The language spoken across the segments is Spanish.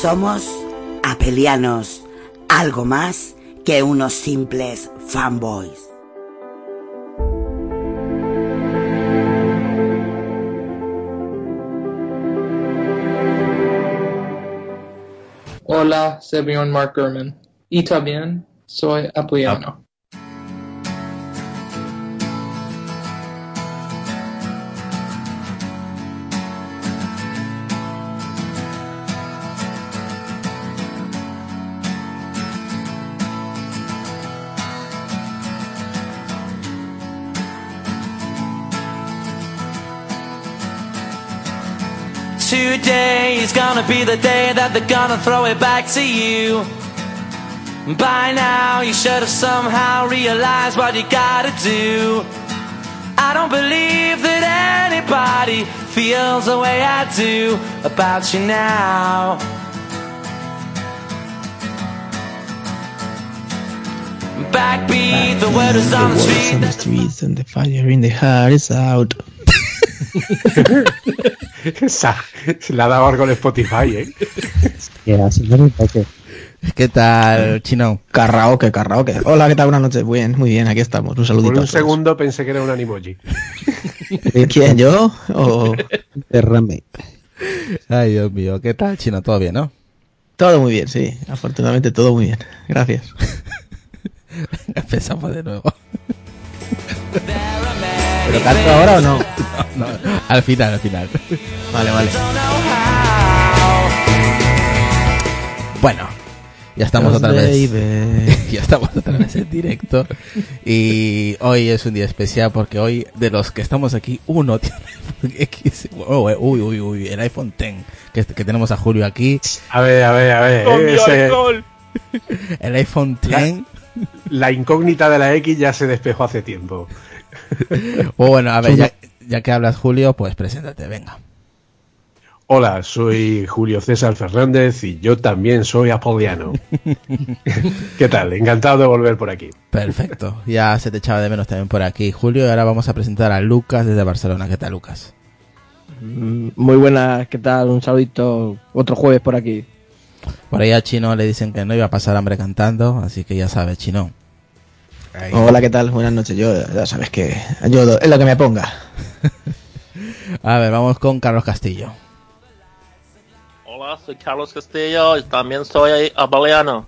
Somos apelianos, algo más que unos simples fanboys. Hola, soy Mark Gurman. Y también soy apeliano. Today is gonna be the day that they're gonna throw it back to you. By now, you should have somehow realized what you gotta do. I don't believe that anybody feels the way I do about you now. Backbeat, the word is on the street. on the streets and the fire in the heart is out. Esa, se la ha dado algo en Spotify, ¿eh? ¿Qué tal, Chino? Karaoke, karaoke. Hola, ¿qué tal? Buenas noches. Bien, muy bien, aquí estamos. Un Por saludito. un a todos. segundo pensé que era un animoji. ¿Eh, ¿Quién, yo? O... Derrame. Ay, Dios mío, ¿qué tal, Chino? ¿Todo bien, no? Todo muy bien, sí. Afortunadamente todo muy bien. Gracias. Empezamos de nuevo. ¿Pero canto ahora o no? No, al final, al final. Vale, vale. Bueno, ya estamos Los otra vez. baby. ya estamos otra vez en directo. Y hoy es un día especial porque hoy, de los que estamos aquí, uno tiene iPhone X. Oh, eh, uy, uy, uy, el iPhone X que, que tenemos a Julio aquí. A ver, a ver, a ver. ese- El iPhone X. la incógnita de la X ya se despejó hace tiempo. Oh, bueno, a ver, ya, ya que hablas, Julio, pues preséntate, venga. Hola, soy Julio César Fernández y yo también soy apoliano. ¿Qué tal? Encantado de volver por aquí. Perfecto. Ya se te echaba de menos también por aquí, Julio. Y ahora vamos a presentar a Lucas desde Barcelona. ¿Qué tal, Lucas? Mm, Muy buenas, ¿qué tal? Un saludito otro jueves por aquí. Por ahí a Chino le dicen que no iba a pasar hambre cantando, así que ya sabes, Chino. Ahí. Hola, ¿qué tal? Buenas noches. Yo, ya sabes que ayudo, es lo que me ponga. A ver, vamos con Carlos Castillo. Hola, soy Carlos Castillo y también soy abeliano.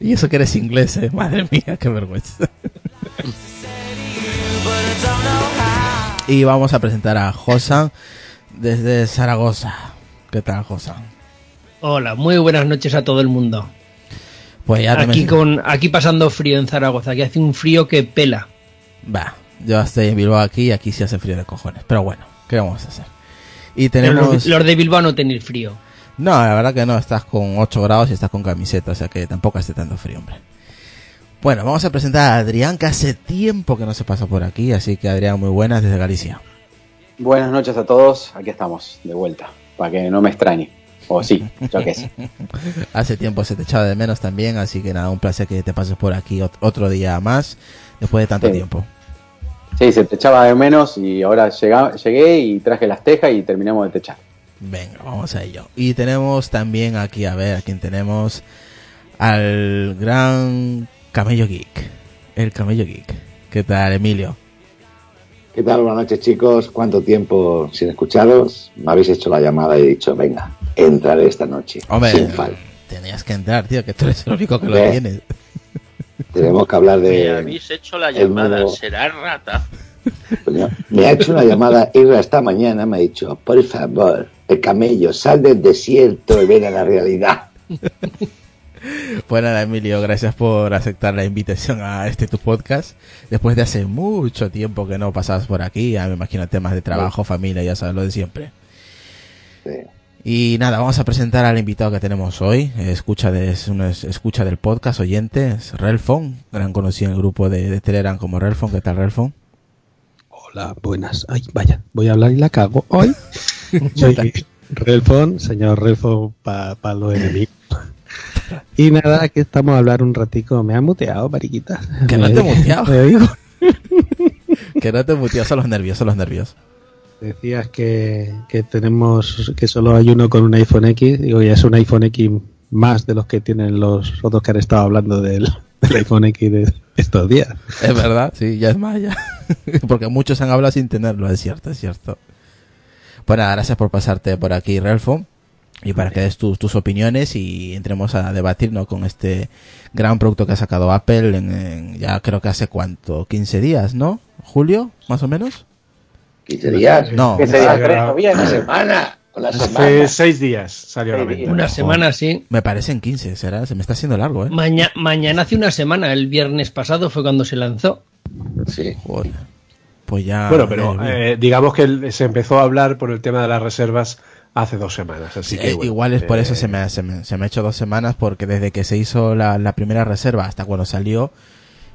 Y eso que eres inglés, ¿eh? Madre mía, qué vergüenza. y vamos a presentar a Josan desde Zaragoza. ¿Qué tal, Josan? Hola, muy buenas noches a todo el mundo. Pues ya te Aquí con aquí pasando frío en Zaragoza, aquí hace un frío que pela. Va, yo estoy en Bilbao aquí y aquí sí hace frío de cojones. Pero bueno, ¿qué vamos a hacer? Y tenemos... los, los de Bilbao no tenéis frío. No, la verdad que no, estás con 8 grados y estás con camiseta, o sea que tampoco hace tanto frío, hombre. Bueno, vamos a presentar a Adrián, que hace tiempo que no se pasa por aquí, así que Adrián, muy buenas desde Galicia. Buenas noches a todos, aquí estamos, de vuelta, para que no me extrañe. O sí, yo qué sé. hace tiempo se te echaba de menos también, así que nada, un placer que te pases por aquí ot- otro día más, después de tanto Sí. tiempo. Sí, se te echaba de menos y ahora llega- llegué y traje las tejas y terminamos de techar. Venga, vamos a ello. Y tenemos también aquí, a ver, a quién tenemos, al gran Camello Geek, el Camello Geek. ¿Qué tal, Emilio? ¿Qué tal? Buenas noches, chicos. ¿Cuánto tiempo sin escucharos? Me habéis hecho la llamada y he dicho, venga, entraré esta noche. Hombre, Sin falta. tenías que entrar, tío, que tú eres el único que lo tienes. Tenemos que hablar Me de... habéis hecho la llamada, nuevo- será rata. Me ha hecho una llamada Irra esta mañana, me ha dicho, por favor, el camello, sal del desierto y ven a la realidad. Pues nada, Emilio, gracias por aceptar la invitación a este tu podcast. Después de hace mucho tiempo que no pasabas por aquí, ya me imagino temas de trabajo, familia, ya sabes lo de siempre. Y nada, vamos a presentar al invitado que tenemos hoy. Escucha de, es una es- escucha del podcast, oyente, es Relfon, gran conocido en el grupo de, de Telegram como Relfon. ¿Qué tal, Relfon? Hola, buenas. Ay, vaya, voy a hablar y la cago. Hoy soy Relfon, señor Relfon para los enemigos. Y nada, aquí estamos a hablar un ratico. Me ha muteado, mariquita. Que no te he muteado. que no te muteas, son los nervios, son los nervios. Decías que, que tenemos que solo hay uno con un iPhone X. Digo, ya es un iPhone X más de los que tienen los otros que han estado hablando del, iPhone X de estos días. Es verdad, sí, ya es más ya. Porque muchos han hablado sin tenerlo, es cierto, es cierto. Nada, gracias por pasarte por aquí, Relfo. Y para que des tus, tus opiniones y entremos a debatirnos con este gran producto que ha sacado Apple en, en ya creo que hace cuánto, 15 días, ¿no? ¿Julio, más o menos? 15 días. No, ¿Qué sería? Tres, bien, una semana. Hace seis días salió la venta. Una semana, sí. Me parecen 15, será, se me está haciendo largo, ¿eh? Maña- mañana hace una semana, el viernes pasado fue cuando se lanzó. Sí. Joder. Pues ya. Bueno, pero eh, digamos que se empezó a hablar por el tema de las reservas hace dos semanas. Así que, Eh, bueno, igual es por eh, eso se me, se, me, se me ha hecho dos semanas, porque desde que se hizo la, la primera reserva hasta cuando salió,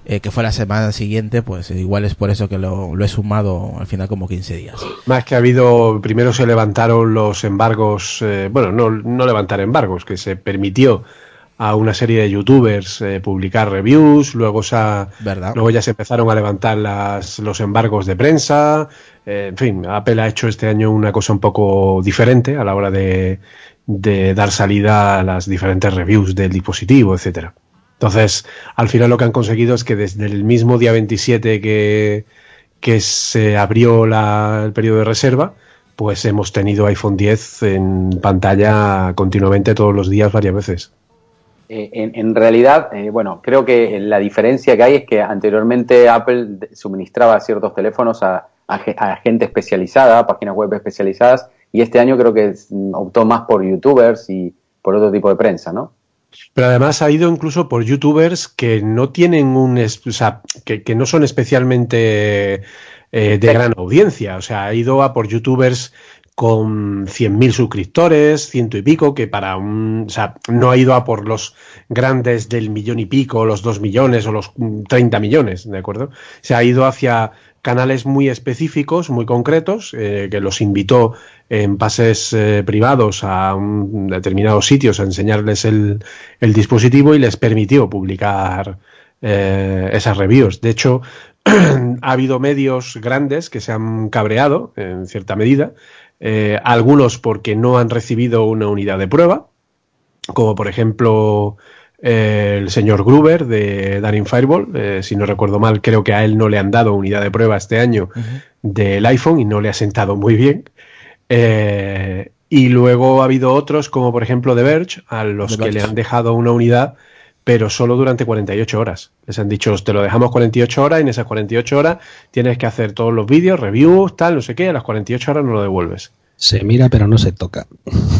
eh, que fue la semana siguiente, pues igual es por eso que lo, lo he sumado al final como 15 días. Más que ha habido, primero se levantaron los embargos, eh, bueno, no, no levantar embargos, que se permitió a una serie de youtubers eh, publicar reviews, luego, se ha- luego ya se empezaron a levantar las, los embargos de prensa, eh, en fin, Apple ha hecho este año una cosa un poco diferente a la hora de, de dar salida a las diferentes reviews del dispositivo, etcétera. Entonces, al final lo que han conseguido es que desde el mismo día 27 que, se abrió la- el periodo de reserva, pues hemos tenido iPhone 10 en pantalla continuamente todos los días varias veces. Eh, en, en realidad, eh, bueno, creo que la diferencia que hay es que anteriormente Apple suministraba ciertos teléfonos a, a ge- a gente especializada, páginas web especializadas, y este año creo que optó más por youtubers y por otro tipo de prensa, ¿no? Pero además ha ido incluso por youtubers que no tienen un, o sea, que, que no son especialmente eh, de gran audiencia. O sea, ha ido a por youtubers con 100.000 suscriptores, ciento y pico, que para un, o sea, no ha ido a por los grandes del millón y pico, los dos millones o los mm, 30 millones, ¿de acuerdo? Se ha ido hacia canales muy específicos, muy concretos, eh, que los invitó en pases eh, privados a un determinados sitios a enseñarles el, el dispositivo y les permitió publicar eh, esas reviews. De hecho, ha habido medios grandes que se han cabreado en cierta medida, eh, algunos porque no han recibido una unidad de prueba, como por ejemplo eh, el señor Gruber de Daring Fireball, eh, si no recuerdo mal, creo que a él no le han dado unidad de prueba este año del iPhone y no le ha sentado muy bien. Eh, y luego ha habido otros, como por ejemplo The Verge, a los The que Verge. le han dejado una unidad, pero solo durante 48 horas. Les han dicho, te lo dejamos 48 horas y en esas 48 horas tienes que hacer todos los vídeos, reviews, tal, no sé qué, a las 48 horas no lo devuelves. Se mira pero no se toca.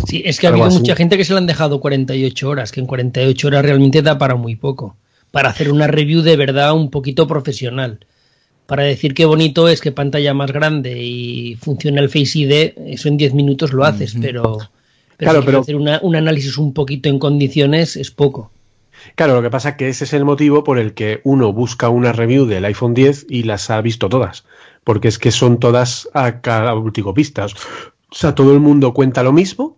Sí, es que ha Algo habido así. mucha gente que se le han dejado 48 horas, que en 48 horas realmente da para muy poco. Para hacer una review de verdad un poquito profesional. Para decir qué bonito es que pantalla más grande y funciona el Face ID, eso en 10 minutos lo haces, pero, pero, Claro, si quieres pero- hacer una- un análisis un poquito en condiciones es poco. Claro, lo que pasa es que ese es el motivo por el que uno busca una review del iPhone 10 y las ha visto todas. Porque es que son todas a pistas. O sea, todo el mundo cuenta lo mismo,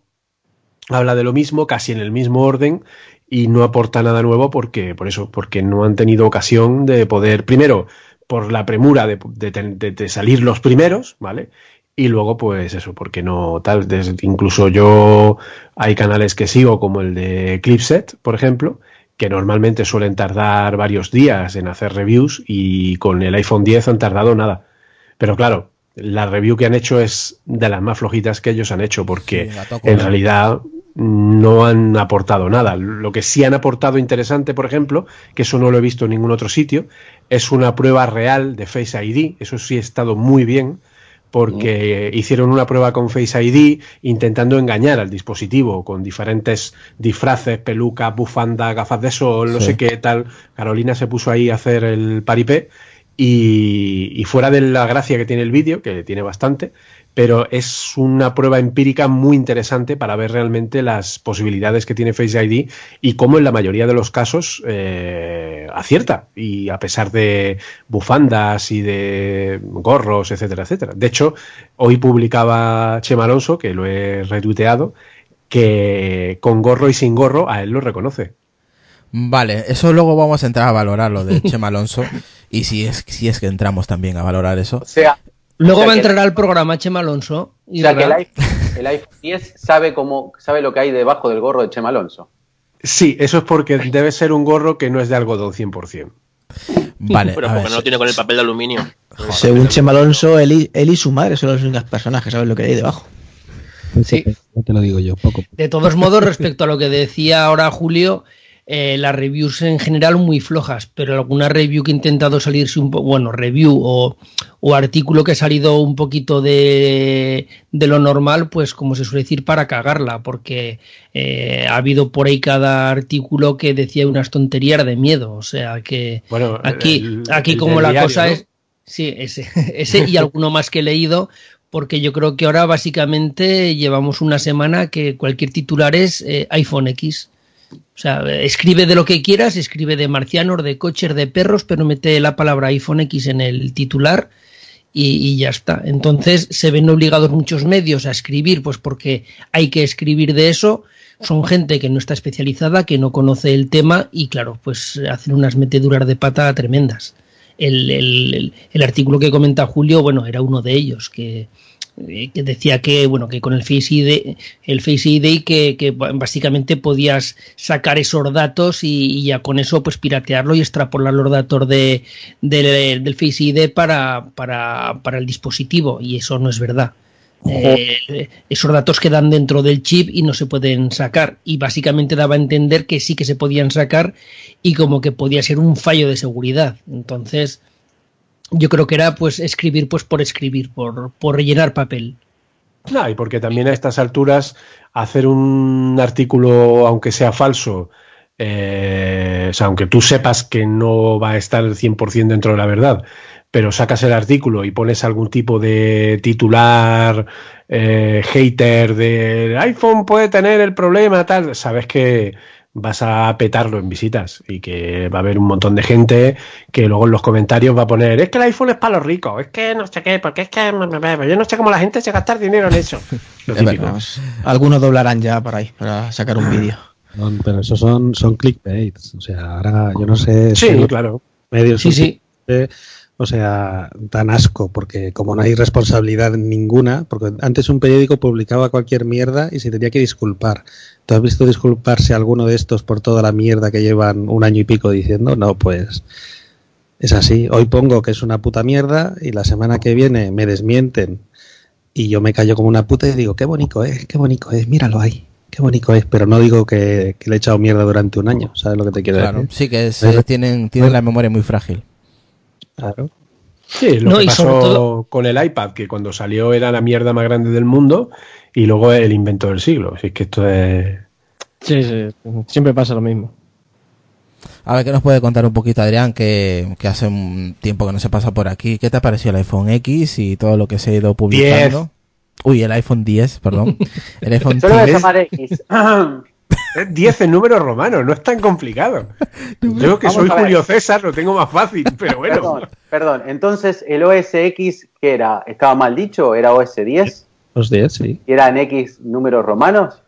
habla de lo mismo, casi en el mismo orden, y no aporta nada nuevo porque, por eso, porque no han tenido ocasión de poder, primero, por la premura de, de, de salir los primeros, ¿vale? Y luego, pues eso, porque no tal, desde, incluso yo hay canales que sigo, como el de Clipset, por ejemplo, que normalmente suelen tardar varios días en hacer reviews y con el iPhone 10 han tardado nada. Pero claro, la review que han hecho es de las más flojitas que ellos han hecho, porque en realidad no han aportado nada. Lo que sí han aportado interesante, por ejemplo, que eso no lo he visto en ningún otro sitio, es una prueba real de Face ID. Eso sí ha estado muy bien porque hicieron una prueba con Face ID intentando engañar al dispositivo con diferentes disfraces, pelucas, bufanda, gafas de sol, no sé qué tal. Carolina se puso ahí a hacer el paripé y, y fuera de la gracia que tiene el vídeo, que tiene bastante, pero es una prueba empírica muy interesante para ver realmente las posibilidades que tiene Face ID y cómo en la mayoría de los casos eh, acierta y a pesar de bufandas y de gorros, etcétera, etcétera. De hecho, hoy publicaba Chema Alonso, que lo he retuiteado, que con gorro y sin gorro a él lo reconoce. Vale, eso luego vamos a entrar a valorar lo de Chema Alonso y si es, si es que entramos también a valorar eso. O sea, Luego o sea va a entrar al programa Chema Alonso. Y O sea que el iPhone, el iPhone 10 sabe cómo sabe lo que hay debajo del gorro de Chema Alonso. Sí, eso es porque debe ser un gorro que no es de algodón 100%. Vale, Pero a porque ver. no lo tiene con el papel de aluminio. Según Chema Alonso, él y, él y su madre son los únicos personas que saben lo que hay debajo. Sí. Ya te lo digo yo, poco. De todos modos, respecto a lo que decía ahora Julio, eh, las reviews en general muy flojas, pero alguna review que ha intentado salirse un poco, bueno, review o, o artículo que ha salido un poquito de, de lo normal, pues como se suele decir, para cagarla, porque eh, ha habido por ahí cada artículo que decía unas tonterías de miedo, o sea que Bueno, aquí, el- aquí el como la diario, cosa ¿no? es, sí, ese, ese y alguno más que he leído, porque yo creo que ahora básicamente llevamos una semana que cualquier titular es eh, iPhone X. O sea, escribe de lo que quieras, escribe de marcianos, de coches, de perros, pero mete la palabra iPhone X en el titular y, ya está. Entonces se ven obligados muchos medios a escribir, pues porque hay que escribir de eso. Son gente que no está especializada, que no conoce el tema y claro, pues hacen unas meteduras de pata tremendas. El, el- el- el artículo que comenta Julio, bueno, era uno de ellos, que, que decía que bueno que con el Face ID el Face ID que, que básicamente podías sacar esos datos y, y ya con eso pues piratearlo y extrapolar los datos de, de- del Face ID para, para, para el dispositivo. Y eso no es verdad. Eh, esos datos quedan dentro del chip y no se pueden sacar. Y básicamente daba a entender que sí que se podían sacar y como que podía ser un fallo de seguridad. Entonces yo creo que era pues escribir pues por escribir por, por rellenar papel. No, y porque también a estas alturas hacer un artículo, aunque sea falso, eh, o sea, aunque tú sepas que no va a estar el 100% dentro de la verdad, pero sacas el artículo y pones algún tipo de titular eh, hater de iPhone puede tener el problema, tal, sabes que vas a petarlo en visitas y que va a haber un montón de gente que luego en los comentarios va a poner es que el iPhone es para los ricos, es que no sé qué, porque es que yo no sé cómo la gente se gastar dinero en eso. Lo Es típico. verdad, algunos doblarán ya por ahí para sacar un vídeo. Son- pero eso son, son clickbaits. O sea, ahora yo no sé Sí, si claro. medios Sí, sí. O sea, dan asco, porque como no hay responsabilidad ninguna, porque antes un periódico publicaba cualquier mierda y se tenía que disculpar. ¿Tú has visto disculparse a alguno de estos por toda la mierda que llevan un año y pico diciendo? No, pues es así. Hoy pongo que es una puta mierda y la semana que viene me desmienten y yo me callo como una puta y digo, qué bonito es, qué bonito es, míralo ahí. Qué bonito es, pero no digo que, que le he echado mierda durante un año, ¿sabes lo que te quiero Claro, decir? sí que es, eh, tienen, tienen la memoria muy frágil. Claro. Sí, lo No, que y pasó sobre todo- con el iPad, que cuando salió era la mierda más grande del mundo y luego el invento del siglo. Así que esto es... Sí, sí, siempre pasa lo mismo. A ver, ¿qué nos puede contar un poquito Adrián, que, que hace un tiempo que no se pasa por aquí? ¿Qué te ha parecido el iPhone X y todo lo que se ha ido publicando? Uy, el iPhone 10, perdón. El iPhone Yo lo voy a 10. llamar X. Es 10 en números romanos, no es tan complicado. Yo que Vamos soy. Julio César lo tengo más fácil, pero bueno. Perdón, perdón. Entonces, el OS X, ¿qué era? ¿Estaba mal dicho? ¿Era OS 10? Los 10, sí. ¿Y eran X números romanos?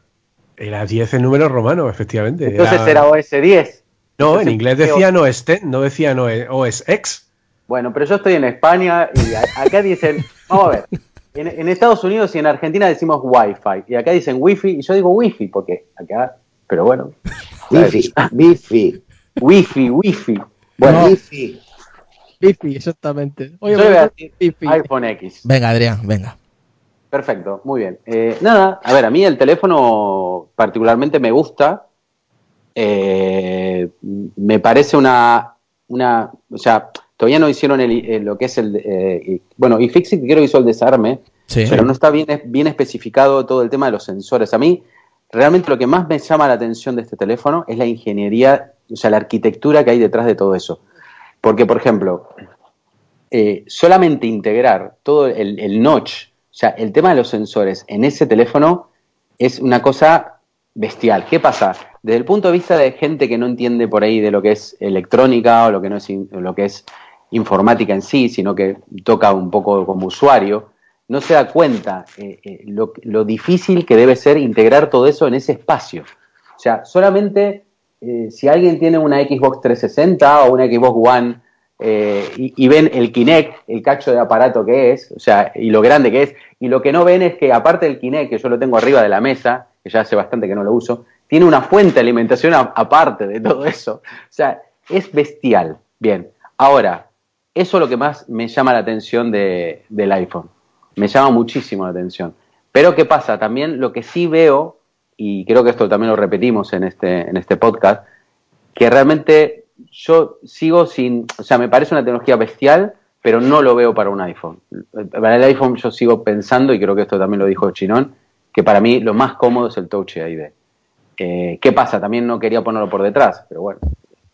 Era 10 en números romanos, efectivamente. Entonces era OS 10. No, en inglés ¿qué decían OS 10, no decían OS X. Bueno, pero yo estoy en España y acá dicen, vamos a ver, en, en Estados Unidos y en Argentina decimos Wi-Fi y acá dicen Wi-Fi y yo digo Wi-Fi porque acá, pero bueno. Wi-Fi, Wi-Fi. Wi-Fi, Wi-Fi. Bueno, Wi-Fi. Wi-Fi, exactamente. Oye, yo voy a decir Wi-Fi. iPhone X. Venga, Adrián, venga. Perfecto, muy bien. Eh, nada, a ver, a mí el teléfono particularmente me gusta. Eh, me parece una, una, o sea, todavía no hicieron el, eh, lo que es el, eh, y- bueno, y Fixit creo que hizo el desarme, Sí. pero no está bien, bien especificado todo el tema de los sensores. A mí, realmente lo que más me llama la atención de este teléfono es la ingeniería, o sea, la arquitectura que hay detrás de todo eso. Porque, por ejemplo, eh, solamente integrar todo el, el notch, o sea, el tema de los sensores en ese teléfono es una cosa bestial. ¿Qué pasa? Desde el punto de vista de gente que no entiende por ahí de lo que es electrónica o lo que no es lo que es informática en sí, sino que toca un poco como usuario, no se da cuenta eh, eh, lo, difícil que debe ser integrar todo eso en ese espacio. O sea, solamente eh, si alguien tiene una Xbox 360 o una Xbox One y, y ven el Kinect, el cacho de aparato que es, o sea, y lo grande que es, y lo que no ven es que aparte del Kinect, que yo lo tengo arriba de la mesa, que ya hace bastante que no lo uso, tiene una fuente de alimentación aparte de todo eso. O sea, es bestial. Bien, ahora, eso es lo que más me llama la atención de- del iPhone. Me llama muchísimo la atención. Pero ¿qué pasa? También lo que sí veo, y creo que esto también lo repetimos en este, en este podcast, que realmente yo sigo sin, o sea, me parece una tecnología bestial, pero no lo veo para un iPhone. Para el iPhone yo sigo pensando, y creo que esto también lo dijo Chinón, que para mí lo más cómodo es el Touch ID. Eh, ¿Qué pasa? También no quería ponerlo por detrás, pero bueno.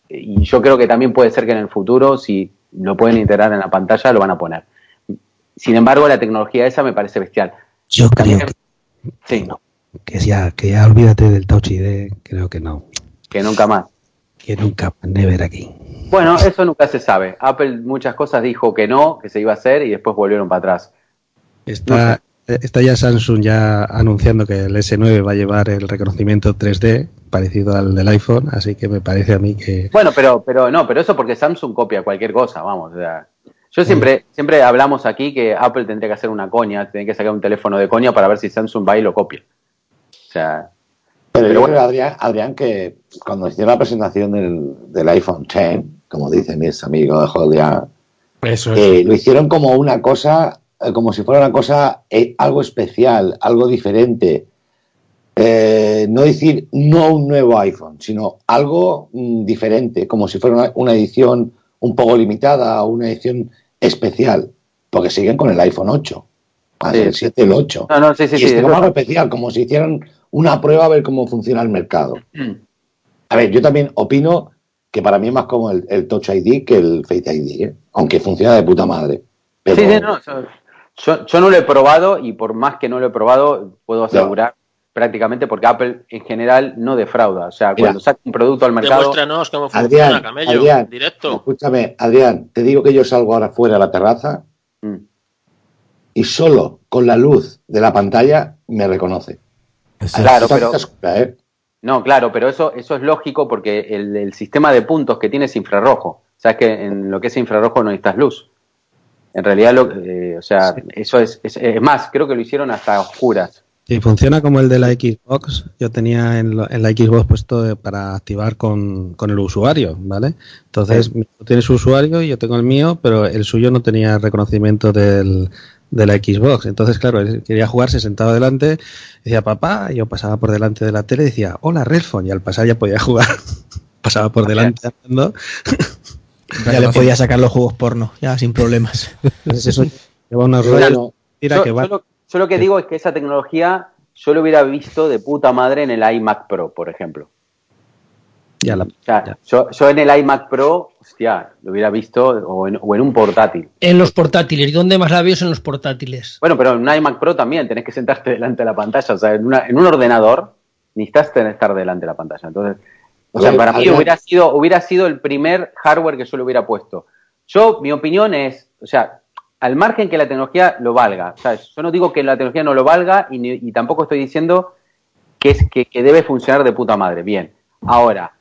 Y yo creo que también puede ser que en el futuro, si lo pueden integrar en la pantalla, lo van a poner. Sin embargo, la tecnología esa me parece bestial. Yo creo que, Sí, que ya, que ya olvídate del Touch ID, creo que no. que nunca más. Que nunca, never aquí. Bueno, eso nunca se sabe. Apple muchas cosas dijo que no, que se iba a hacer y después volvieron para atrás. Está, eh, está ya Samsung ya anunciando que el S9 va a llevar el reconocimiento 3D parecido al del iPhone, así que me parece a mí que Bueno, pero, pero no, pero eso porque Samsung copia cualquier cosa, vamos. O sea, yo siempre, siempre hablamos aquí que Apple tendría que hacer una coña, tendría que sacar un teléfono de coña para ver si Samsung va y lo copia. O sea, Pero, Pero yo bueno. creo, Adrián, Adrián, que cuando hicieron la presentación del, del iPhone X, como dicen mis amigos de Julián, Eso es. eh, lo hicieron como una cosa, eh, como si fuera una cosa, eh, algo especial, algo diferente. Eh, no decir no un nuevo iPhone, sino algo mm, diferente, como si fuera una, una edición un poco limitada o una edición especial, porque siguen con el iPhone 8, ah, Sí. el 7, el 8. no, no, sí, sí, y sí. es como algo especial, como si hicieran una prueba a ver cómo funciona el mercado. Mm. A ver, yo también opino que para mí es más como el, el Touch ID que el Face ID, ¿eh? aunque funciona de puta madre. Pero, Sí, sí, no, yo- yo no lo he probado y por más que no lo he probado, puedo asegurar prácticamente porque Apple en general no defrauda. O sea, Mira. cuando saca un producto al mercado... Demuéstranos cómo funciona, Adrián, camello. Adrián, Directo. escúchame, Adrián, te digo que yo salgo ahora fuera a la terraza Mm. y solo con la luz de la pantalla me reconoce. Claro, es- pero- Oscura, ¿eh? No, claro, pero eso, eso es lógico porque el, el sistema de puntos que tiene es infrarrojo. Sabes que en lo que es infrarrojo no necesitas luz. En realidad, lo, eh, o sea, eso es, es, es más, creo que lo hicieron hasta a oscuras. Si funciona como el de la Xbox, yo tenía en, la Xbox puesto eh, para activar con, con el usuario, ¿vale? Entonces, tú tienes su usuario y yo tengo el mío, pero el suyo no tenía reconocimiento del, de la Xbox. Entonces, claro, él quería jugar, se sentaba delante, decía papá, yo pasaba por delante de la tele y decía, hola Redphone, y al pasar ya podía jugar. pasaba por delante andando. Ya le podía sacar los juegos porno, ya sin problemas. Entonces, eso lleva que va- yo lo, yo lo que digo es que esa tecnología yo lo hubiera visto de puta madre en el iMac Pro, por ejemplo. ya la- O sea, ya. yo, yo en el iMac Pro, hostia, lo hubiera visto o en, o en un portátil. En los portátiles. ¿Y dónde más la veo en los portátiles? Bueno, pero en un iMac Pro también tenés que sentarte delante de la pantalla. O sea, en, una- en un ordenador necesitas tener- estar delante de la pantalla. Entonces, o sea, para mí hubiera sido, hubiera sido el primer hardware que yo le hubiera puesto. Yo, mi opinión es, o sea, al margen que la tecnología lo valga, o sea, yo no digo que la tecnología no lo valga y, ni- y tampoco estoy diciendo que, es, que, que debe funcionar de puta madre. Bien, ahora,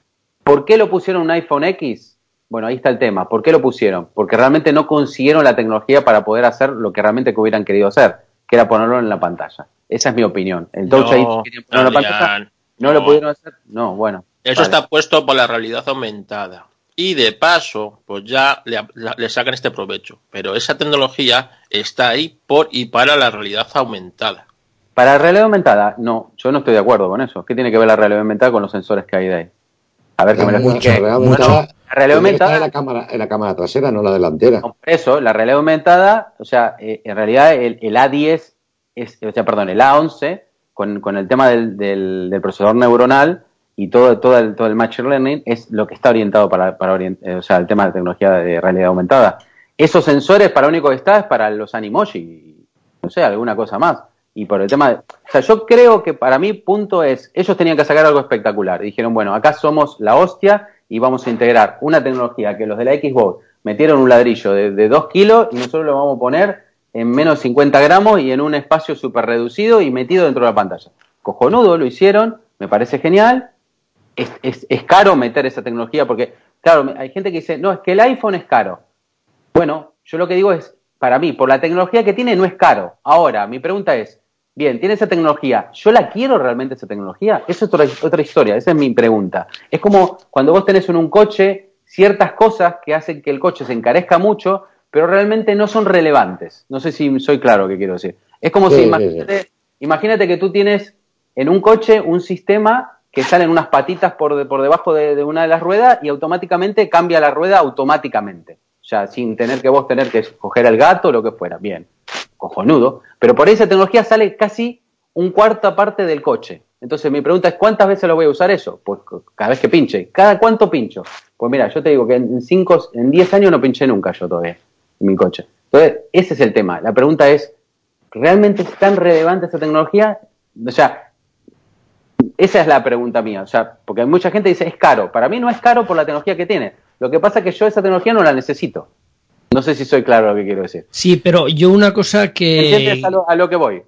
¿por qué lo pusieron un iPhone X? Bueno, ahí está el tema. ¿Por qué lo pusieron? Porque realmente no consiguieron la tecnología para poder hacer lo que realmente que hubieran querido hacer, que era ponerlo en la pantalla. Esa es mi opinión. El Touch No, querían ponerlo en la pantalla. Adrián, ¿No, lo no. pudieron hacer? No, bueno. Eso vale. está puesto por la realidad aumentada. Y de paso, pues ya le, la- le sacan este provecho. Pero esa tecnología está ahí por y para la realidad aumentada. Para realidad aumentada, no, yo no estoy de acuerdo con eso. ¿Qué tiene que ver la realidad aumentada con los sensores que hay de ahí? A ver, que me lo La explique. realidad aumentada- la realidad aumentada en la cámara, en la cámara trasera, no la delantera. Eso, la realidad aumentada, o sea, eh, en realidad el, el A10, es, o sea, perdón, el A11, con, con el tema del, del, del procesador neuronal y todo, todo, el, todo el machine learning, es lo que está orientado para, para orient- eh, o sea, el tema de tecnología de realidad aumentada. Esos sensores, para lo único que está es para los animoji, no sé, alguna cosa más. Y por el tema de, o sea, yo creo que para mí punto es, ellos tenían que sacar algo espectacular. Dijeron, bueno, acá somos la hostia y vamos a integrar una tecnología que los de la Xbox metieron un ladrillo de 2 kilos y nosotros lo vamos a poner en menos 50 gramos y en un espacio súper reducido y metido dentro de la pantalla. Cojonudo, lo hicieron, me parece genial. Es, es- es caro meter esa tecnología porque, claro, hay gente que dice, no, es que el iPhone es caro. Bueno, yo lo que digo es, para mí, por la tecnología que tiene, no es caro. Ahora, mi pregunta es, bien, tiene esa tecnología, ¿yo la quiero realmente esa tecnología? Esa es otra, otra historia, esa es mi pregunta. Es como cuando vos tenés en un coche ciertas cosas que hacen que el coche se encarezca mucho, pero realmente no son relevantes. No sé si soy claro qué quiero decir. Es como Sí, si, sí, imagínate que tú tienes en un coche un sistema que salen unas patitas por, de- por debajo de, una de las ruedas y automáticamente cambia la rueda automáticamente. O sea, sin tener que vos tener que coger el gato o lo que fuera. Bien, cojonudo. Pero por esa tecnología sale casi un cuarta parte del coche. Entonces mi pregunta es, ¿cuántas veces lo voy a usar eso? Pues cada vez que pinche. ¿Cada cuánto pincho? Pues mira, yo te digo que en cinco, en 10 años no pinché nunca yo todavía en mi coche. Entonces, ese es el tema. La pregunta es, ¿realmente es tan relevante esa tecnología? O sea, esa es la pregunta mía. O sea, porque hay mucha gente que dice, es caro. Para mí no es caro por la tecnología que tiene. Lo que pasa es que yo esa tecnología no la necesito. No sé si soy claro lo que quiero decir. Sí, pero yo una cosa que... ¿Entiendes a lo, a lo que voy?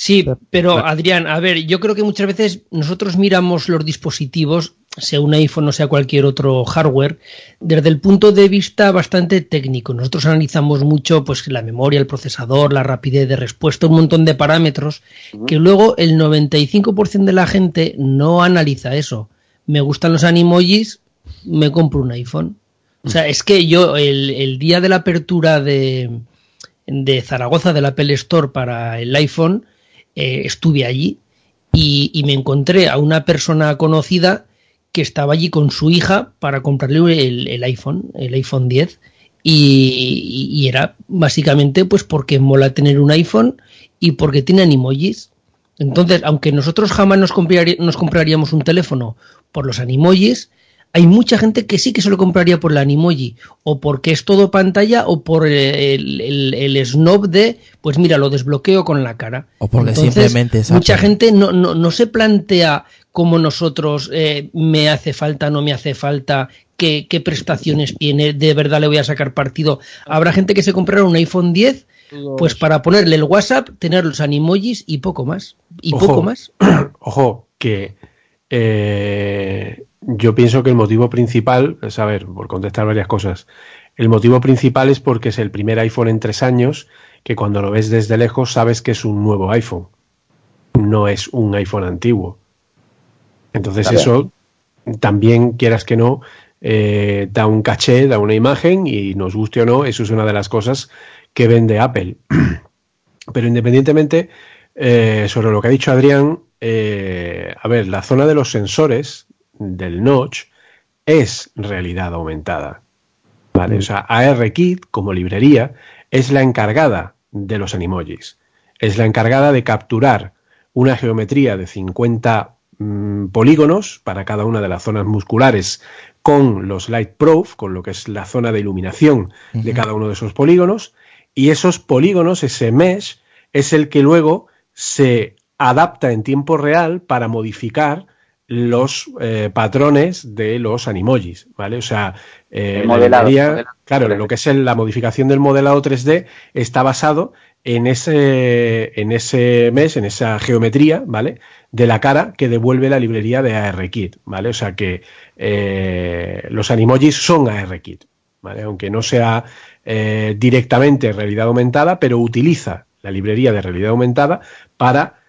Sí, pero Adrián, a ver, yo creo que muchas veces nosotros miramos los dispositivos, sea un iPhone o sea cualquier otro hardware, desde el punto de vista bastante técnico. Nosotros analizamos mucho pues la memoria, el procesador, la rapidez de respuesta, un montón de parámetros que luego el 95% de la gente no analiza eso. Me gustan los animojis, me compro un iPhone. O sea, es que yo el, el día de la apertura de, de Zaragoza del Apple Store para el iPhone, eh, estuve allí y, y me encontré a una persona conocida que estaba allí con su hija para comprarle el, el iPhone, el iPhone 10. Y, y era básicamente pues porque mola tener un iPhone y porque tiene animojis. Entonces, aunque nosotros jamás nos, compraría- nos compraríamos un teléfono por los animojis, hay mucha gente que sí que se lo compraría por el animoji, o porque es todo pantalla, o por el, el- el- snob de, pues mira, lo desbloqueo con la cara. O porque Entonces, simplemente es mucha gente no, no, no se plantea como nosotros, eh, me hace falta, no me hace falta, qué, qué prestaciones tiene, de verdad le voy a sacar partido. Habrá gente que se comprará un iPhone 10, pues para ponerle el WhatsApp, tener los animojis y poco más. Y Ojo. poco más. Ojo, que eh, yo pienso que el motivo principal, es a ver, por contestar varias cosas, el motivo principal es porque es el primer iPhone en tres años que cuando lo ves desde lejos sabes que es un nuevo iPhone, no es un iPhone antiguo. Entonces eso también, quieras que no, eh, da un caché, da una imagen y nos guste o no, eso es una de las cosas que vende Apple. Pero independientemente, eh, sobre lo que ha dicho Adrián, eh, a ver, la zona de los sensores del notch es realidad aumentada. ¿vale? O sea, ARKit, como librería, es la encargada de los animojis. Es la encargada de capturar una geometría de 50 mm, polígonos para cada una de las zonas musculares con los light proof, con lo que es la zona de iluminación de cada uno de esos polígonos, y esos polígonos, ese mesh, es el que luego se adapta en tiempo real para modificar los eh, patrones de los animojis, ¿vale? O sea, eh, la modelado claro, 3D. lo que es el- la modificación del modelado 3D está basado en ese, en ese mes, en esa geometría, ¿vale? De la cara que devuelve la librería de ARKit, ¿vale? O sea que eh, los animojis son ARKit, ¿vale? Aunque no sea eh, directamente realidad aumentada, pero utiliza la librería de realidad aumentada para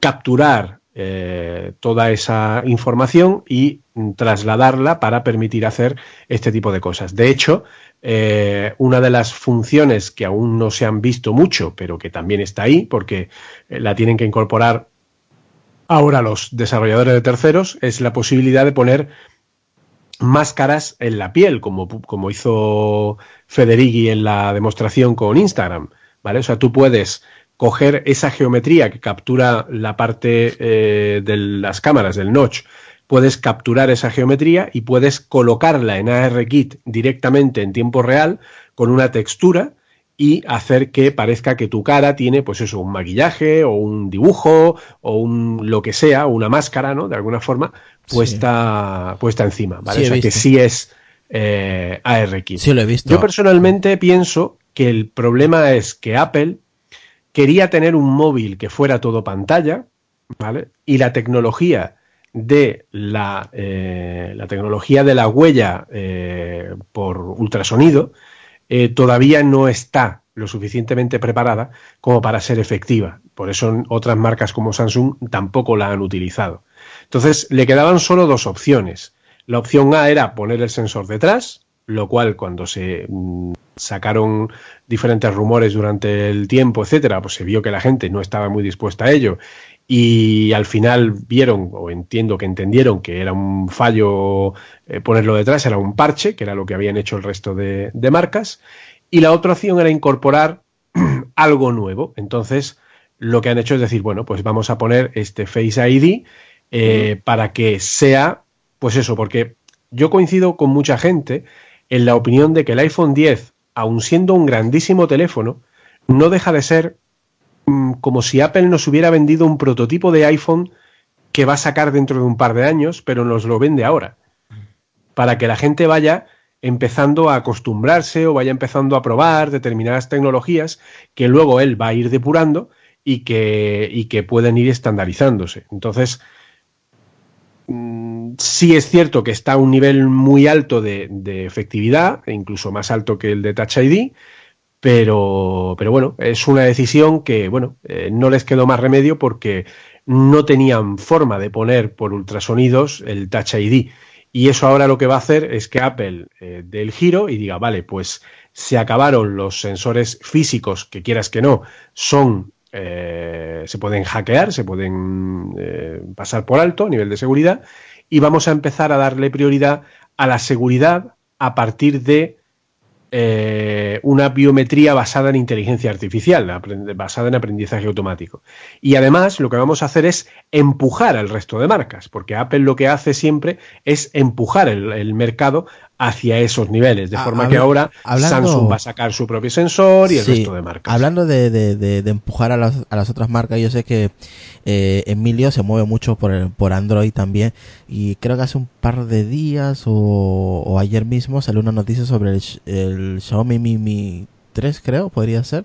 capturar eh, toda esa información y mm, trasladarla para permitir hacer este tipo de cosas. De hecho, eh, una de las funciones que aún no se han visto mucho, pero que también está ahí, porque eh, la tienen que incorporar ahora los desarrolladores de terceros, es la posibilidad de poner máscaras en la piel, como, como hizo Federighi en la demostración con Instagram. ¿Vale? O sea, tú puedes coger esa geometría que captura la parte eh, de las cámaras del notch, puedes capturar esa geometría y puedes colocarla en ARKit directamente en tiempo real con una textura y hacer que parezca que tu cara tiene, pues eso, un maquillaje o un dibujo o un lo que sea, una máscara, ¿no? De alguna forma, puesta, puesta encima, ¿vale? Sí, o sea, que sí es eh, ARKit. Sí, lo he visto. Yo personalmente pienso que el problema es que Apple quería tener un móvil que fuera todo pantalla, ¿vale? Y la tecnología de la, eh, la tecnología de la huella eh, por ultrasonido eh, todavía no está lo suficientemente preparada como para ser efectiva. Por eso otras marcas como Samsung tampoco la han utilizado. Entonces le quedaban solo dos opciones. La opción A era poner el sensor detrás, lo cual cuando se mm, sacaron diferentes rumores durante el tiempo, etcétera, pues se vio que la gente no estaba muy dispuesta a ello y al final vieron o entiendo que entendieron que era un fallo eh, ponerlo detrás, era un parche, que era lo que habían hecho el resto de, de marcas y la otra opción era incorporar algo nuevo. Entonces lo que han hecho es decir, bueno, pues vamos a poner este Face ID eh, para que sea, pues eso, porque yo coincido con mucha gente en la opinión de que el iPhone 10, aun siendo un grandísimo teléfono, no deja de ser como si Apple nos hubiera vendido un prototipo de iPhone que va a sacar dentro de un par de años, pero nos lo vende ahora. Para que la gente vaya empezando a acostumbrarse o vaya empezando a probar determinadas tecnologías que luego él va a ir depurando y que, y que pueden ir estandarizándose. Entonces, mm, sí es cierto que está a un nivel muy alto de, de efectividad, e incluso más alto que el de Touch ID, pero, pero bueno, es una decisión que, bueno, eh, no les quedó más remedio porque no tenían forma de poner por ultrasonidos el Touch ID. Y eso ahora lo que va a hacer es que Apple eh, dé el giro y diga, vale, pues se acabaron los sensores físicos, que quieras que no, son, eh, se pueden hackear, se pueden eh, pasar por alto a nivel de seguridad, y vamos a empezar a darle prioridad a la seguridad a partir de eh, una biometría basada en inteligencia artificial, basada en aprendizaje automático. Y además lo que vamos a hacer es empujar al resto de marcas, porque Apple lo que hace siempre es empujar el, el mercado hacia esos niveles, de Ah, forma que ahora hablando- Samsung va a sacar su propio sensor y el Sí, resto de marcas. Hablando de, de- de- de empujar a las, a las otras marcas, yo sé que eh, Emilio se mueve mucho por, el- por Android también y creo que hace un par de días o, o ayer mismo salió una noticia sobre el, el Xiaomi Mi Mi 3, creo, podría ser.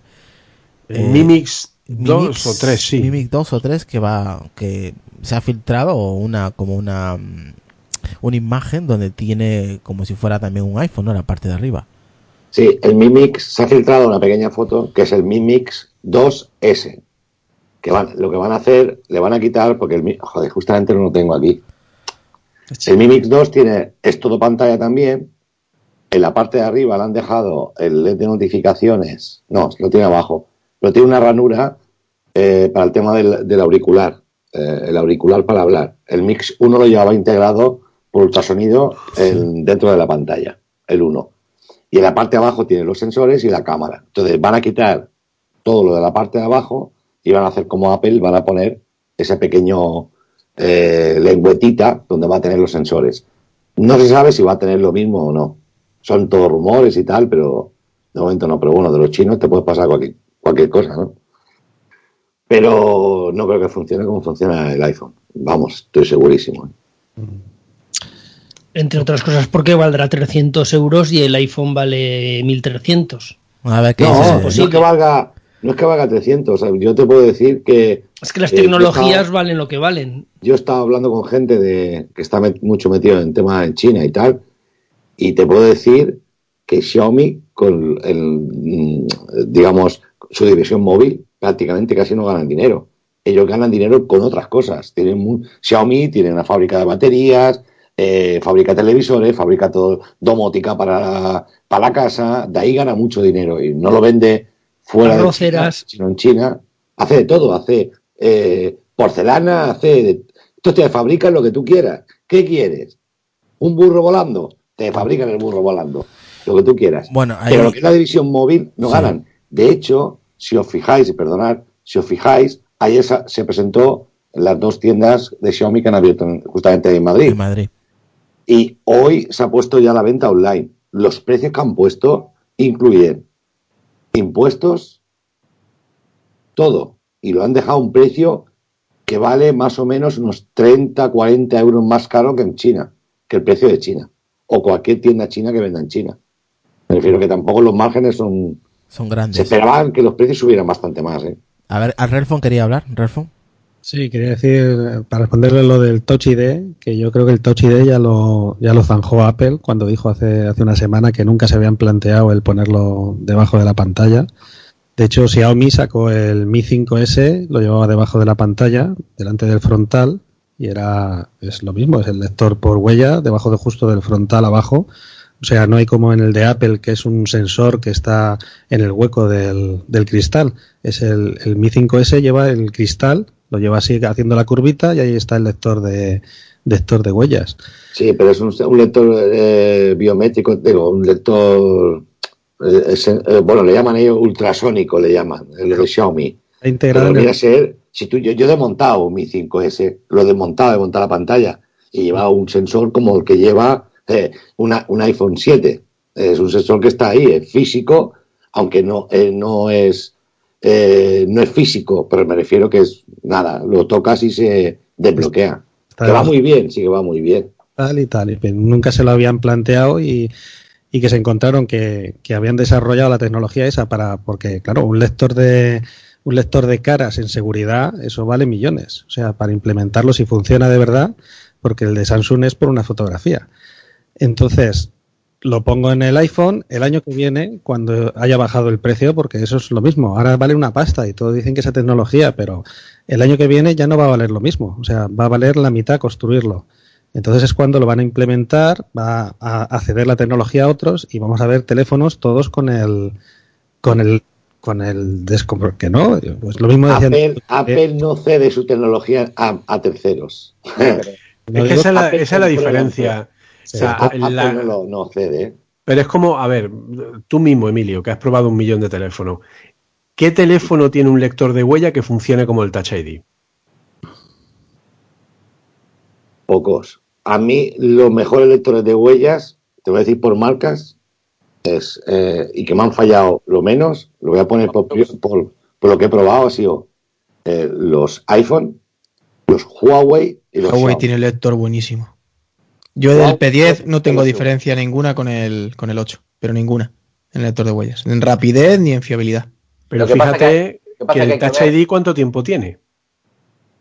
El Eh, Mi Mix 2 Mimix- o 3, sí. Mi Mix 2 o 3 que va, que se ha filtrado una, como una, mm, una imagen donde tiene como si fuera también un iPhone, ¿no? La parte de arriba. Sí, el Mi Mix se ha filtrado una pequeña foto que es el Mi Mix 2S. Que van, lo que van a hacer, le van a quitar, porque el Mi- joder, justamente no lo tengo aquí. El Mi Mix 2 tiene, es todo pantalla también. En la parte de arriba le han dejado el LED de notificaciones. No, lo tiene abajo. Pero tiene una ranura eh, para el tema del, del auricular. eh, el auricular para hablar. El Mix 1 lo llevaba integrado por ultrasonido en- dentro de la pantalla. El 1. Y en la parte de abajo tiene los sensores y la cámara. Entonces van a quitar todo lo de la parte de abajo y van a hacer como Apple, van a poner ese pequeño eh, lengüetita donde va a tener los sensores. No se sabe si va a tener lo mismo o no. Son todos rumores y tal, pero de momento no. Pero bueno, de los chinos te puede pasar cualquier, cualquier cosa, ¿no? pero no creo que funcione como funciona el iPhone. Vamos, estoy segurísimo. ¿eh? Entre otras cosas porque valdrá 300 euros y el iPhone vale 1300. A ver qué No, dices. no es que valga, no es que valga 300. o sea, yo te puedo decir que Es que las Eh, yo tecnologías estaba- valen lo que valen. yo estaba hablando con gente de que está met- mucho metido en temas en China y tal, y te puedo decir que Xiaomi con el, mm, digamos su división móvil prácticamente casi no ganan dinero. Ellos ganan dinero con otras cosas. Tienen mu- Xiaomi tiene una fábrica de baterías, eh, fabrica televisores, fabrica todo domótica para, para la casa, de ahí gana mucho dinero y no lo vende fuera de China, sino en China. Hace de todo, hace eh, porcelana, hace de... Esto te fabrican lo que tú quieras. ¿Qué quieres? ¿Un burro volando? Te fabrican el burro volando. Lo que tú quieras. Bueno, ahí- Pero lo que es la división móvil no Sí. ganan. De hecho, si os fijáis, y perdonad, si os fijáis, ayer se presentó en las dos tiendas de Xiaomi que han abierto en- justamente en Madrid. En Madrid. Y hoy se ha puesto ya la venta online. Los precios que han puesto incluyen impuestos, todo. Y lo han dejado a un precio que vale más o menos unos 30, 40 euros más caro que en China, que el precio de China. O cualquier tienda china que venda en China. Me refiero que tampoco los márgenes son... Son Se grandes. esperaban que los precios subieran bastante más, ¿eh? A ver, ¿a Relfon quería hablar? ¿Relfon? Sí, quería decir, para responderle lo del Touch ID, que yo creo que el Touch ID ya lo, ya lo zanjó Apple cuando dijo hace, hace una semana que nunca se habían planteado el ponerlo debajo de la pantalla. De hecho, Xiaomi sacó el Mi 5S, lo llevaba debajo de la pantalla, delante del frontal, y era, es lo mismo, es el lector por huella, debajo de justo del frontal abajo. O sea, no hay como en el de Apple, que es un sensor que está en el hueco del, del cristal. Es el, el Mi 5S lleva el cristal, lo lleva así haciendo la curvita y ahí está el lector de, lector de huellas. Sí, pero es un, un lector eh, biométrico, digo, un lector, eh, es, eh, bueno, le llaman ellos ultrasónico, le llaman, el de Xiaomi. Integrado Pero el, ser, si tú, yo, yo he desmontado mi 5S, lo he desmontado, he montado la pantalla y lleva un sensor como el que lleva una, un iPhone 7. Es un sensor que está ahí, es físico, aunque no, no es eh, no es físico, pero me refiero que es nada, lo tocas y se desbloquea. está Que va muy bien, sí que va muy bien. tal y tal. Y nunca se lo habían planteado y, y que se encontraron que, que habían desarrollado la tecnología esa para, porque claro, un lector de un lector de caras en seguridad, eso vale millones. O sea, para implementarlo si funciona de verdad, porque el de Samsung es por una fotografía. Entonces, lo pongo en el iPhone el año que viene, cuando haya bajado el precio, porque eso es lo mismo. Ahora vale una pasta y todos dicen que esa tecnología, pero el año que viene ya no va a valer lo mismo. O sea, va a valer la mitad construirlo. Entonces es cuando lo van a implementar, va a, a ceder la tecnología a otros y vamos a ver teléfonos todos con el con el con el descom- que no, pues lo mismo decían Apple, Apple no cede su tecnología a, a terceros. No Es que digo- esa es la, esa es la diferencia. Sí, O sea, Apple la- no, lo- no cede. ¿eh? Pero es como, a ver, tú mismo, Emilio, que has probado un millón de teléfonos. ¿Qué teléfono tiene un lector de huella que funcione como el Touch ID? Pocos. A mí, los mejores lectores de huellas, te voy a decir por marcas, es, eh, y que me han fallado lo menos, lo voy a poner por, por, por lo que he probado, ha sido eh, los iPhone, los Huawei y los Huawei Xiaomi. tiene lector buenísimo. Yo del P10 no tengo diferencia ninguna con el, con el 8, pero ninguna en el lector de huellas. En rapidez ni en fiabilidad. Pero que pasa fíjate que- lo que pasa que que el Touch ID, ¿cuánto tiempo tiene?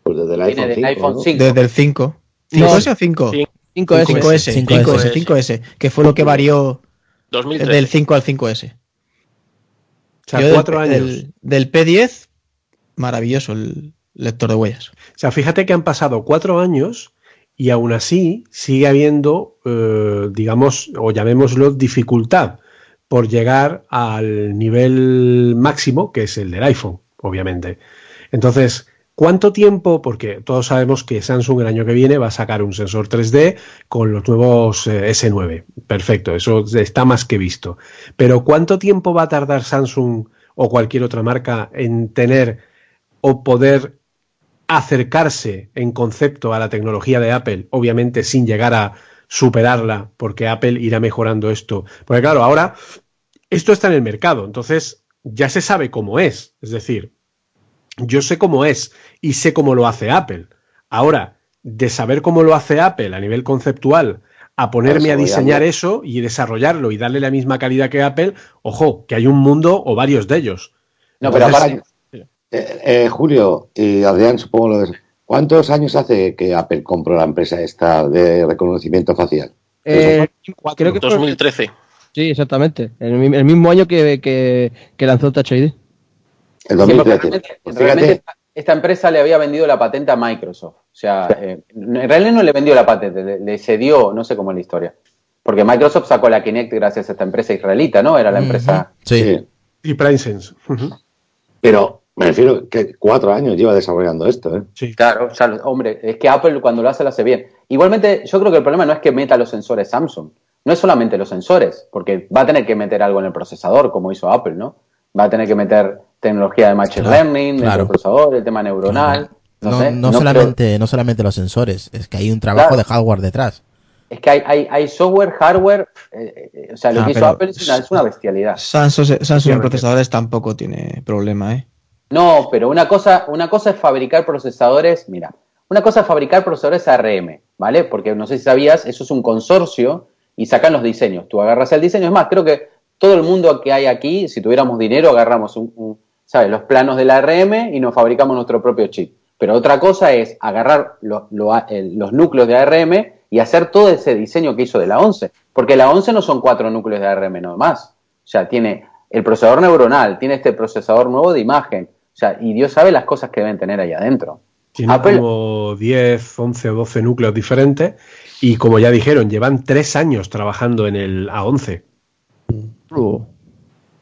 Pues desde el iPhone del 5, iPhone ¿no? 5. Desde el 5. No. ¿5S o 5? Sí. 5S. 5S, 5S, 5S. 5S, que fue lo que varió 2003. del 5 al 5S. O sea, Yo del- cuatro años. Del, del P10, maravilloso el lector de huellas. O sea, fíjate que han pasado cuatro años y aún así sigue habiendo, eh, digamos, o llamémoslo dificultad por llegar al nivel máximo, que es el del iPhone, obviamente. Entonces, ¿cuánto tiempo? Porque todos sabemos que Samsung el año que viene va a sacar un sensor 3D con los nuevos eh, S9. Perfecto, eso está más que visto. Pero ¿cuánto tiempo va a tardar Samsung o cualquier otra marca en tener o poder acercarse en concepto a la tecnología de Apple, obviamente sin llegar a superarla, porque Apple irá mejorando esto. Porque claro, ahora esto está en el mercado, entonces ya se sabe cómo es. Es decir, yo sé cómo es y sé cómo lo hace Apple. Ahora, de saber cómo lo hace Apple a nivel conceptual, a ponerme a diseñar eso y desarrollarlo y darle la misma calidad que Apple, ojo, que hay un mundo o varios de ellos. No, pero aparte, eh, eh, Julio y Adrián, supongo lo de... ¿Cuántos años hace que Apple compró la empresa esta de reconocimiento facial? Eh, creo que 2013. Sí, exactamente. El, mi- el mismo año que, que, que lanzó Touch ID. El Sí, porque 2013. realmente, Pues realmente esta, empresa le había vendido la patente a Microsoft. O sea, eh, en realidad no le vendió la patente, le, le cedió, no sé cómo es la historia. Porque Microsoft sacó la Kinect gracias a esta empresa israelita, ¿no? Era la empresa. Sí. sí. Y PrimeSense. Pero me refiero que cuatro años lleva desarrollando esto, ¿eh? Sí. Claro, o sea, hombre, es que Apple cuando lo hace, lo hace bien. Igualmente, yo creo que el problema no es que meta los sensores Samsung. No es solamente los sensores, porque va a tener que meter algo en el procesador, como hizo Apple, ¿no? Va a tener que meter tecnología de Machine Claro, Learning, claro. del procesador, el tema neuronal. No, No, sé, no no solamente, no solamente los sensores, es que hay un trabajo Claro. de hardware detrás. Es que hay, hay, hay software, hardware, eh, eh, o sea, lo Ah, que hizo Apple es una, es una bestialidad. Samsung, Samsung en procesadores tampoco tiene problema, ¿eh? No, pero una cosa, una cosa es fabricar procesadores, mira, una cosa es fabricar procesadores ARM, ¿vale? Porque no sé si sabías, eso es un consorcio y sacan los diseños. Tú agarras el diseño, es más, creo que todo el mundo que hay aquí, si tuviéramos dinero, agarramos un, ¿sabes? los planos de la ARM y nos fabricamos nuestro propio chip. Pero otra cosa es agarrar lo- los núcleos de ARM y hacer todo ese diseño que hizo de la 11. Porque la 11 no son cuatro núcleos de ARM no más. O sea, tiene el procesador neuronal, tiene este procesador nuevo de imagen. O sea, y Dios sabe las cosas que deben tener ahí adentro. Tiene Apple- como 10, 11 o 12 núcleos diferentes y como ya dijeron, llevan tres años trabajando en el A11.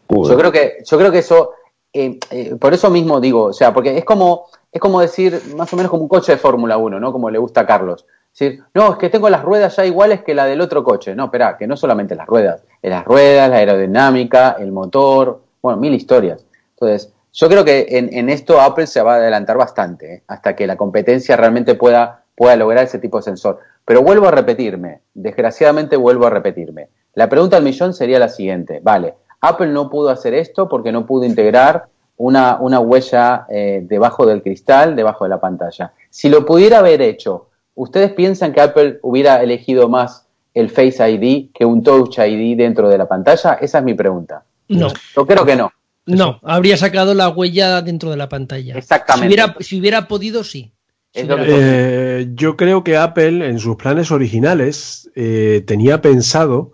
Yo creo que, yo creo que eso, eh, eh, por eso mismo digo, o sea, porque es como, es como decir, más o menos como un coche de Fórmula 1, ¿no? Como le gusta a Carlos. Decir, no, es que tengo las ruedas ya iguales que la del otro coche. No, espera, que no solamente las ruedas, es las ruedas, la aerodinámica, el motor, bueno, mil historias. Entonces, yo creo que en, en esto Apple se va a adelantar bastante, ¿eh? hasta que la competencia realmente pueda, pueda lograr ese tipo de sensor. Pero vuelvo a repetirme, desgraciadamente vuelvo a repetirme. La pregunta al millón sería la siguiente, vale, Apple no pudo hacer esto porque no pudo integrar una, una huella eh, debajo del cristal, debajo de la pantalla. Si lo pudiera haber hecho, ¿ustedes piensan que Apple hubiera elegido más el Face ID que un Touch ID dentro de la pantalla? Esa es mi pregunta. No, Yo creo que no. No, habría sacado la huella dentro de la pantalla. Exactamente. Si hubiera, si hubiera podido, sí. Si hubiera podido. Eh, yo creo que Apple en sus planes originales eh, tenía pensado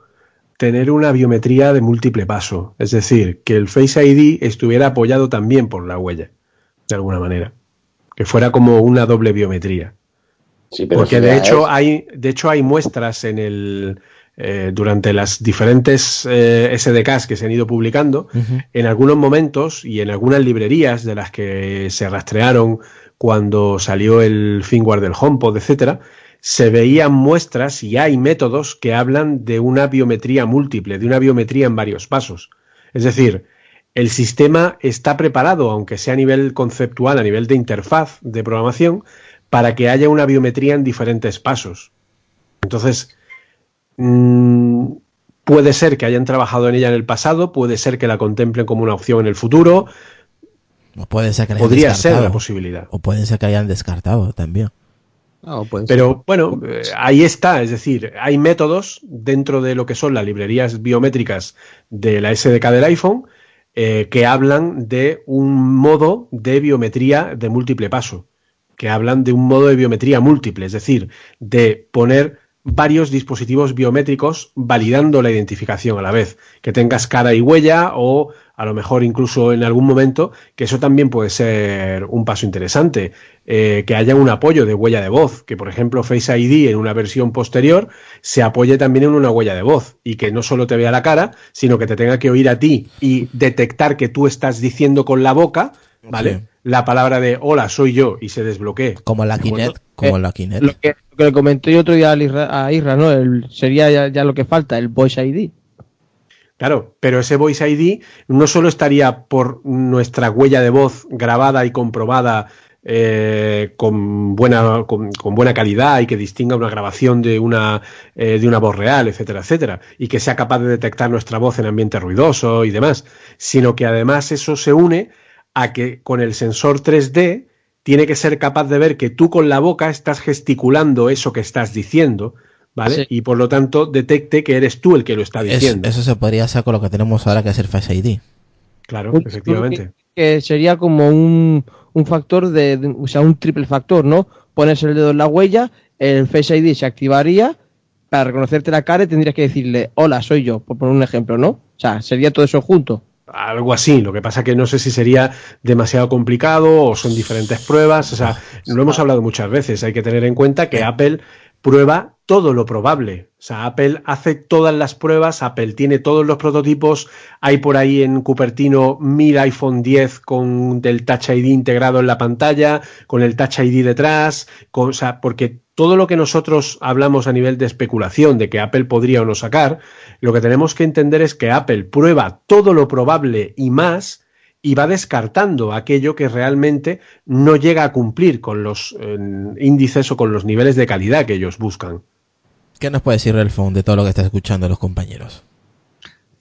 tener una biometría de múltiple paso, es decir, que el Face ID estuviera apoyado también por la huella, de alguna manera, que fuera como una doble biometría. Sí, pero Porque si de hecho es- hay, de hecho hay muestras en el eh, durante las diferentes eh, SDKs que se han ido publicando, en algunos momentos y en algunas librerías de las que se rastrearon cuando salió el firmware del HomePod, etcétera, se veían muestras y hay métodos que hablan de una biometría múltiple, de una biometría en varios pasos. Es decir, el sistema está preparado, aunque sea a nivel conceptual, a nivel de interfaz de programación, para que haya una biometría en diferentes pasos. Entonces, mm, puede ser que hayan trabajado en ella en el pasado, puede ser que la contemplen como una opción en el futuro, O puede ser que la hayan podría ser la posibilidad. O puede ser que hayan descartado también. Ah. Pero bueno, eh, ahí está, es decir, hay métodos dentro de lo que son las librerías biométricas de la SDK del iPhone eh, que hablan de un modo de biometría de múltiple paso, que hablan de un modo de biometría múltiple, es decir, de poner varios dispositivos biométricos validando la identificación a la vez, que tengas cara y huella o a lo mejor incluso en algún momento, que eso también puede ser un paso interesante, eh, que haya un apoyo de huella de voz, que por ejemplo Face ID en una versión posterior se apoye también en una huella de voz. Y que no solo te vea la cara, sino que te tenga que oír a ti y detectar que tú estás diciendo con la boca, ¿vale? La palabra de hola, soy yo y se desbloquee. Como la. Kinect, como Eh, la Kinect. Lo que, lo que le comenté yo otro día a Isra, a Isra, ¿no? El- sería ya, ya lo que falta, el Voice ID. Claro, pero ese Voice ID no solo estaría por nuestra huella de voz grabada y comprobada eh, con, buena, con, con buena calidad y que distinga una grabación de una, eh, de una voz real, etcétera, etcétera, y que sea capaz de detectar nuestra voz en ambiente ruidoso y demás, sino que además eso se une a que con el sensor 3D tiene que ser capaz de ver que tú con la boca estás gesticulando eso que estás diciendo, ¿vale? Sí. Y por lo tanto detecte que eres tú el que lo está Es- diciendo. eso se podría hacer con lo que tenemos ahora que es el Face ID. Claro, Un- efectivamente. Que sería como un, un factor de, de- o sea, un triple factor, ¿no? Pones el dedo en la huella, el Face ID se activaría, para reconocerte la cara y tendrías que decirle, hola, soy yo, por poner un ejemplo, ¿no? O sea, sería todo eso junto. Algo así, lo que pasa que no sé si sería demasiado complicado o son diferentes pruebas, o sea, lo hemos hablado muchas veces, hay que tener en cuenta que Apple prueba todo lo probable, o sea, Apple hace todas las pruebas, Apple tiene todos los prototipos, hay por ahí en Cupertino mil iPhone 10 con el Touch ID integrado en la pantalla, con el Touch ID detrás, con- o sea, porque todo lo que nosotros hablamos a nivel de especulación de que Apple podría o no sacar, lo que tenemos que entender es que Apple prueba todo lo probable y más y va descartando aquello que realmente no llega a cumplir con los eh, índices o con los niveles de calidad que ellos buscan. ¿Qué nos puede decir Relfon de todo lo que está escuchando los compañeros?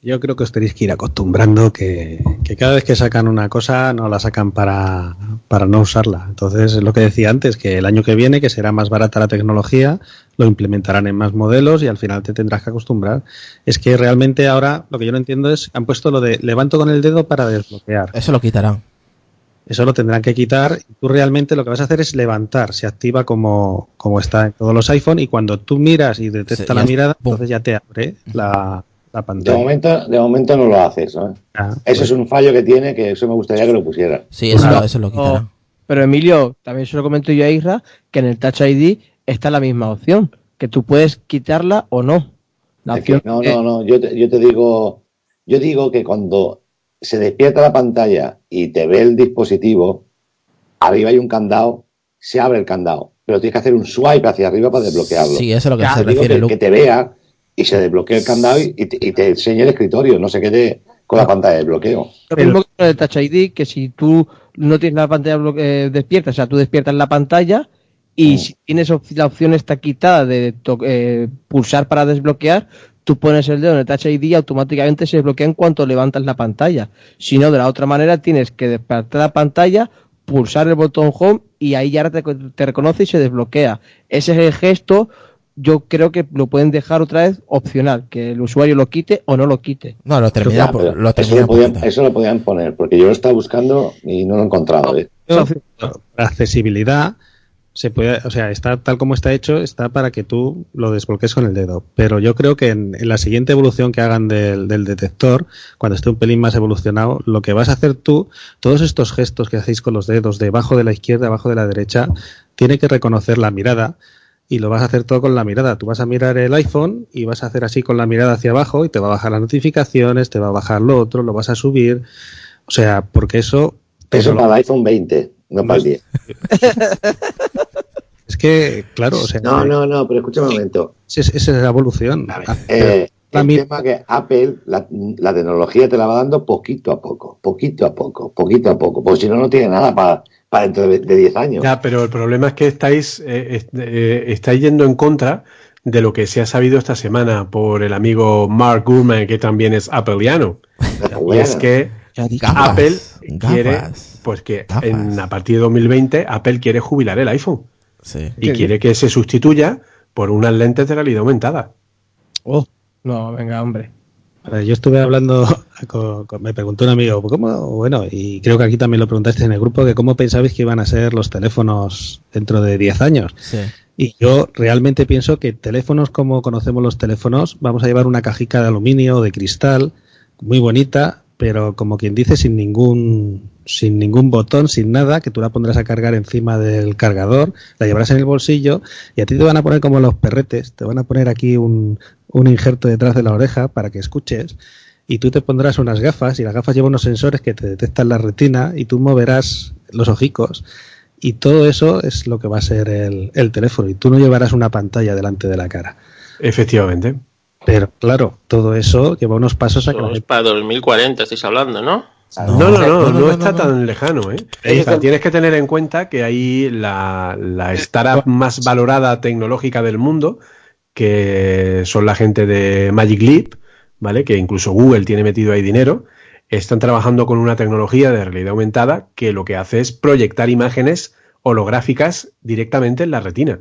Yo creo que os tenéis que ir acostumbrando que, que cada vez que sacan una cosa no la sacan para, para no usarla. Entonces, es lo que decía antes, que el año que viene, que será más barata la tecnología, lo implementarán en más modelos y al final te tendrás que acostumbrar. Es que realmente ahora lo que yo no entiendo es, han puesto lo de levanto con el dedo para desbloquear. Eso lo quitarán. Eso lo tendrán que quitar. y Tú realmente lo que vas a hacer es levantar. Se activa como, como está en todos los iPhone y cuando tú miras y detecta la mirada, entonces ya te abre la, la De momento, de momento no lo hace eso. ¿eh? Ah, Eso es un fallo que tiene que eso me gustaría que lo pusiera. Sí, eso, Claro. lo, eso lo quitarán. Pero Emilio, también se lo comento yo a Isra, que en el Touch ID está la misma opción, que tú puedes quitarla o no. La que opción no, que- no, no. Yo te, yo te digo, yo digo que cuando se despierta la pantalla y te ve el dispositivo, arriba hay un candado, se abre el candado, pero tienes que hacer un swipe hacia arriba para desbloquearlo. Sí, eso es lo que se refiere que, Luke. que te vea y se desbloquee el candado y, y te, y te enseñe el escritorio, no se quede con la pantalla de bloqueo. Lo mismo que con el Touch ID, que si tú no tienes la pantalla eh, despierta, o sea, tú despiertas la pantalla y Mm. si tienes op- la opción está quitada de eh, pulsar para desbloquear, tú pones el dedo en el Touch ID y automáticamente se desbloquea en cuanto levantas la pantalla. Si no, de la otra manera tienes que despertar la pantalla, pulsar el botón Home y ahí ya te, te reconoce y se desbloquea. Ese es el gesto. Yo creo que lo pueden dejar otra vez opcional, que el usuario lo quite o no lo quite. No, lo termina Ya, por, pero lo eso, lo podían, quitar. eso lo podían poner, porque yo lo estaba buscando y no lo he encontrado. ¿eh? La accesibilidad se puede, o sea, está tal como está hecho, está para que tú lo desbloquees con el dedo. Pero yo creo que en, en la siguiente evolución que hagan del, del detector, cuando esté un pelín más evolucionado, lo que vas a hacer tú, todos estos gestos que hacéis con los dedos, debajo de la izquierda, abajo de la derecha, tiene que reconocer la mirada y lo vas a hacer todo con la mirada. Tú vas a mirar el iPhone y vas a hacer así con la mirada hacia abajo y te va a bajar las notificaciones, te va a bajar lo otro, lo vas a subir. O sea, porque eso... Eso lo- para el iPhone 20, no para el 10. Es que, claro, o sea, No, no, no, pero escucha un momento. esa es, esa es la evolución. Eh, La el tema que Apple, la, la tecnología te la va dando poquito a poco, poquito a poco, poquito a poco, porque si no, no tiene nada para, para dentro de, de 10 años. Ya, pero el problema es que estáis, eh, est- eh, estáis yendo en contra de lo que se ha sabido esta semana por el amigo Mark Gurman, que también es appleiano. Y es que Apple quiere, gafas. pues que en, a partir de 2020 Apple quiere jubilar el iPhone Sí. y quiere que se sustituya por unas lentes de realidad aumentada. Oh, No, venga, hombre. Yo estuve hablando, con- con- me preguntó un amigo, ¿cómo? Bueno, y creo que aquí también lo preguntaste en el grupo, que cómo pensabais que iban a ser los teléfonos dentro de 10 años. Sí. Y yo realmente pienso que teléfonos como conocemos los teléfonos, vamos a llevar una cajica de aluminio o de cristal, muy bonita, pero como quien dice, sin ningún, sin ningún botón, sin nada, que tú la pondrás a cargar encima del cargador, la llevarás en el bolsillo y a ti te van a poner como los perretes, te van a poner aquí un, un injerto detrás de la oreja para que escuches y tú te pondrás unas gafas y las gafas llevan unos sensores que te detectan la retina y tú moverás los hojicos y todo eso es lo que va a ser el, el teléfono y tú no llevarás una pantalla delante de la cara. Efectivamente. Pero claro, todo eso lleva unos pasos a que es para 2040, estáis hablando, ¿no? No, no, no, no, no, no, está no. tan lejano, ¿eh? Tienes que tener en cuenta que hay la, la startup más valorada tecnológica del mundo, que son la gente de Magic Leap, ¿vale? Que incluso Google tiene metido ahí dinero. están trabajando con una tecnología de realidad aumentada que lo que hace es proyectar imágenes holográficas directamente en la retina.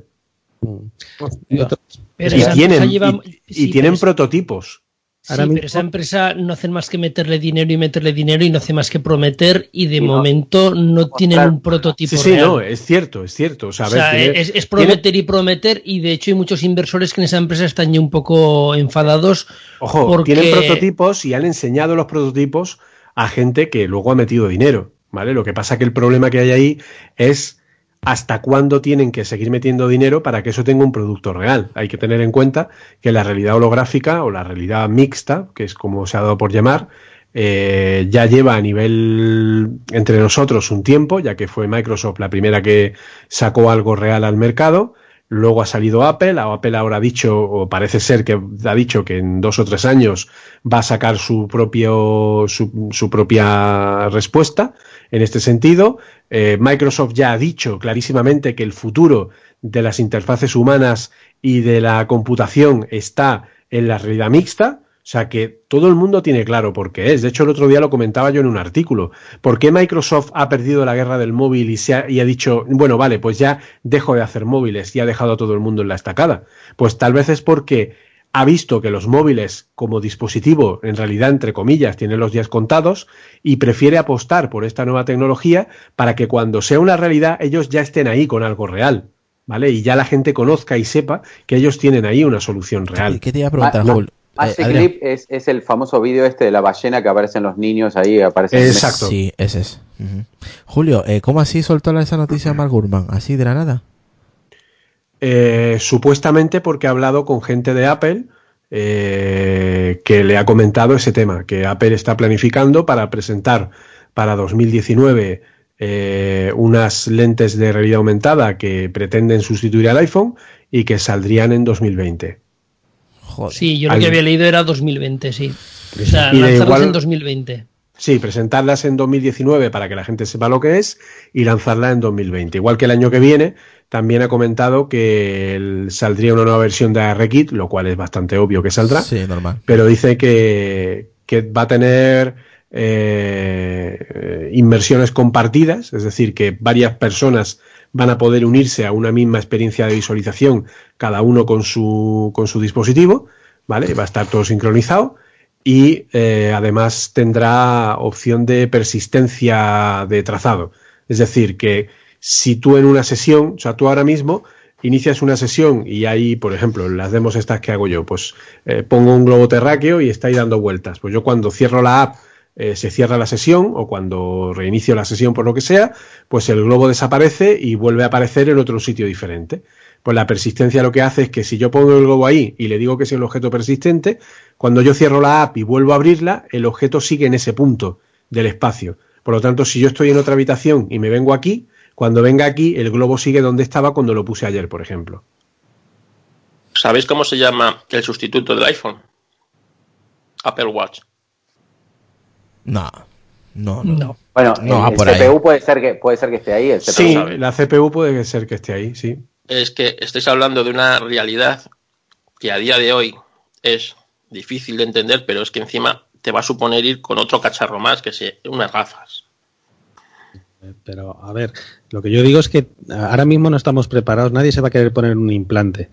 Y tienen, empresa lleva- y- tienen pero prototipos. Sí, pero esa empresa no hace más que meterle dinero y meterle dinero y no hace más que prometer y de momento no tienen un prototipo Sí, sí, real. no, es cierto, es cierto. O sea, a O ver, sea, tiene- es, es tiene- prometer y prometer y de hecho hay muchos inversores que en esa empresa están ya un poco enfadados Ojo, porque tienen prototipos y han enseñado los prototipos a gente que luego ha metido dinero, ¿vale? Lo que pasa que el problema que hay ahí es hasta cuándo tienen que seguir metiendo dinero para que eso tenga un producto real. Hay que tener en cuenta que la realidad holográfica o la realidad mixta, que es como se ha dado por llamar, eh, ya lleva a nivel entre nosotros un tiempo, ya que fue Microsoft la primera que sacó algo real al mercado. Luego ha salido Apple, Apple ahora ha dicho, o parece ser que ha dicho que en dos o tres años va a sacar su propio, su, su propia respuesta en este sentido. Eh, Microsoft ya ha dicho clarísimamente que el futuro de las interfaces humanas y de la computación está en la realidad mixta. O sea que todo el mundo tiene claro por qué es. De hecho, el otro día lo comentaba yo en un artículo. ¿Por qué Microsoft ha perdido la guerra del móvil y, se ha, y ha dicho, bueno, vale, pues ya dejo de hacer móviles y ha dejado a todo el mundo en la estacada? Pues tal vez es porque ha visto que los móviles como dispositivo, en realidad, entre comillas, tienen los días contados y prefiere apostar por esta nueva tecnología para que cuando sea una realidad ellos ya estén ahí con algo real. ¿Vale? Y ya la gente conozca y sepa que ellos tienen ahí una solución real. ¿Qué te iba a preguntar, Jul? Ah, Eh, clip es, es el famoso vídeo este de la ballena que aparecen los niños ahí, aparecen Exacto. Sí, ese es. Julio, eh, ¿cómo así soltó la- esa noticia Mark Gurman? ¿Así de la nada? Eh, supuestamente porque ha hablado con gente de Apple eh, que le ha comentado ese tema, que Apple está planificando para presentar para 2019 eh, unas lentes de realidad aumentada que pretenden sustituir al iPhone y que saldrían en 2020. Sí, yo lo que había leído era 2020, sí. O sea, lanzarlas igual- en 2020. Sí, presentarlas en 2019 para que la gente sepa lo que es y lanzarla en 2020. Igual que el año que viene, también ha comentado que saldría una nueva versión de ARKit, lo cual es bastante obvio que saldrá. Sí, normal. Pero dice que, que va a tener eh, inversiones compartidas, es decir, que varias personas van a poder unirse a una misma experiencia de visualización, cada uno con su, con su dispositivo, ¿vale? Va a estar todo sincronizado y eh, además tendrá opción de persistencia de trazado. Es decir, que si tú en una sesión, o sea, tú ahora mismo inicias una sesión y hay, por ejemplo, en las demos estas que hago yo, pues eh, pongo un globo terráqueo y está ahí dando vueltas. Pues yo cuando cierro la app eh, se cierra la sesión o cuando reinicio la sesión por lo que sea, pues el globo desaparece y vuelve a aparecer en otro sitio diferente. Pues la persistencia lo que hace es que si yo pongo el globo ahí y le digo que es el objeto persistente, cuando yo cierro la app y vuelvo a abrirla, el objeto sigue en ese punto del espacio. Por lo tanto, si yo estoy en otra habitación y me vengo aquí, cuando venga aquí, el globo sigue donde estaba cuando lo puse ayer, por ejemplo. ¿Sabéis cómo se llama el sustituto del iPhone? Apple Watch. No, no, no. No. Bueno, No, el, el ahí. CPU puede ser que puede ser que esté ahí. El CPU. Sí, la CPU puede ser que esté ahí, sí. Es que estáis hablando de una realidad que a día de hoy es difícil de entender, pero es que encima te va a suponer ir con otro cacharro más, que es unas gafas. Pero, a ver, lo que yo digo es que ahora mismo no estamos preparados, nadie se va a querer poner un implante.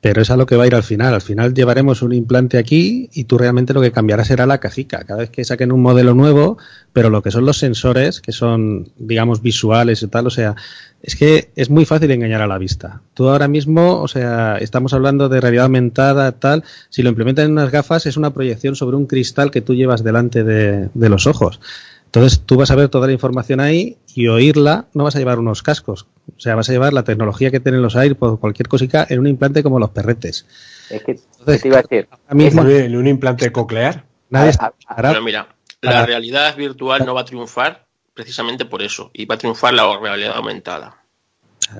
Pero es a lo que va a ir al final. Al final llevaremos un implante aquí y tú realmente lo que cambiará será la cajica. Cada vez que saquen un modelo nuevo, pero lo que son los sensores, que son, digamos, visuales y tal, o sea, es que es muy fácil engañar a la vista. Tú ahora mismo, o sea, estamos hablando de realidad aumentada, tal, si lo implementan en unas gafas es una proyección sobre un cristal que tú llevas delante de, de los ojos. Entonces tú vas a ver toda la información ahí y oírla, no vas a llevar unos cascos. O sea, vas a llevar la tecnología que tienen los AirPods, cualquier cosica, en un implante como los perretes. Es que Entonces, ¿qué te iba a decir. ahora mismo En un- en un implante coclear. nadie Ah, Pero mira, la para- realidad virtual no va a triunfar precisamente por eso, y va a triunfar la realidad aumentada.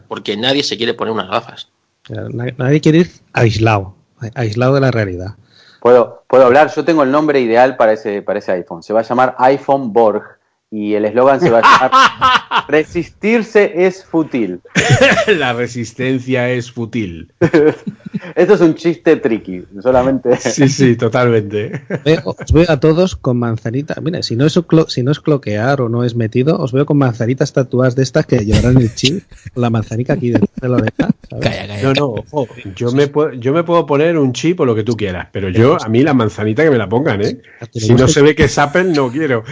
Porque nadie se quiere poner unas gafas. na- nadie quiere ir aislado, aislado de la realidad. Puedo, puedo hablar. Yo tengo el nombre ideal para ese, para ese iPhone. Se va a llamar iPhone Borg y el eslogan se va a llamar Resistirse es fútil. La resistencia es fútil. Esto es un chiste tricky, solamente. Sí, sí, totalmente. Veo- os veo a todos con manzanitas. Mira, si no, es clo- si no es cloquear o no es metido, os veo con manzanitas tatuadas de estas que llevarán el chip, la manzanica aquí detrás de la oreja. ¿sabes? No, no, ojo, yo me, puedo, yo me puedo poner un chip o lo que tú quieras, pero yo, a mí la manzanita que me la pongan, ¿eh? Si no se ve que es Apple, no quiero.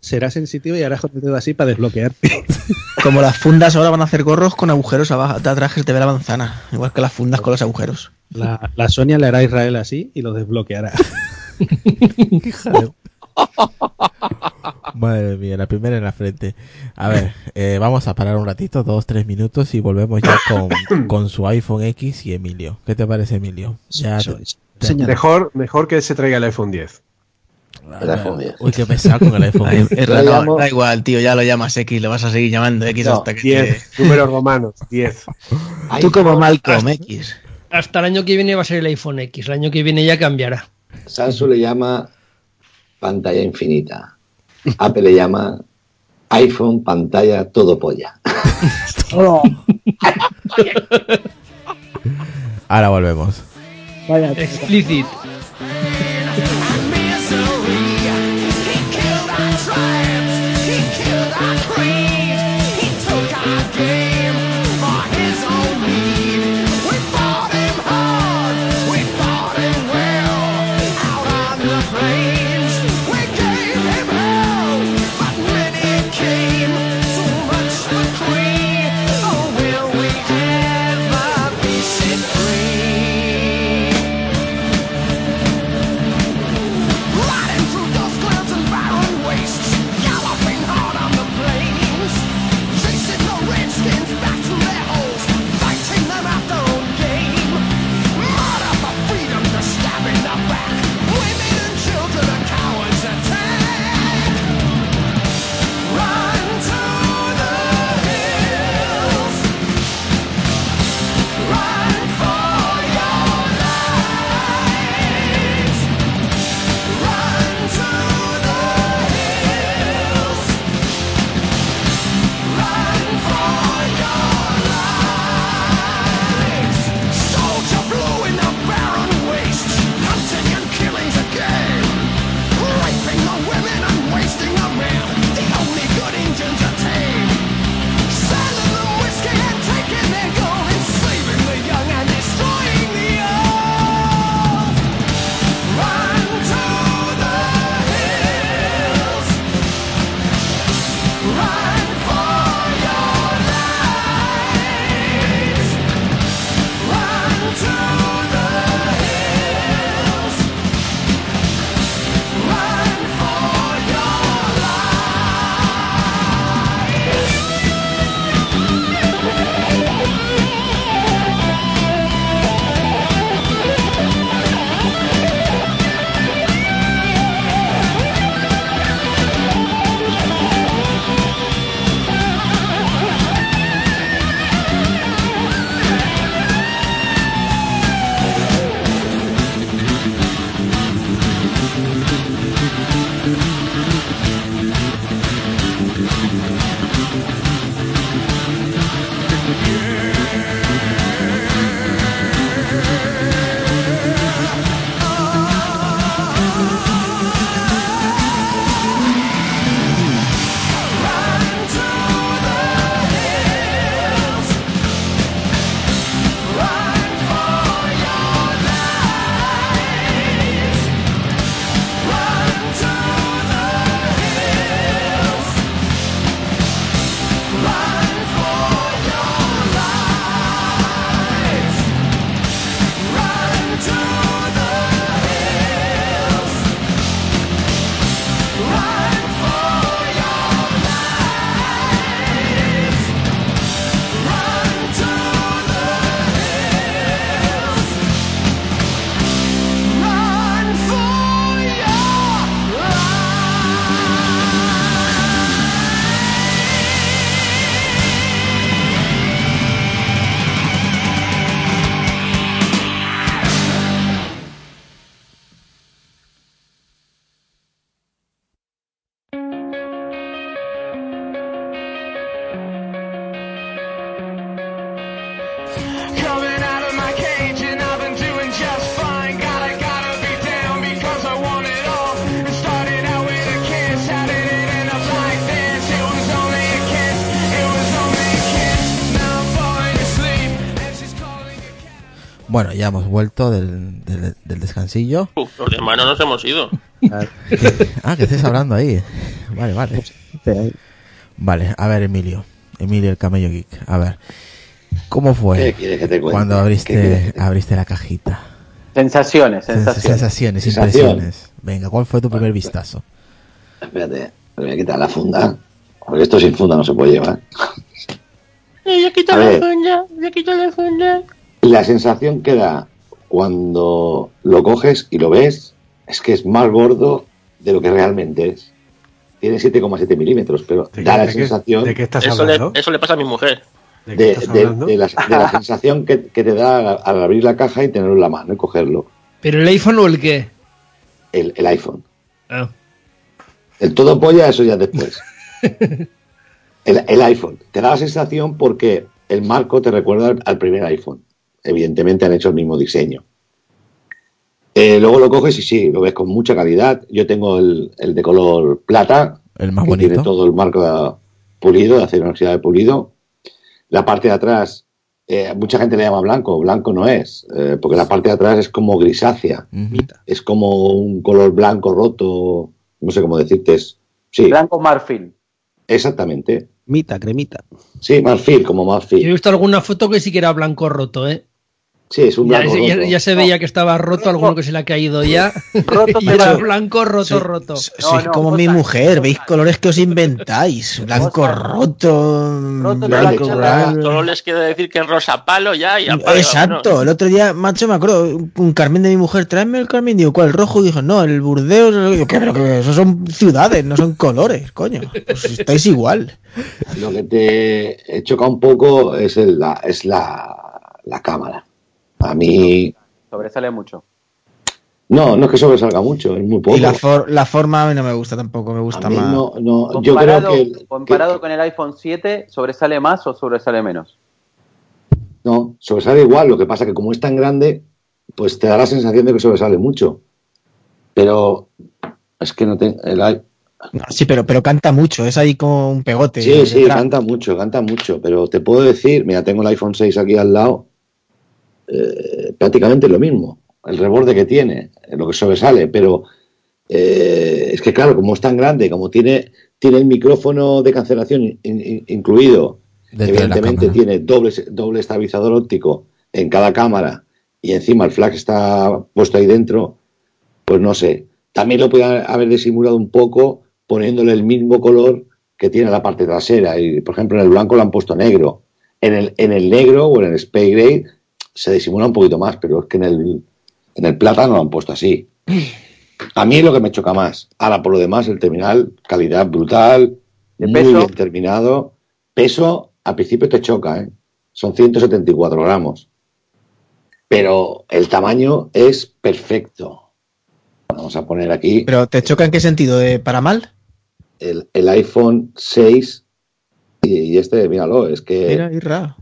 Será sensitivo y harás con el dedo así para desbloquearte. Como las fundas ahora van a hacer gorros con agujeros abajo, de atrás que se te ve la manzana. Igual que las fundas con los agujeros. La, la Sonia le hará a Israel así y lo desbloqueará. Madre mía, la primera en la frente. A ver, eh, vamos a parar un ratito, dos, tres minutos y volvemos ya con, con su iPhone X y Emilio. ¿Qué te parece, Emilio? Ya te- te-. Mejor, mejor que se traiga el iPhone 10. El iPhone 10. Uy, qué pesado con el iPhone. Ay, X. es Lo raro, llamo- da igual, tío, ya lo llamas X, lo vas a seguir llamando X No, hasta que 10, números romanos, 10. te- Tú como Malcolm X. Hasta el año que viene va a ser el iPhone X. El año que viene ya cambiará. Samsung le llama pantalla infinita. Apple le llama iPhone pantalla todo polla. Ahora volvemos. Explicit. Bueno, ya hemos vuelto del, del, del descansillo. Uf, los demás no nos hemos ido. Ah, que estés hablando ahí. Vale, vale. Vale, a ver, Emilio. Emilio, el camello geek. A ver. ¿Cómo fue ¿Qué quieres que te cuente? cuando ¿Qué abriste, quieres que- abriste la cajita? Sensaciones, Sens- sensaciones. Sensaciones, impresiones. Venga, ¿cuál fue tu primer vistazo? Espérate, me voy a quitar la funda. Porque esto sin funda no se puede llevar. Eh, ya quito la funda, ya quito la funda. La sensación que da cuando lo coges y lo ves es que es más gordo de lo que realmente es. Tiene 7,7 milímetros, pero ¿De da qué- la de qué- sensación de qué estás Eso le, hablando? eso le pasa a mi mujer. ¿De la, de la sensación que, que te da al, al abrir la caja y tenerlo en la mano y cogerlo. ¿Pero el iPhone o el qué? El, el iPhone. Ah. El todo polla, eso ya después. El, el iPhone. Te da la sensación porque el marco te recuerda al, al primer iPhone. Evidentemente han hecho el mismo diseño. Eh, luego lo coges y sí, lo ves con mucha calidad. Yo tengo el, el de color plata, El más que bonito. tiene todo el marco pulido, de acero inoxidable pulido. La parte de atrás, eh, mucha gente le llama blanco, blanco no es, eh, porque la parte de atrás es como grisácea, Ujú. es como un color blanco roto, no sé cómo decirte, es, sí, Blanco marfil. exactamente. Mita, cremita. Sí, marfil, como Yo he marfil. visto alguna foto que sí que era blanco roto, ¿eh? Sí, es un Ya, blanco ya- roto. ya se veía que estaba roto, alguno que se le ha caído ya. Roto, y pero- era blanco, roto, Sí. roto. Sois no, como mi mujer, veis colores que os inventáis. Blanco roto, Roto, blanco. Solo les queda decir que es rosa palo ya y Exacto, ¿no? el otro día, macho, me acuerdo, un Carmen de mi mujer, tráeme el Carmen, digo, ¿cuál? ¿El rojo? Y dijo, no, el Burdeos. Digo, ¿qué? Pero que eso son ciudades, no son colores, coño. Pues estáis igual. Lo que te choca un poco es, el- la, es la, la cámara. A mí, Sobresale mucho. no, no es que sobresalga mucho, es muy poco. Y la, for- la forma a mí no me gusta tampoco, me gusta A mí más. no, no, yo creo Comparado, que, comparado que- con el iPhone 7, ¿sobresale más o sobresale menos? No, sobresale igual, lo que pasa que como es tan grande, pues te da la sensación de que sobresale mucho. Pero es que no te... el No, sí, pero, pero canta mucho, es ahí como un pegote. sí, sí, detrás. canta mucho, canta mucho, pero te puedo decir, mira, tengo el iPhone 6 aquí al lado, eh, prácticamente lo mismo, el reborde que tiene, eh, lo que sobresale, pero eh, es que claro, como es tan grande, como tiene, tiene el micrófono de cancelación in- in- incluido, evidentemente tiene doble, doble estabilizador óptico en cada cámara y encima el flash está puesto ahí dentro, pues no sé. También lo puede haber disimulado un poco poniéndole el mismo color que tiene la parte trasera. Y, por ejemplo, en el blanco lo han puesto negro. En el, en el negro o en el Space Gray se disimula un poquito más, pero es que en el, en el plata no lo han puesto así. A mí es lo que me choca más. Ahora, por lo demás, el terminal, calidad brutal, ¿De muy peso? bien terminado. Peso, al principio te choca, ¿eh? Son 174 gramos. Pero el tamaño es perfecto. Vamos a poner aquí Pero ¿te choca en qué sentido? ¿De para mal? el, el iPhone 6 y, y este, míralo, es que Mira, Irra.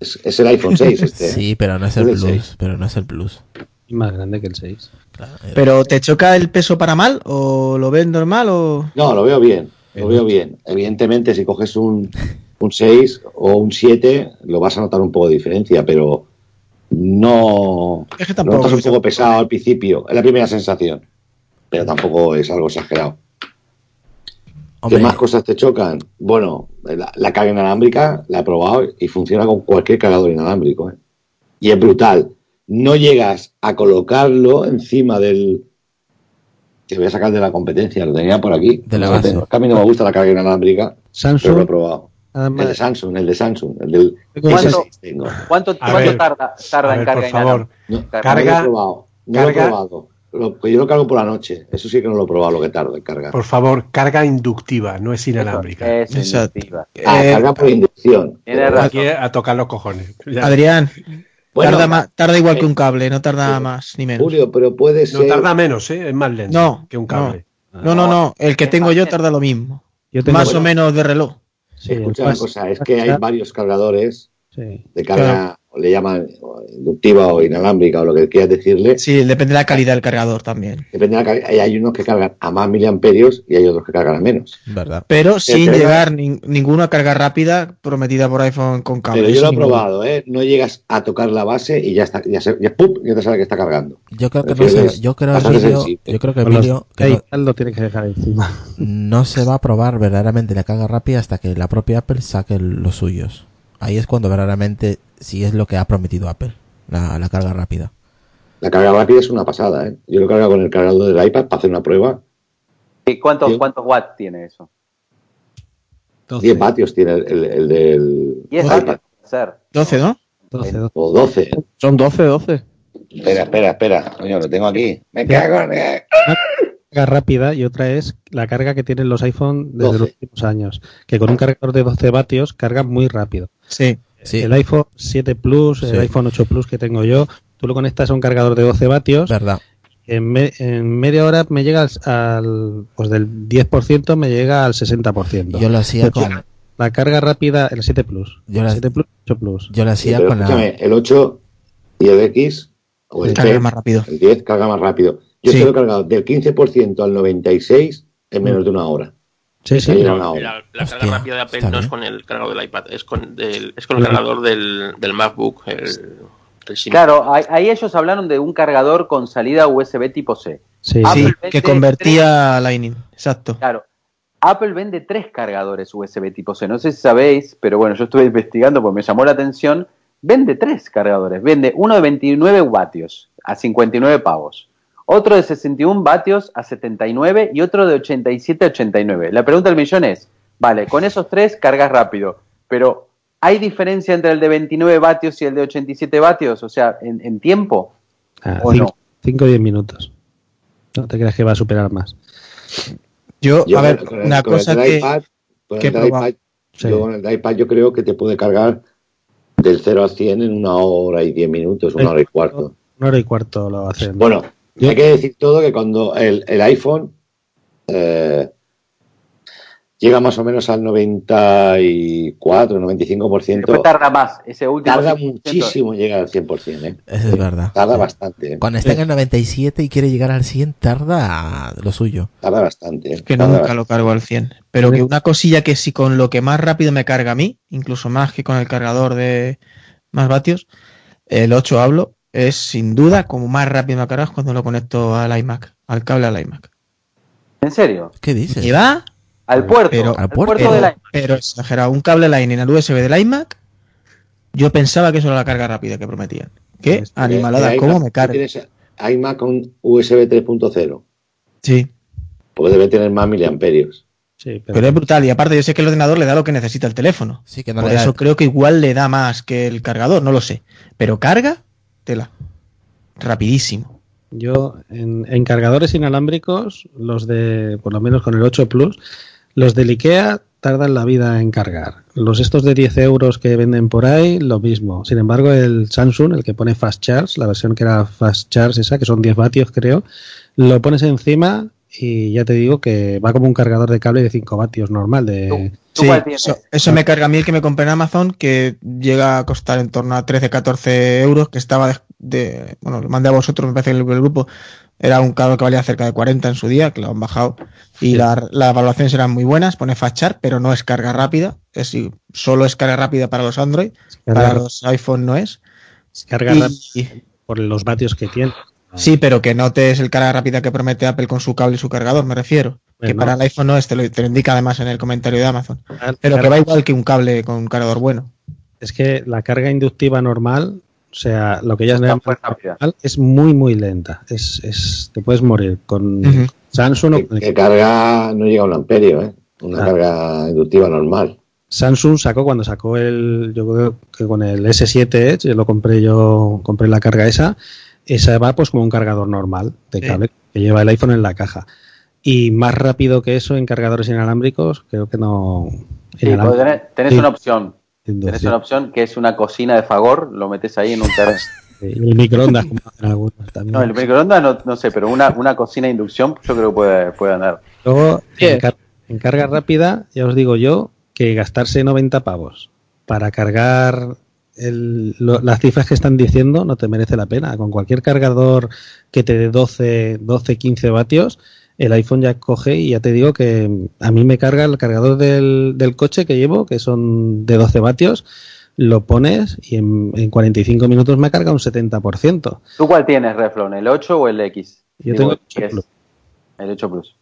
Es, es el iPhone 6 este. ¿eh? Sí, pero no es el plus. Pero no es el plus. Y más grande que el 6. Claro, era- ¿Pero te choca el peso para mal o lo ves normal o...? No, lo veo bien, lo veo bien. Evidentemente, si coges un, un 6 o un 7, lo vas a notar un poco de diferencia, pero no... Es que Lo tampoco... notas un poco pesado al principio, es la primera sensación, pero tampoco es algo exagerado. Hombre, ¿Qué más cosas te chocan? Bueno, la, la carga inalámbrica la he probado y funciona con cualquier cargador inalámbrico. ¿eh? Y es brutal. No llegas a colocarlo encima del... Que voy a sacar de la competencia, lo tenía por aquí. De la base. tengo. Es que a mí no me gusta la carga inalámbrica, pero lo he Samsung, probado. El de. Samsung, el de Samsung, el del ¿Cuánto? S6 tengo. ¿Cuánto, cuánto ver, tarda, en ver, carga por favor. No, Carga. no lo he probado. No lo he carga- probado. Lo- pues yo lo cargo por la noche. Eso sí que no lo he probado, lo que tarda en cargar. Por favor, carga inductiva, no es inalámbrica. Es Exacto. inductiva. Ah, Eh, carga por inducción. Aquí a tocar los cojones. Ya. Adrián, Bueno, tarda, igual eh, que un cable, no tarda eh, más ni menos. Julio, pero puede No ser. tarda menos, ¿eh? es más lento No, que un cable. No, no, no, el que tengo yo tarda lo mismo. Yo tengo- Más o menos de reloj. Sí, Escucha una pas- cosa, es que hay varios cargadores sí. de carga le llaman inductiva o inalámbrica o lo que quieras decirle. Sí, depende de la calidad del cargador también. Depende de la calidad. Hay unos que cargan a más miliamperios y hay otros que cargan a menos. ¿Verdad? Pero sin pero- llegar nin- ninguna carga rápida prometida por iPhone con cable. Pero yo lo he probado, ¿eh? No llegas a tocar la base y ya está, ya, se, ya, ¡pum! ya te sale que está cargando. Yo creo que no se, yo creo yo creo que Emilio que Hey, no, lo tiene que dejar encima. no se va a probar verdaderamente la carga rápida hasta que la propia Apple saque los suyos. Ahí es cuando verdaderamente si es lo que ha prometido Apple, la, la carga rápida. La carga rápida es una pasada, ¿eh? Yo lo cargo con el cargador del iPad para hacer una prueba. ¿Y cuántos, Sí. cuántos watts tiene eso? 10 vatios tiene el, el- el del 10 iPad. watts puede ser. 12, ¿no? 12, 12. O 12. Son 12, 12. Espera, espera, espera. Coño, lo tengo aquí. Me cago en... carga rápida y otra es la carga que tienen los iPhone desde 12. los últimos años, que con un cargador de 12 vatios cargan muy rápido. Sí. Sí, El iPhone 7 Plus, Sí. el iPhone 8 Plus que tengo yo, tú lo conectas a un cargador de 12 vatios, verdad. en, me- en media hora me llega al, al- pues del 10% me llega al 60%. Yo lo hacía Pero con La carga rápida, el 7 Plus, Yo el la- 7 Plus, 8 Plus. yo lo hacía pero con la el 8 y el X o el Carga 10, más rápido. el 10 carga más rápido. Yo Sí. se lo he cargado del 15% al 96 en menos de una hora. Sí, sí. La, la Hostia, carga rápida de Apple no es con el cargador del iPad, es con, del, es con el cargador del, del MacBook. El, el. Claro, ahí, ellos hablaron de un cargador con salida USB tipo C. Sí, Sí, vende que convertía a Lightning. Exacto. Claro. Apple vende tres cargadores USB tipo C. No sé si sabéis, pero bueno, yo estuve investigando porque me llamó la atención. Vende tres cargadores. Vende uno de 29 vatios a 59 pavos. Otro de 61 vatios a 79 y otro de 87 a 89. La pregunta del millón es, vale, con esos tres cargas rápido, pero ¿hay diferencia entre el de 29 vatios y el de 87 vatios? O sea, en, en tiempo. ¿O no? 5 o 10 minutos. No te creas que va a superar más. Yo, Yo a ver, con el- una con cosa que. iPad, con que el iPad, Sí. yo con el iPad yo creo que te puede cargar del 0 al 100 en una hora y 10 minutos, una hora y cuarto. Una hora y cuarto lo hacen. Bueno, hay que decir todo que cuando el, el iPhone eh, llega más o menos al 94, 95%, Después tarda más. Ese último tarda 5%. muchísimo en llegar al 100%. ¿eh? Es verdad. Tarda Sí. bastante. ¿eh? Cuando está en el 97 y quiere llegar al 100 tarda lo suyo. Tarda bastante. ¿eh? que Tarda nunca bastante. lo cargo al 100. Pero que una cosilla que si con lo que más rápido me carga a mí, incluso más que con el cargador de más vatios, el 8 hablo, es sin duda como más rápido me carga es cuando lo conecto al iMac, al cable al iMac. ¿En serio? ¿Qué dices? Y va, Al puerto. Pero- al puerto, puerto. de pero, exagerado, un cable Lightning al USB del iMac, yo pensaba que eso era la carga rápida que prometían. ¿Qué? Pues, Animalada, Eh, ¿cómo iMac, me carga? Tienes iMac con USB 3.0, Sí, porque debe tener más miliamperios. Sí, pero, pero es brutal. Y aparte yo sé que el ordenador le da lo que necesita el teléfono. Sí, que no Por le da- eso creo que igual le da más que el cargador, no lo sé. Pero carga, tela. Rapidísimo. yo en, cargadores inalámbricos, los de, por lo menos con el 8 Plus, los del IKEA tardan la vida en cargar. Los estos de 10 euros que venden por ahí, lo mismo. Sin embargo, el Samsung, el que pone Fast Charge, la versión que era Fast Charge esa, que son 10 vatios creo, lo pones encima y ya te digo que va como un cargador de cable de 5 vatios normal. De, eso, eso me carga a mí el que me compré en Amazon, que llega a costar en torno a 13-14 euros, que estaba de, de- Bueno, lo mandé a vosotros, me parece que el, el grupo era un cargador que valía cerca de 40 en su día, que lo han bajado. Y la- las evaluaciones eran muy buenas, pone Fast Charge, pero no es carga rápida. Es, solo es carga rápida para los Android, para carga, los iPhone no es. carga Y- rápida por los vatios que tiene. Sí, pero que no te es el carga rápida que promete Apple con su cable y su cargador, me refiero. que Bueno. para el iPhone no es, te lo, te lo indica además en el comentario de Amazon. Ah, Pero que va igual que un cable con un cargador bueno. Es que la carga inductiva normal, o sea, lo que ellas llaman es muy, muy lenta. Es, es, te puedes morir con. Samsung o Que, que carga no llega a un amperio, ¿eh? Una Ah. carga inductiva normal. Samsung sacó cuando sacó el, yo creo que con el S7 Edge, lo compré yo, compré la carga esa, esa va pues como un cargador normal de Sí. cable que lleva el iPhone en la caja. Y más rápido que eso en cargadores inalámbricos, creo que no. Sí, tenés, tenés Sí. una opción. inducción. una opción que es una cocina de Fagor, lo metes ahí en un terreno. Y el microondas, como hacen algunos también. No, el microondas no, no sé, pero una, una cocina de inducción yo creo que puede, puede andar. Luego, ¿Qué? en, car- en carga rápida, ya os digo yo que gastarse 90 pavos para cargar el- lo- las cifras que están diciendo no te merece la pena. Con cualquier cargador que te dé 12, 12 15 vatios, el iPhone ya coge y ya te digo que a mí me carga el cargador del, del coche que llevo, que son de 12 vatios, lo pones y en, en 45 minutos me carga un 70%. ¿Tú cuál tienes, Reflon? ¿El 8 o el X? Yo Digo, tengo el 8 X. Plus. El 8 Plus.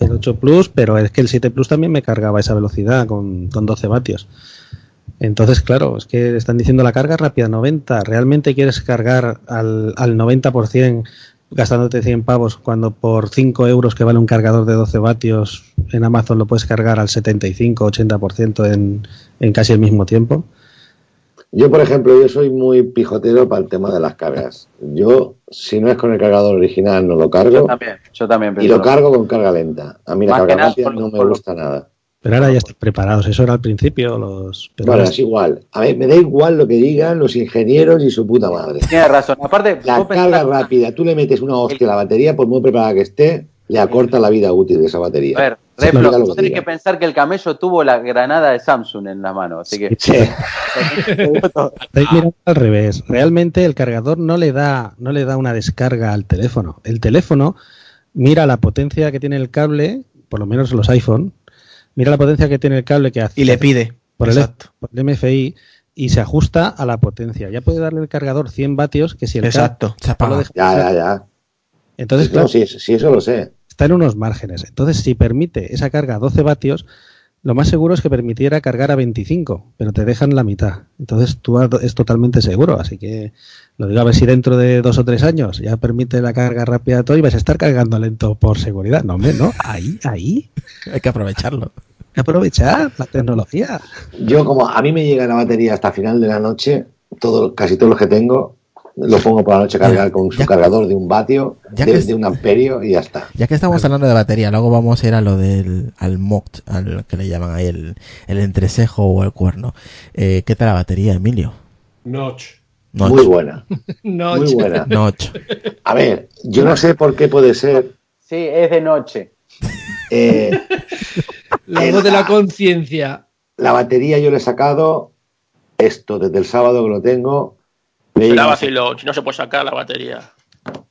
El 8 Plus, pero es que el 7 Plus también me cargaba esa velocidad con, con 12 vatios. Entonces, claro, es que están diciendo la carga rápida 90. ¿Realmente quieres cargar al, al 90% gastándote 100 pavos cuando por 5 euros que vale un cargador de 12 vatios en Amazon lo puedes cargar al 75-80% en, en casi el mismo tiempo? Yo, por ejemplo, yo soy muy pijotero para el tema de las cargas. Yo, si no es con el cargador original, no lo Yo cargo también, yo también y lo cargo con carga lenta. A mí la Más carga rápida no me gusta nada. Pero ahora ya están preparados. Eso era al principio. Los, Bueno, ahora es igual. A ver, me da igual lo que digan los ingenieros y su puta madre. Tienes razón. Aparte, La carga rápida, tú le metes una hostia a la batería, por muy preparada que esté, le acorta la vida útil de esa batería. A ver, Sí, Reflon, diga lo tú diga. que pensar que el camello tuvo la granada de Samsung en la mano, así que... Sí. Estáis mirando al revés. Realmente el cargador no le da, no le da una descarga al teléfono. El teléfono mira la potencia que tiene el cable, por lo menos los iPhone, mira la potencia que tiene el cable que hace Y le pide. por el, Exacto. por el MFI y se ajusta a la potencia. Ya puede darle el cargador 100 vatios que si el Exacto. Se no apaga. deja- Ya, ya, ya. Entonces, No, claro, sí, sí, eso lo sé. está en unos márgenes. Entonces, si permite esa carga a 12 vatios, lo más seguro es que permitiera cargar a 25, pero te dejan la mitad. Entonces, tú es totalmente seguro. Así que lo digo a ver si dentro de dos o tres años ya permite la carga rápida de todo y vas a estar cargando lento por seguridad. No, hombre, no. Ahí, ahí. Hay que aprovecharlo. Hay que aprovechar la tecnología. Yo, como a mí me llega la batería hasta final de la noche, todo, casi todos los que tengo, los pongo por la noche a cargar con su Ya- cargador de un vatio, ya de, que es- de un amperio y ya está. Ya que estamos hablando de batería, luego vamos a ir a lo del al moct, al que le llaman ahí el, el entrecejo o el cuerno. Eh, ¿Qué tal la batería, Emilio? Notch. Notch. Muy buena, No, muy buena. Notch. A ver, yo no sé por qué puede ser. Sí, es de noche. eh, la voz de la conciencia. la batería yo le he sacado esto desde el sábado que lo tengo. Me Será vacilo, si no se puede sacar la batería.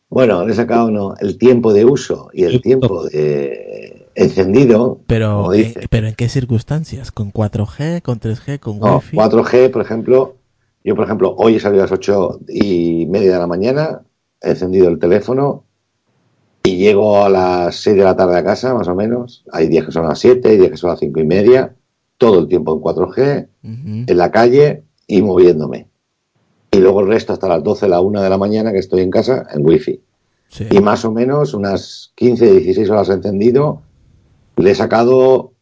Bueno, le he sacado no, el tiempo de uso y el tiempo de encendido. Pero, como eh, pero ¿en qué circunstancias? ¿Con 4G? ¿Con 3G? ¿Con No, Wi-Fi? 4G, por ejemplo, yo, por ejemplo, hoy he salido a las 8 y media de la mañana, he encendido el teléfono y llego a las 6 de la tarde a casa, más o menos. Hay días que son a las 7, hay días que son a las 5 y media, todo el tiempo en 4G, Ujú. en la calle y moviéndome. Y luego el resto hasta las 12, la 1 de la mañana que estoy en casa en Wi-Fi. Sí. Y más o menos unas 15, 16 horas encendido, le he sacado,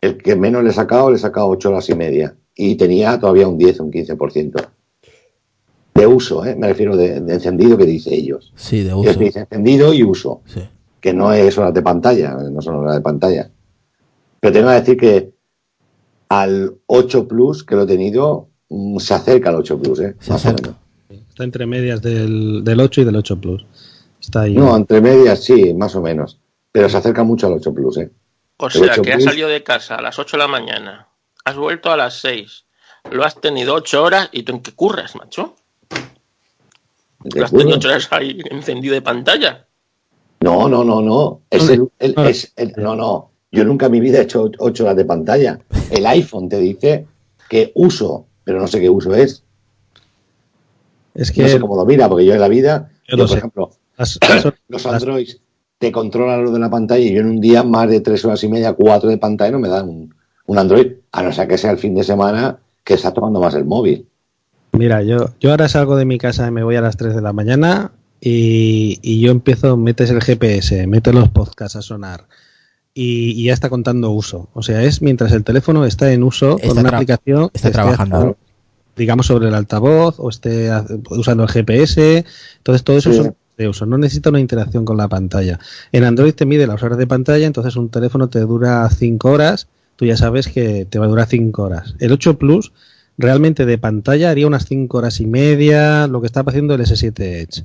el que menos le he sacado, le he sacado 8 horas y media. Y tenía todavía un 10, un 15%. De uso, ¿eh? me refiero de, de encendido que dice ellos. Sí, de Ellos uso. dicen encendido y uso, Sí. que no es horas de pantalla, no son horas de pantalla. Pero tengo que decir que al 8 Plus que lo he tenido, se acerca al 8 Plus, ¿eh? Se más o acerca. menos. Está entre medias del, del 8 y del 8 Plus. Está ahí. No, entre medias sí, más o menos. Pero se acerca mucho al 8 Plus, ¿eh? O El sea, 8 que has Plus. salido de casa a las 8 de la mañana, has vuelto a las 6, lo has tenido 8 horas y tú en qué curras, macho. ¿De Lo has tenido acuerdo? 8 horas ahí encendido de pantalla. No, no, no, no. Es el, el- no. es el- no, no. Yo nunca en mi vida he hecho 8 horas de pantalla. El iPhone te dice que uso, pero no sé qué uso es. Es que No sé cómo lo mira, porque yo en la vida, Yo por sé. ejemplo, las- las- los las- Androids te controlan lo de la pantalla y yo en un día más de 3 horas y media, 4 de pantalla no me dan un, un Android, a no ser que sea el fin de semana que está tomando más el móvil. Mira, yo, yo ahora salgo de mi casa y me voy a las 3 de la mañana y, y yo empiezo, metes el GPS, metes los podcasts a sonar y, y ya está contando uso. O sea, es mientras el teléfono está en uso Está con una aplicación está que trabajando. digamos sobre el altavoz o esté usando el GPS. Entonces todo eso Sí. son de uso. No necesita una interacción con la pantalla. En Android te mide las horas de pantalla, entonces un teléfono te dura 5 horas. Tú ya sabes que te va a durar 5 horas. El 8 Plus realmente de pantalla haría unas 5 horas y media, lo que está haciendo el S7 Edge.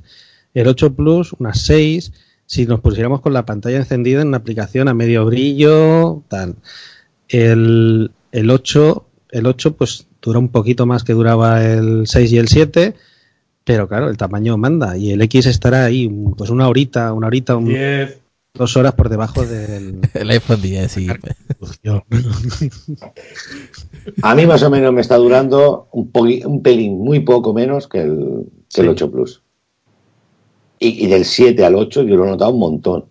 El 8 Plus, unas 6. Si nos pusiéramos con la pantalla encendida en una aplicación a medio brillo, tal. El, el 8, el 8, pues dura un poquito más que duraba el 6 y el 7, pero claro, el tamaño manda y el X estará ahí pues una horita, una horita, un- dos horas por debajo del El iPhone 10, sí. A mí más o menos me está durando un, un pelín muy poco menos que el, que el 8 Plus. Y, y del 7 al 8 yo lo he notado un montón.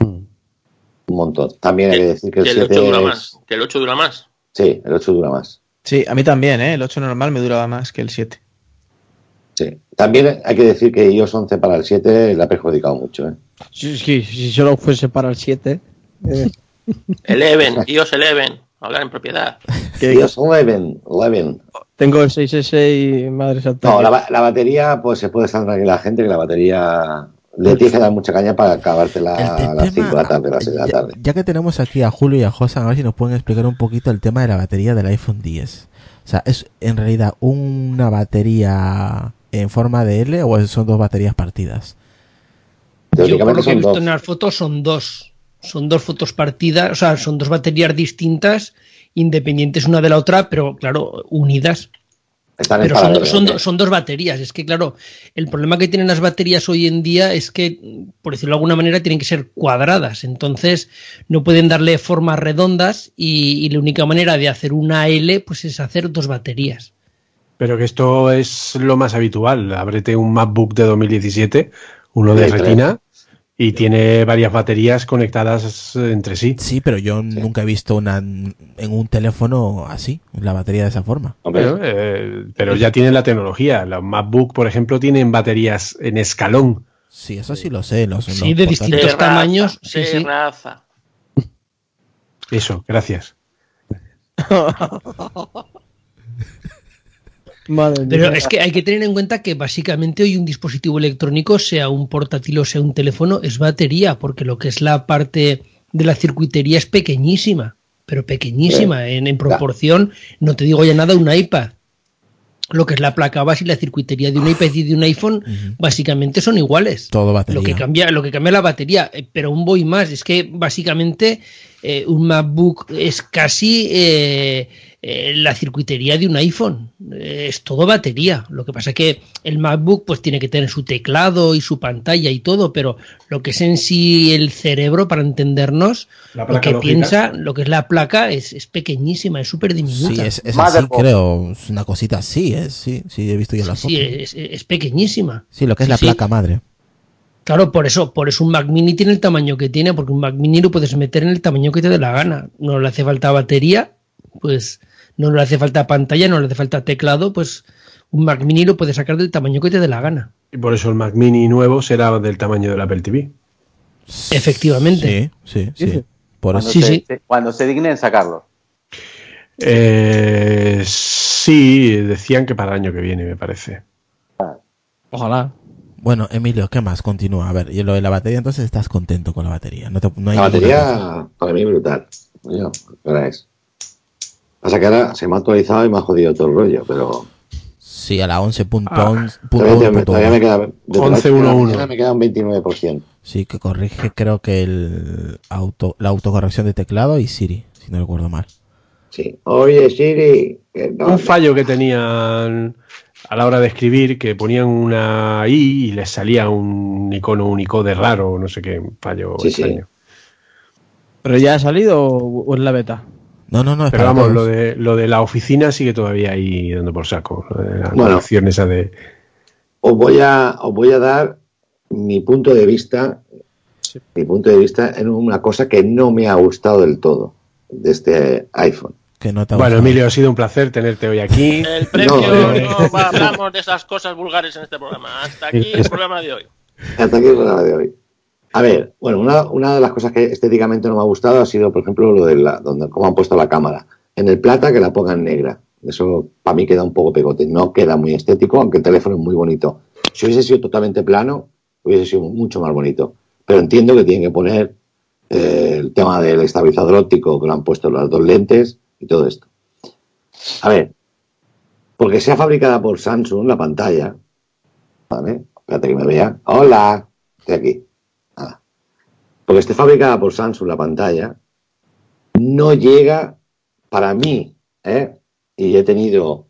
Un montón. También hay que decir que el Que el 7 8 dura es- más. Que el 8 dura más. Sí, el 8 dura más. Sí, a mí también, ¿eh? El 8 normal me duraba más que el 7. Sí. También hay que decir que iOS 11 para el 7 le ha perjudicado mucho. ¿eh? Si, si- si solo fuese para el 7. eh, Eleven, iOS 11. Hablar en propiedad. iOS 11, 11. Tengo el 6S y madre santa. No, la, la batería, pues se puede estar tranquila la gente que la batería le tienes que dar mucha caña para acabártela a las 5 de la tarde, a las 6 de la tarde. ya que tenemos aquí a Julio y a Josan, a ver si nos pueden explicar un poquito el tema de la batería del iPhone 10. O sea, ¿es en realidad una batería en forma de L o son dos baterías partidas? Yo por lo que he visto dos. en las fotos son dos. Son dos fotos partidas, o sea, son dos baterías distintas, independientes una de la otra, pero claro, unidas. Están en Pero son, son, ¿ok? son dos baterías. Es que, claro, el problema que tienen las baterías hoy en día es que, por decirlo de alguna manera, tienen que ser cuadradas. Entonces, no pueden darle formas redondas y, y la única manera de hacer una L pues es hacer dos baterías. Pero que esto es lo más habitual. Ábrete un MacBook de 2017, uno de Sí, retina, y tiene varias baterías conectadas entre sí. Sí, pero yo nunca he visto una en un teléfono así, la batería de esa forma. Hombre, Pero, eh, pero ya tienen la tecnología. Los MacBook, por ejemplo, tienen baterías en escalón. Sí, eso sí lo sé. Los, Sí, los de distintos tamaños, sí, sí. terraza. Eso, gracias. Madre Pero mía. es que hay que tener en cuenta que básicamente hoy un dispositivo electrónico, sea un portátil o sea un teléfono, es batería, porque lo que es la parte de la circuitería es pequeñísima, pero pequeñísima en, en proporción, no te digo ya nada, un iPad. Lo que es la placa base y la circuitería de un iPad y de un iPhone, básicamente son iguales. Todo batería. Lo que cambia, lo que cambia es la batería, eh, pero un voy más, es que básicamente eh, un MacBook es casi eh, eh, la circuitería de un iPhone, Eh, es todo batería. Lo que pasa es que el MacBook pues tiene que tener su teclado y su pantalla y todo, pero lo que es en sí el cerebro, para entendernos, lo que lógica. piensa, lo que es la placa es, es pequeñísima, es súper diminuta. Sí, es, es así, creo. Es una cosita así, es, sí, sí, he visto ya la foto. Sí, es, es pequeñísima. Sí, lo que es Sí, la sí. placa madre. Claro, por eso, por eso un Mac Mini tiene el tamaño que tiene, porque un Mac Mini lo puedes meter en el tamaño que te dé la gana. No le hace falta batería, pues no le hace falta pantalla, no le hace falta teclado, pues un Mac Mini lo puedes sacar del tamaño que te dé la gana. Y por eso el Mac Mini nuevo será del tamaño del Apple TV. Efectivamente. Sí, sí, sí. Por Cuando, eso. Sí, se, sí. se- cuando se dignen sacarlo. Eh, sí, decían que para el año que viene, me parece. Ojalá. Bueno, Emilio, ¿qué más? Continúa. A ver, y lo de la batería, entonces estás contento con la batería. No, te- no hay La batería para mí brutal. Yo, es. Pasa que ahora se me ha actualizado y me ha jodido todo el rollo, pero Sí, a la 11.11. todavía, me- todavía me queda. desde la 11.1.1. mañana me queda un 29%. Sí, que corrige, creo que el auto, la autocorrección de teclado y Siri, si no recuerdo mal. Sí. Oye, Siri. no- Un fallo que tenían a la hora de escribir, que ponían una I y les salía un icono Unicode raro, no sé qué, un fallo Sí, sí. extraño. ¿Pero ya ha salido o, o es la beta? No, no, no, es Pero vamos, todos. lo de, lo de la oficina sigue todavía ahí dando por saco. Lo de la Bueno. corrección esa de. os voy a os voy a dar mi punto de vista mi punto de vista en una cosa que no me ha gustado del todo de este iPhone Que no Bueno. Emilio, ha sido un placer tenerte hoy aquí. El premio, No, no, eh. va- hablamos de esas cosas vulgares en este programa. Hasta aquí el programa de hoy. hasta aquí el programa de hoy a ver bueno una, una de las cosas que estéticamente no me ha gustado ha sido por ejemplo lo de la donde cómo han puesto la cámara en el plata que la pongan negra eso para mí queda un poco pegote no queda muy estético aunque el teléfono es muy bonito si hubiese sido totalmente plano hubiese sido mucho más bonito pero entiendo que tienen que poner eh, el tema del estabilizador óptico que lo han puesto las dos lentes y todo esto. A ver, porque sea fabricada por Samsung la pantalla, ¿vale? Espérate que me vea. Hola, estoy aquí. Porque esté fabricada por Samsung la pantalla, no llega para mí, ¿eh? y he tenido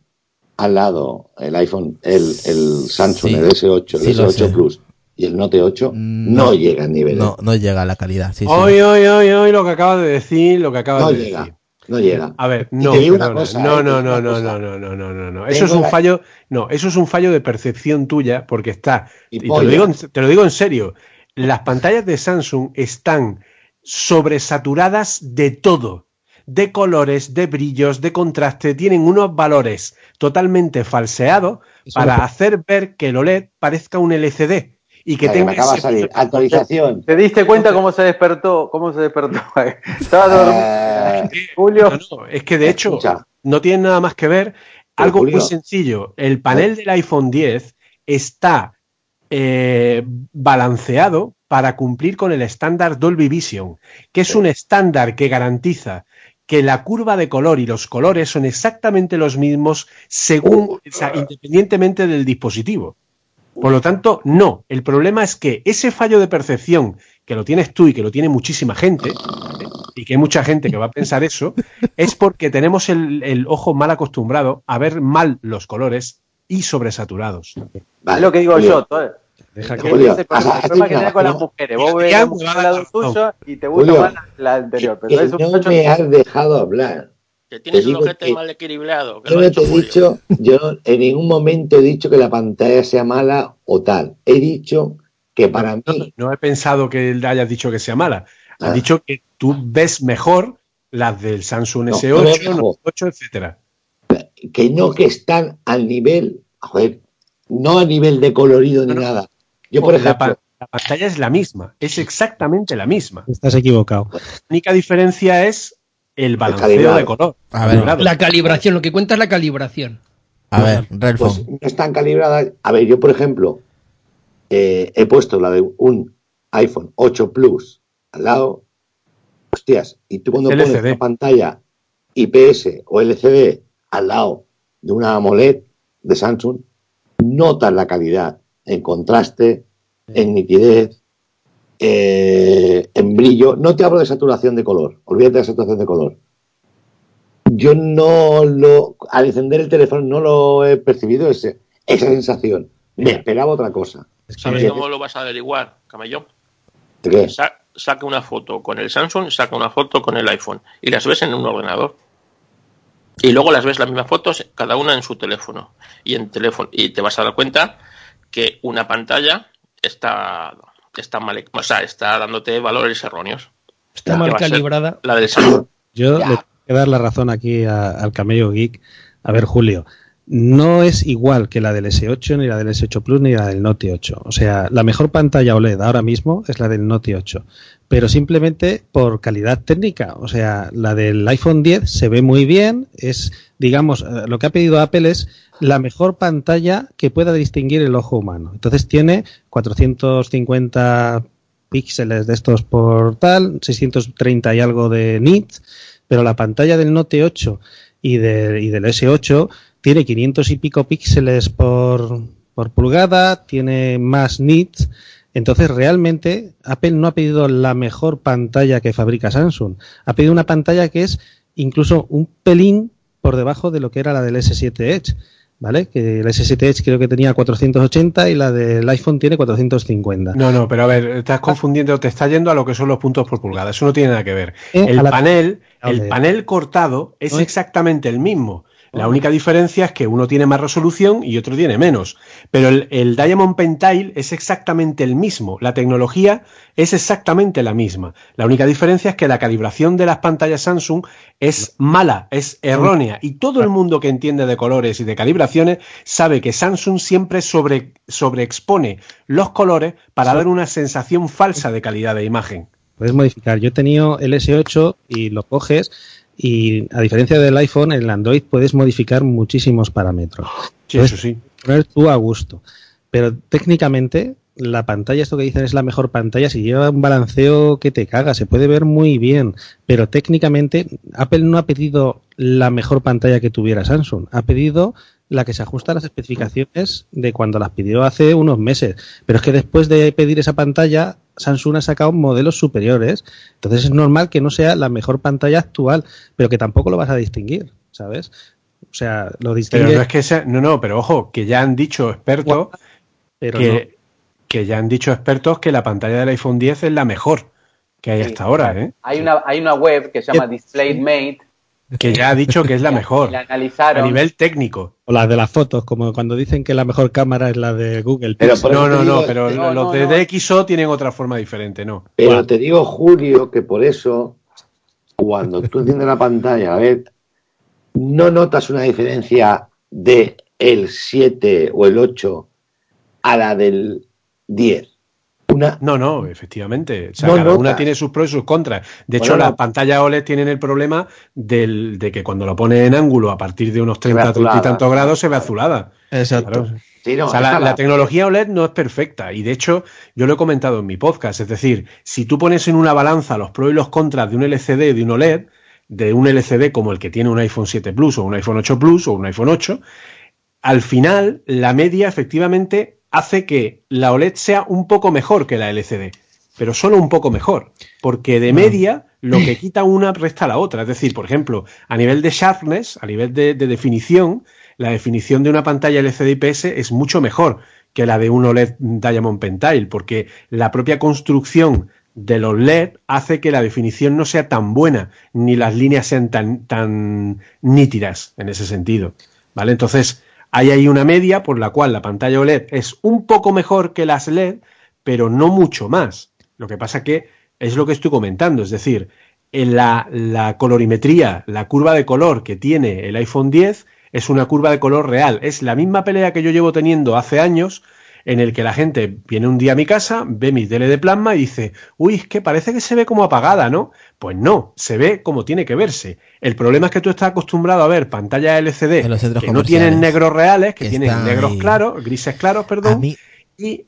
al lado el iPhone, el, el Samsung, Sí. el S8, el Sí, lo S8 sé. Plus y el Note 8, Mm, no, no. llega a niveles. No, no llega a la calidad. Sí, sí. Hoy, hoy, hoy, hoy, lo que acabas de decir, lo que acabas No de llega. decir. No llega. A ver, Y no, perdona. cosa, no, eh, no, no, no, no, no, no, no, no, no. Eso es un fallo, no, eso es un fallo de percepción tuya, porque está, Y y te lo digo, te lo digo en serio, las pantallas de Samsung están sobresaturadas de todo, de colores, de brillos, de contraste, tienen unos valores totalmente falseados Eso para hacer ver que el OLED parezca un LCD y que tenga me acaba de ese- salir. Actualización. ¿Te diste cuenta cómo se despertó? ¿Cómo se despertó? Estaba dormido. Eh, Julio. No, no, es que de hecho Escucha. no tiene nada más que ver. Algo Julio, muy sencillo. El panel del iPhone 10 está eh, balanceado para cumplir con el estándar Dolby Vision, que es un estándar que garantiza que la curva de color y los colores son exactamente los mismos según, o sea, independientemente del dispositivo. Por lo tanto, no. El problema es que ese fallo de percepción que lo tienes tú y que lo tiene muchísima gente, ¿vale? y que hay mucha gente que va a pensar eso, es porque tenemos el, el ojo mal acostumbrado a ver mal los colores y sobresaturados. vale, es lo que digo yo, todo. Deja que- Julio, el problema que tenés con las mujeres. Vos ves la lado tuyo y te gusta más anterior. Pero que es un no me has dejado hablar. Que tienes ojete que- mal equilibrado. que Yo no te he dicho, yo en ningún momento he dicho que la pantalla sea mala o tal. He dicho que para mí, No he pensado que hayas dicho que sea mala. Has Ah. dicho que tú ves mejor las del Samsung No, no S8, veo mejor. Note 8, etcétera. que no que están al nivel, joder, no a nivel de colorido ni nada. Yo, por la, ejemplo, la pantalla es la misma, es exactamente la misma. Estás equivocado. La única diferencia es el balanceo de color. A ver, Calibrado. La calibración, lo que cuenta es la calibración. A ver, pues no están calibradas. A ver, yo, por ejemplo, eh, he puesto la de un iPhone 8 Plus al lado. Hostias, y tú cuando pones una pantalla IPS o LCD al lado de una AMOLED de Samsung, notas la calidad en contraste, en nitidez, eh, en brillo. No te hablo de saturación de color, olvídate de saturación de color. Yo no lo, al encender el teléfono no lo he percibido ese, esa sensación. Me esperaba otra cosa. ¿Sabes cómo lo vas a averiguar, Camellón? ¿De qué? Sa- saca una foto con el Samsung, saca una foto con el iPhone y las ves en un ordenador. Y luego las ves las mismas fotos, cada una en su teléfono. Y en teléfono y te vas a dar cuenta que una pantalla está está mal, o sea, está dándote valores erróneos. Está mal calibrada. La del. Yo le tengo que dar la razón aquí a- al camello geek. A ver, Julio, no es igual que la del S8, ni la del S8 Plus, ni la del Note 8. O sea, la mejor pantalla OLED ahora mismo es la del Note 8, pero simplemente por calidad técnica. O sea, la del iPhone 10 se ve muy bien, es, digamos, eh, lo que ha pedido Apple es la mejor pantalla que pueda distinguir el ojo humano. Entonces tiene 450 píxeles de estos por tal, 630 y algo de nits, pero la pantalla del Note 8 y, de- y del S8 tiene 500 y pico píxeles por, por pulgada, tiene más nits. Entonces, realmente, Apple no ha pedido la mejor pantalla que fabrica Samsung. Ha pedido una pantalla que es incluso un pelín por debajo de lo que era la del S7 Edge. ¿Vale? Que el S7 Edge creo que tenía 480 y la del iPhone tiene 450. No, no, pero a ver, estás confundiendo, te está yendo a lo que son los puntos por pulgada. Eso no tiene nada que ver. Eh, El panel, el panel cortado es- exactamente el mismo. La única diferencia es que uno tiene más resolución y otro tiene menos. Pero el, el Diamond Pentile es exactamente el mismo. La tecnología es exactamente la misma. La única diferencia es que la calibración de las pantallas Samsung es mala, es errónea. Y todo el mundo que entiende de colores y de calibraciones sabe que Samsung siempre sobre, sobreexpone los colores para dar una sensación falsa de calidad de imagen. Puedes modificar. Yo he tenido el S8 y lo coges y a diferencia del iPhone, en el Android puedes modificar muchísimos parámetros. Sí, eso sí. Poner tú a gusto. Pero técnicamente la pantalla, esto que dicen es la mejor pantalla, si lleva un balanceo que te caga, se puede ver muy bien, pero técnicamente Apple no ha pedido la mejor pantalla que tuviera Samsung, ha pedido la que se ajusta a las especificaciones de cuando las pidió hace unos meses. Pero es que después de pedir esa pantalla, Samsung ha sacado modelos superiores, entonces es normal que no sea la mejor pantalla actual, pero que tampoco lo vas a distinguir, ¿sabes? O sea, lo Pero distingue. no es que sea, no, no, pero ojo, que ya han dicho expertos pero que, que ya han dicho expertos que la pantalla del iPhone 10 es la mejor que hay Sí. hasta ahora, ¿eh? Hay una, hay una web que se llama DisplayMate Que ya ha dicho que es la mejor la a analizaron. nivel técnico. O las de las fotos, como cuando dicen que la mejor cámara es la de Google. Pero Pixel. por eso No, no, digo, no, pero no, los no, de no. DxO tienen otra forma diferente, ¿no? Pero te digo, Julio, que por eso, cuando tú enciendes la pantalla, a ver, no notas una diferencia de el 7 o el 8 a la del 10. Una, No, no, efectivamente. O sea, No cada una tiene sus pros y sus contras. De hecho, las pantallas OLED tienen el problema del, de que cuando lo pones en ángulo a partir de unos ve 30, 30 y tantos grados se ve azulada. Exacto. Claro. sí, no, o sea, la- tecnología OLED no es perfecta y de hecho yo lo he comentado en mi podcast, es decir, si tú pones en una balanza los pros y los contras de un LCD y de un OLED, de un LCD como el que tiene un iPhone 7 Plus o un iPhone 8 Plus o un iPhone 8, al final la media efectivamente hace que la OLED sea un poco mejor que la LCD, pero solo un poco mejor, porque de media lo que quita una resta la otra. Es decir, por ejemplo, a nivel de sharpness, a nivel de, de definición, la definición de una pantalla LCD IPS es mucho mejor que la de un OLED Diamond Pentile, porque la propia construcción de los LED hace que la definición no sea tan buena, ni las líneas sean tan, tan nítidas en ese sentido. ¿Vale? Entonces, hay ahí una media por la cual la pantalla OLED es un poco mejor que las LED, pero no mucho más. Lo que pasa que es lo que estoy comentando, es decir, en la, la colorimetría, la curva de color que tiene el iPhone 10 es una curva de color real. Es la misma pelea que yo llevo teniendo hace años en el que la gente viene un día a mi casa, ve mi tele de plasma y dice, uy, es que parece que se ve como apagada, ¿no? Pues no, se ve como tiene que verse. El problema es que tú estás acostumbrado a ver pantallas LCD que no tienen negros reales, que Que tienen negros ahí. claros, grises claros, A perdón, mí, y,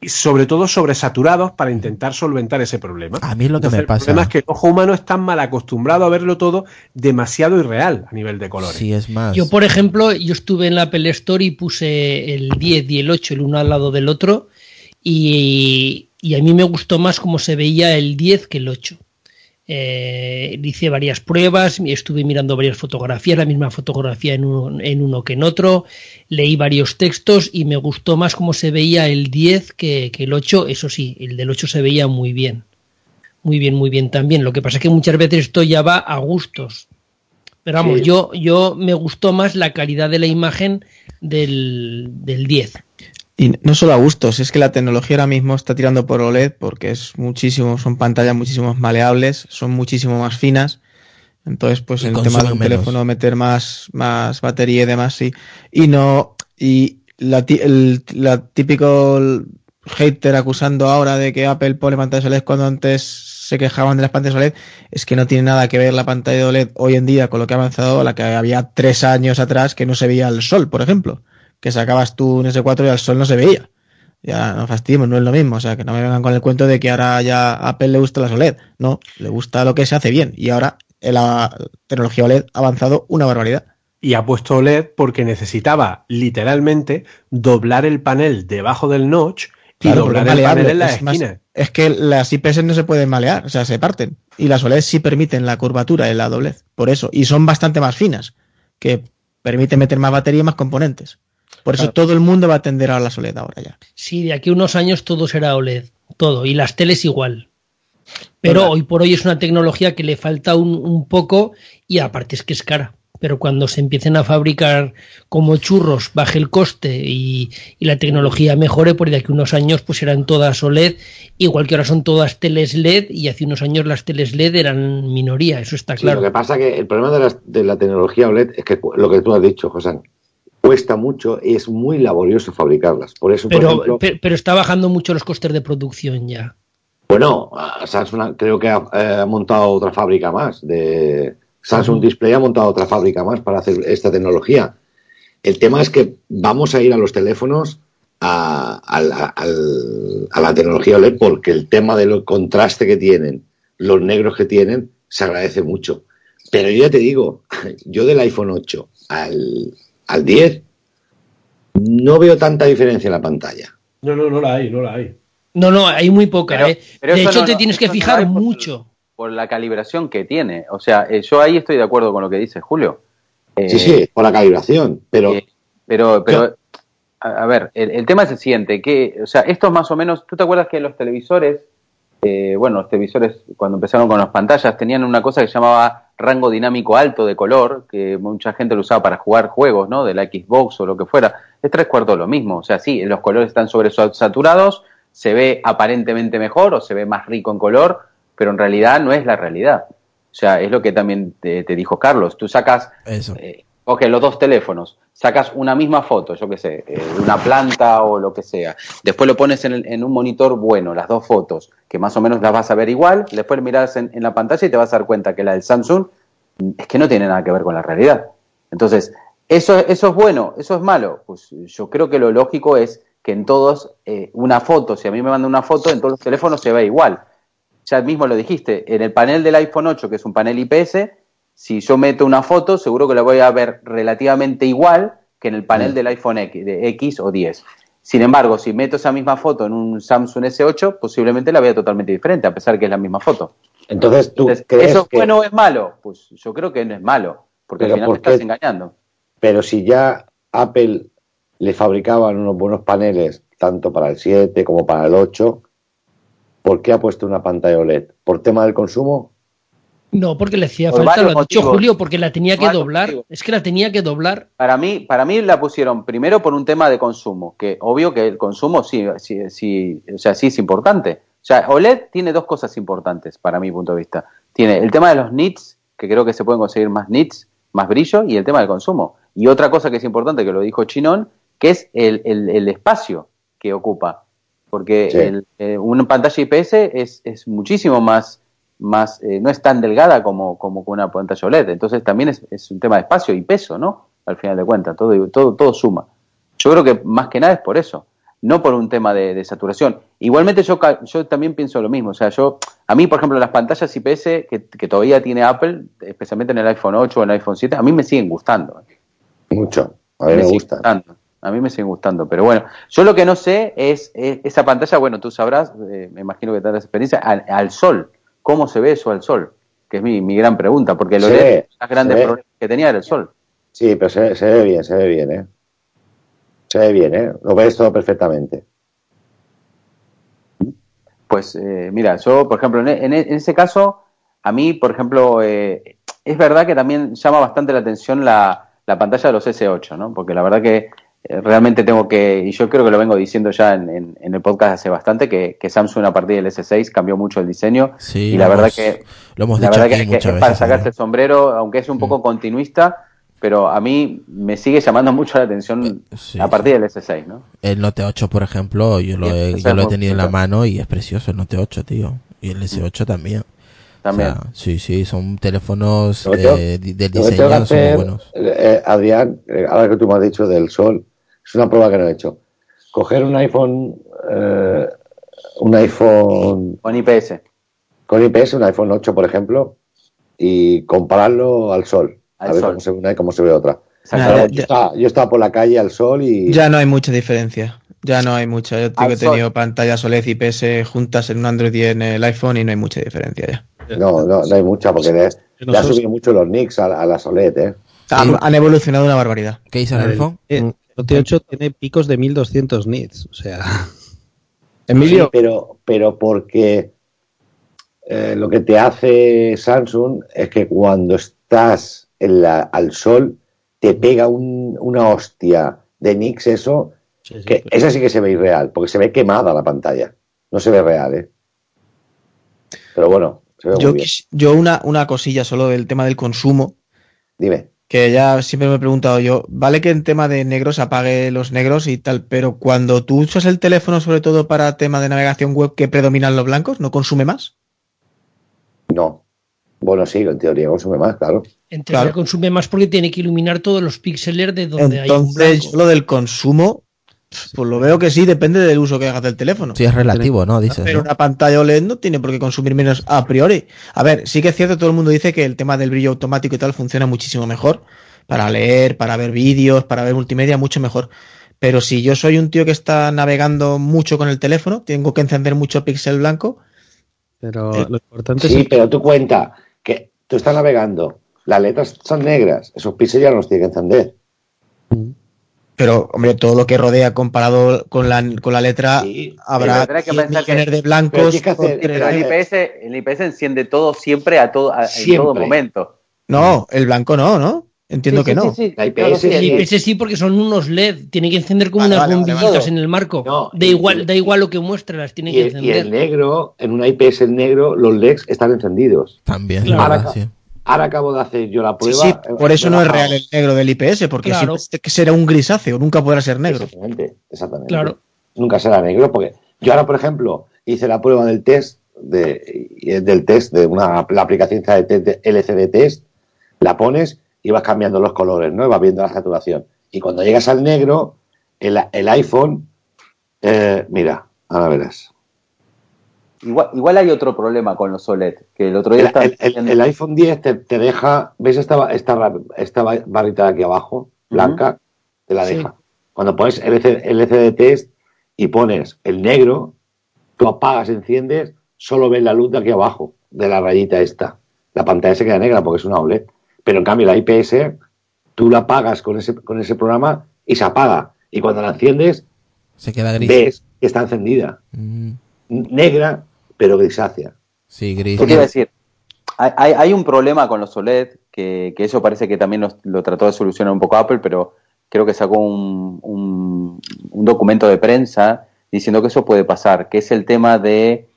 y sobre todo sobresaturados para intentar solventar ese problema. a mí lo que Entonces, me El pasa. problema es que el ojo humano está mal acostumbrado a verlo todo demasiado irreal a nivel de colores. Sí, es más. Yo, por ejemplo, yo estuve en la Apple Store y puse el 10 y el 8 el uno al lado del otro y, y a mí me gustó más cómo se veía el 10 que el 8. Eh, hice varias pruebas, estuve mirando varias fotografías, la misma fotografía en uno, en uno que en otro, leí varios textos y me gustó más cómo se veía el 10 que, que el 8, eso sí, el del 8 se veía muy bien, muy bien, muy bien también. Lo que pasa es que muchas veces esto ya va a gustos. Pero vamos, Sí. yo, yo me gustó más la calidad de la imagen del, del 10. Y no solo a gustos, es que la tecnología ahora mismo está tirando por OLED porque es muchísimo, son pantallas muchísimo más maleables, son muchísimo más finas. Entonces, pues Y en el tema de un menos. teléfono meter más, más batería y demás, sí. Y no, y la, el la típico hater acusando ahora de que Apple pone pantallas OLED cuando antes se quejaban de las pantallas OLED, es que no tiene nada que ver la pantalla de OLED hoy en día con lo que ha avanzado a la que había tres años atrás que no se veía el sol, por ejemplo que sacabas tú un S4 y al sol no se veía. Ya no fastidiemos, no es lo mismo. O sea, que no me vengan con el cuento de que ahora ya a Apple le gusta la OLED. No, le gusta lo que se hace bien. Y ahora la tecnología OLED ha avanzado una barbaridad. y ha puesto OLED porque necesitaba literalmente doblar el panel debajo del notch y Claro, doblar el panel en la es más- esquina. Es que las IPS no se pueden malear, o sea, se parten. Y las OLED sí permiten la curvatura y la doblez. Por eso. Y son bastante más finas, que permiten meter más batería y más componentes. Por eso Claro. todo el mundo va a tender a las OLED ahora ya. Sí, de aquí a unos años todo será OLED, todo, y las teles igual. Pero Hola. hoy por hoy es una tecnología que le falta un, un poco y aparte es que es cara. Pero cuando se empiecen a fabricar como churros, baje el coste y, y la tecnología mejore, por de aquí a unos años pues serán todas OLED, igual que ahora son todas teles LED y hace unos años las teles LED eran minoría, eso está Sí, claro. Lo que pasa que el problema de, las- de la tecnología OLED es que lo que tú has dicho, José, cuesta mucho y es muy laborioso fabricarlas. Por eso, por Pero, ejemplo, pero está bajando mucho los costes de producción ya. bueno, Samsung creo que ha, eh, ha montado otra fábrica más. De Samsung Display ha montado otra fábrica más para hacer esta tecnología. El tema es que vamos a ir a los teléfonos a, a la- al- a la tecnología OLED porque el tema del contraste que tienen, los negros que tienen, se agradece mucho. Pero yo ya te digo, yo del iPhone 8 al, al 10 no veo tanta diferencia en la pantalla. No, no, no la hay, no la hay. No, no, hay muy poca, Pero- ¿eh? pero de hecho, no- te no- tienes que no fijar por- mucho. por la calibración que tiene. O sea, eh, yo ahí estoy de acuerdo con lo que dice Julio. Eh, Sí, sí, por la calibración, pero eh, pero, pero a, a ver, el, el tema es el siguiente, que, o sea, esto es más o menos, ¿tú te acuerdas que los televisores, eh, bueno, los televisores cuando empezaron con las pantallas tenían una cosa que se llamaba rango dinámico alto de color, que mucha gente lo usaba para jugar juegos, ¿no? De la Xbox o lo que fuera. Es tres cuartos lo mismo, o sea, sí, los colores están sobresaturados, se ve aparentemente mejor o se ve más rico en color, pero en realidad no es la realidad. O sea, es lo que también te, te dijo Carlos. Tú sacas, Eso. eh, ok, los dos teléfonos, sacas una misma foto, yo qué sé, eh, una planta o lo que sea. Después lo pones en, en un monitor bueno, las dos fotos, que más o menos las vas a ver igual. Después miras en, en la pantalla y te vas a dar cuenta que la del Samsung mm, es que no tiene nada que ver con la realidad. Entonces, ¿eso, eso es bueno? ¿Eso es malo? Pues yo creo que lo lógico es que en todos, eh, una foto, si a mí me manda una foto, en todos los teléfonos se ve igual. Ya mismo lo dijiste, en el panel del iPhone 8, que es un panel IPS, si yo meto una foto, seguro que la voy a ver relativamente igual que en el panel del iPhone X, de X o 10. Sin embargo, si meto esa misma foto en un Samsung S8, posiblemente la vea totalmente diferente, a pesar que es la misma foto. entonces tú Entonces, crees ¿Eso es que... bueno o es malo? Pues yo creo que no es malo, porque al final ¿por me estás engañando. Pero si ya Apple le fabricaban unos buenos paneles, tanto para el 7 como para el 8, ¿por qué ha puesto una pantalla OLED? ¿Por tema del consumo? No, porque le hacía Por falta, lo ha dicho. Julio, porque la tenía que doblar. motivos. Es que la tenía que doblar. Para mí, para mí la pusieron primero por un tema de consumo, que obvio que el consumo sí, sí, sí, o sea, sí es importante. O sea, OLED tiene dos cosas importantes para mi punto de vista. Tiene el tema de los nits, que creo que se pueden conseguir más nits, más brillo, y el tema del consumo. Y otra cosa que es importante, que lo dijo Chinón, que es el, el- el espacio que ocupa. Porque Sí. el- eh, una pantalla IPS es, es muchísimo más, más eh, no es tan delgada como, como una pantalla OLED. Entonces también es, es un tema de espacio y peso, ¿no? Al final de cuentas, todo, todo, todo suma. Yo creo que más que nada es por eso, no por un tema de, de saturación. Igualmente yo, yo también pienso lo mismo. O sea, yo, a mí, por ejemplo, las pantallas IPS que, que todavía tiene Apple, especialmente en el iPhone 8 o en el iPhone 7, a mí me siguen gustando. Mucho. A mí me siguen gusta. gustando. A mí me siguen gustando, pero bueno, yo lo que no sé es, es esa pantalla, bueno, tú sabrás, eh, me imagino que tendrás experiencia, al, al sol, ¿cómo se ve eso al sol? Que es mi, mi gran pregunta, porque lo de los grandes problemas que tenía era el sol. Sí, pero se, se ve bien, se ve bien, ¿eh? Se ve bien, ¿eh? Lo ves todo perfectamente. Pues eh, mira, yo, por ejemplo, en, en- en ese caso, a mí, por ejemplo, eh, es verdad que también llama bastante la atención la, la pantalla de los S8, ¿no? Porque la verdad que realmente tengo que, y yo creo que lo vengo diciendo ya en, en- en el podcast hace bastante, que, que Samsung a partir del S6 cambió mucho el diseño. Sí, y la verdad hemos- que, lo hemos la dicho verdad que, es para sacarse ¿no? el sombrero, aunque es un poco continuista, pero a mí me sigue llamando mucho la atención sí, a partir del S6, ¿no? El Note 8, por ejemplo, yo lo Sí, he, yo lo he tenido en la mano y es precioso el Note 8, tío. Y el S8 también. También. O sea, sí, sí, son teléfonos eh, del diseño, son muy buenos. eh, Adrián, eh, ahora que tú me has dicho del sol, es una prueba que no he hecho. Coger un iPhone, eh, un iPhone. Con IPS. Con IPS, un iPhone 8, por ejemplo, y compararlo al sol. A ver. Cómo, se ve una y cómo se ve otra. Yo, estaba, por la calle al sol y. Ya no hay mucha diferencia. Ya no hay mucha. Yo he tenido pantallas OLED y PS juntas en un Android y en el iPhone y no hay mucha diferencia ya. No, no, no hay mucha porque le, le ha subido mucho los nicks a, a las OLED, ¿eh? Ah, han, evolucionado una barbaridad. ¿Qué hizo el iPhone? Eh, 128 tiene picos de 1200 nits, o sea. Emilio. Sí, pero, pero porque eh, lo que te hace Samsung es que cuando estás en la, al sol te pega una hostia de nits eso, sí, sí, que esa sí que se ve irreal, porque se ve quemada la pantalla. No se ve real, ¿eh? Pero bueno, se ve yo, muy bien. yo una, una cosilla solo del tema del consumo. Dime que ya siempre me he preguntado yo, vale que en tema de negros apague los negros y tal, pero cuando tú usas el teléfono sobre todo para tema de navegación web que predominan los blancos, ¿no consume más? No. Bueno, sí, en teoría consume más, claro. En teoría Claro. consume más porque tiene que iluminar todos los píxeles de donde hay Entonces, lo del consumo, pues lo veo que sí, depende del uso que hagas del teléfono. Sí, es relativo, ¿no? Dices, Pero ¿no? una pantalla OLED no tiene por qué consumir menos a priori. A ver, sí que es cierto, todo el mundo dice que el tema del brillo automático y tal funciona muchísimo mejor. Para leer, para ver vídeos, para ver multimedia, mucho mejor. Pero si yo soy un tío que está navegando mucho con el teléfono, tengo que encender mucho píxel blanco. pero Eh, lo importante Sí, es pero tú cuenta que tú estás navegando las letras son negras, esos píxeles ya no los tiene que encender. Pero, hombre, todo lo que rodea comparado con la, con la letra, habrá que 100 pensar que- millones de blancos. Pero hacer- el IPS, el IPS enciende todo siempre a todo, a- en todo momento. No, el blanco no, ¿no? Entiendo Sí, que sí, no. sí, sí. La Claro, IPS sí, El sí, IPS sí, porque son unos LED, tienen que encender como Vale, unas vale, bombillitas vale. en el marco. No, da y- igual, da igual lo que muestre, las tienen y, que el, y el encender. negro, en una IPS en negro, los LEDs están encendidos. También, Claro. Ahora- Sí. Ahora acabo de hacer yo la prueba. sí, eh, por eso no es real el negro del IPS, porque Claro. siempre será un grisáceo, nunca podrá ser negro. Exactamente, exactamente. Claro. Nunca será negro, porque yo ahora, por ejemplo, hice la prueba del test, de, del test de una la aplicación de, test de LCD test, la pones y vas cambiando los colores, ¿no? Y vas viendo la saturación. Y cuando llegas al negro, el, el iPhone, eh, mira, ahora verás. Igual, igual hay otro problema con los OLED, que el otro día El, estaba el- el- el iPhone 10 te, te deja, ¿ves esta, esta, esta ba- barrita de aquí abajo, blanca? Te la Sí. deja. Cuando pones LCD, LCD test y pones el negro, tú apagas, enciendes, solo ves la luz de aquí abajo, de la rayita esta. La pantalla se queda negra porque es una OLED. Pero en cambio la IPS, tú la apagas con ese, con ese programa y se apaga. Y cuando la enciendes, Se queda gris. ves que está encendida. Mm, Negra, pero grisácea. sí, gris. ¿Qué te iba a decir? Hay, hay- hay un problema con los OLED, que, que eso parece que también los- lo trató de solucionar un poco Apple, pero creo que sacó un, un- un documento de prensa diciendo que eso puede pasar, que es el tema de,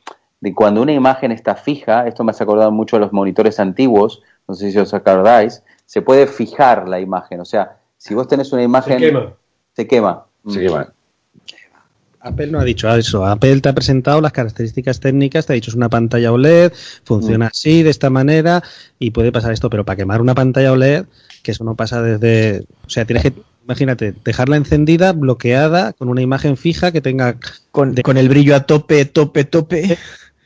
de cuando una imagen está fija, esto me hace acordar mucho a los monitores antiguos, no sé si os acordáis, se puede fijar la imagen, o sea, si vos tenés una imagen... quema. Se quema. Se quema. Apple no ha dicho eso. Apple te ha presentado las características técnicas, te ha dicho es una pantalla OLED, funciona así, de esta manera, y puede pasar esto, pero para quemar una pantalla OLED, que eso no pasa desde. O sea, tienes que, imagínate, dejarla encendida, bloqueada, con una imagen fija que tenga Con, con el brillo a tope, tope, tope.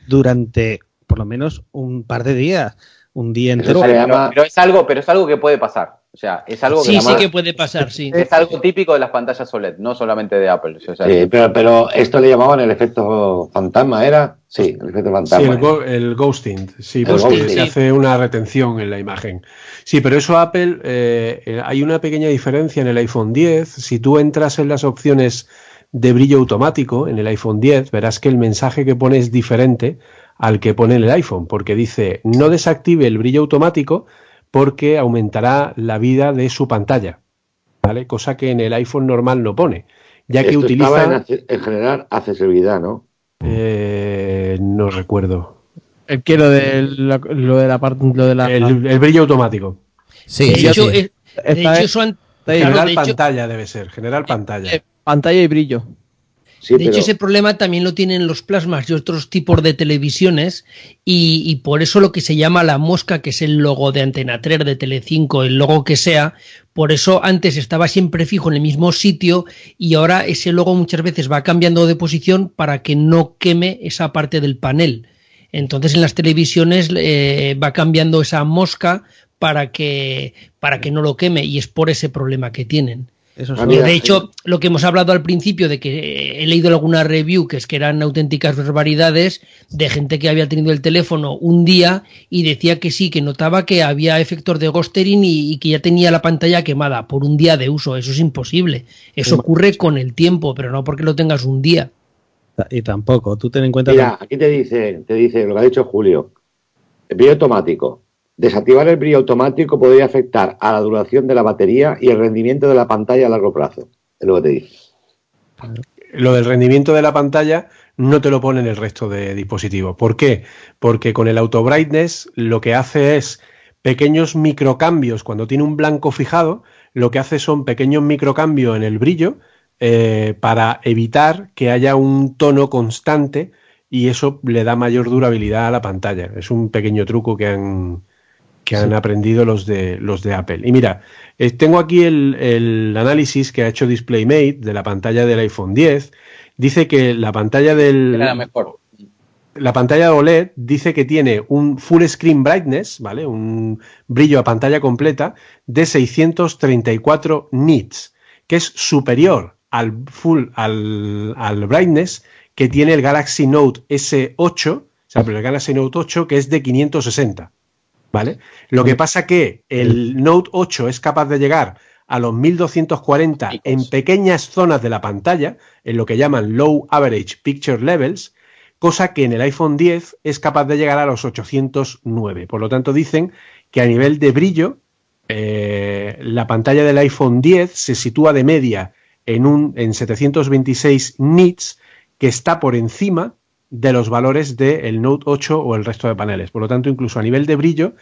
durante por lo menos un par de días, un día entero. pero, pero es algo, pero es algo que puede pasar. O sea, es algo que Sí, sí que puede pasar, sí. es algo típico de las pantallas OLED, no solamente de Apple. O sea, Sí, pero, pero esto le llamaban el efecto fantasma, ¿era? Sí, el efecto Sí, fantasma. el, go- el ghosting, sí, El porque ghosting. se Sí. hace una retención en la imagen. Sí, pero eso Apple, eh, eh, hay una pequeña diferencia en el iPhone 10. Si tú entras en las opciones de brillo automático en el iPhone 10, verás que el mensaje que pone es diferente al que pone en el iPhone, porque dice no desactive el brillo automático porque aumentará la vida de su pantalla, ¿vale? Cosa que en el iPhone normal no pone, ya que en, utiliza, ace- en general accesibilidad, ¿no? eh, no recuerdo, El que lo de la, lo de la parte lo de la el, el brillo automático. Sí, de hecho, sí. es- de hecho, claro, general hecho- pantalla debe ser, general pantalla. eh, pantalla y brillo. Sí, de hecho, pero ese problema también lo tienen los plasmas y otros tipos de televisiones y, y por eso lo que se llama la mosca, que es el logo de Antena 3, de Telecinco, el logo que sea, por eso antes estaba siempre fijo en el mismo sitio y ahora ese logo muchas veces va cambiando de posición para que no queme esa parte del panel. Entonces en las televisiones eh, va cambiando esa mosca para que, para que no lo queme y es por ese problema que tienen. Eso mira, de hecho, lo que hemos hablado al principio de que he leído alguna review que es que eran auténticas barbaridades de gente que había tenido el teléfono un día y decía que sí, que notaba que había efectos de ghostering y, y que ya tenía la pantalla quemada por un día de uso. Eso es imposible. Eso ocurre con el tiempo, pero no porque lo tengas un día. Y tampoco, tú ten en cuenta Mira, aquí te dice, te dice lo que ha dicho Julio. El brillo automático. Desactivar el brillo automático podría afectar a la duración de la batería y el rendimiento de la pantalla a largo plazo. Es lo que te dice. Lo del rendimiento de la pantalla no te lo pone en el resto de dispositivos. ¿Por qué? Porque con el auto brightness lo que hace es pequeños microcambios. Cuando tiene un blanco fijado, lo que hace son pequeños microcambios en el brillo eh, para evitar que haya un tono constante y eso le da mayor durabilidad a la pantalla. Es un pequeño truco que han, que han aprendido los de, los de Apple. Y mira, eh, tengo aquí el, el análisis que ha hecho DisplayMate de la pantalla del iPhone 10. Dice que la pantalla del, Era mejor. la pantalla de OLED dice que tiene un full screen brightness, ¿vale? Un brillo a pantalla completa de 634 nits, que es superior al full al, al brightness que tiene el Galaxy Note S8, o sea, pero el Galaxy Note 8 que es de 560. ¿Vale? Lo que pasa que el Note 8 es capaz de llegar a los 1240 en pequeñas zonas de la pantalla, en lo que llaman Low Average Picture Levels, cosa que en el iPhone 10 es capaz de llegar a los 809. Por lo tanto, dicen que a nivel de brillo, eh, la pantalla del iPhone 10 se sitúa de media en, un, en 726 nits, que está por encima de los valores del Note 8 o el resto de paneles. Por lo tanto, incluso a nivel de brillo,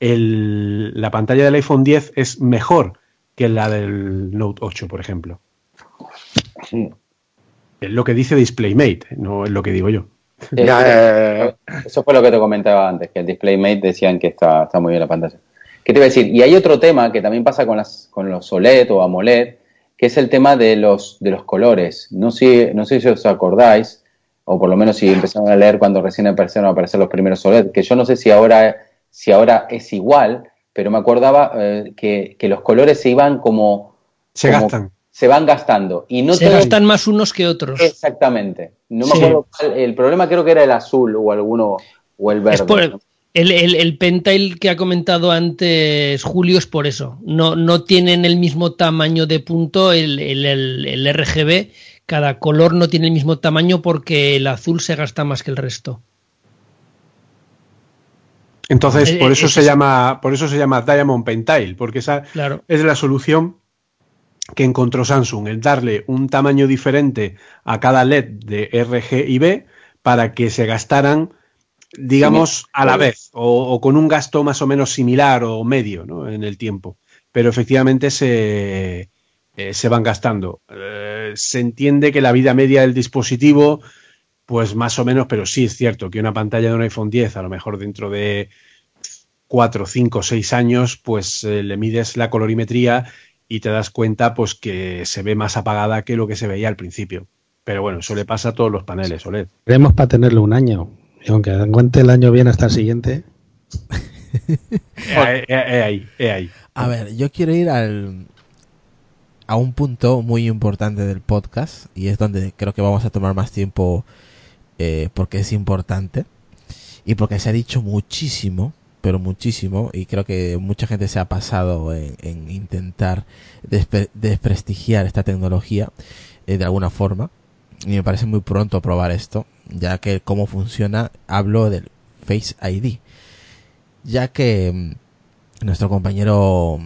el- la pantalla del iPhone 10 es mejor que la del Note 8, por ejemplo. Es lo que dice DisplayMate, no es lo que digo yo. Eh, Eso fue lo que te comentaba antes, que el DisplayMate decían que está, está muy bien la pantalla. ¿Qué te iba a decir? Y hay otro tema que también pasa con, las, con los OLED o AMOLED, que es el tema de los, de los colores. No sé, no sé si os acordáis, o por lo menos si empezaron a leer cuando recién empezaron a aparecer los primeros OLED, que yo no sé si ahora, si ahora es igual, pero me acordaba eh, que, que los colores se iban como... Se como- gastan. Se van gastando. Y no Se todos- gastan más unos que otros. Exactamente. No me Sí. acuerdo cuál- El problema creo que era el azul o alguno, o el verde. Es por ¿no? el, el, el Pentail que ha comentado antes Julio es por eso. No, no tienen el mismo tamaño de punto el, el, el- el RGB. Cada color no tiene el mismo tamaño porque el azul se gasta más que el resto. Entonces, Eh, por eh, eso es se llama, por eso se llama Diamond Pentile, porque esa Claro. es la solución que encontró Samsung, el darle un tamaño diferente a cada LED de RG y B para que se gastaran, digamos, a la vez o, o con un gasto más o menos similar o medio ¿no? en el tiempo. Pero efectivamente se, eh, se van gastando. Eh, se entiende que la vida media del dispositivo, pues más o menos, pero sí es cierto que una pantalla de un iPhone 10, a lo mejor dentro de 4, 5, 6 años, pues eh, le mides la colorimetría y te das cuenta pues que se ve más apagada que lo que se veía al principio. Pero bueno, eso le pasa a todos los paneles OLED. Queremos para tenerlo un año. Y aunque aguante el año bien hasta el siguiente. Eh, eh, eh, ahí, eh, ahí. A ver, yo quiero ir al a un punto muy importante del podcast y es donde creo que vamos a tomar más tiempo eh, porque es importante y porque se ha dicho muchísimo, pero muchísimo y creo que mucha gente se ha pasado en, en intentar despre- desprestigiar esta tecnología eh, de alguna forma. Y me parece muy pronto probar esto ya que cómo funciona hablo del Face ID ya que mm, nuestro compañero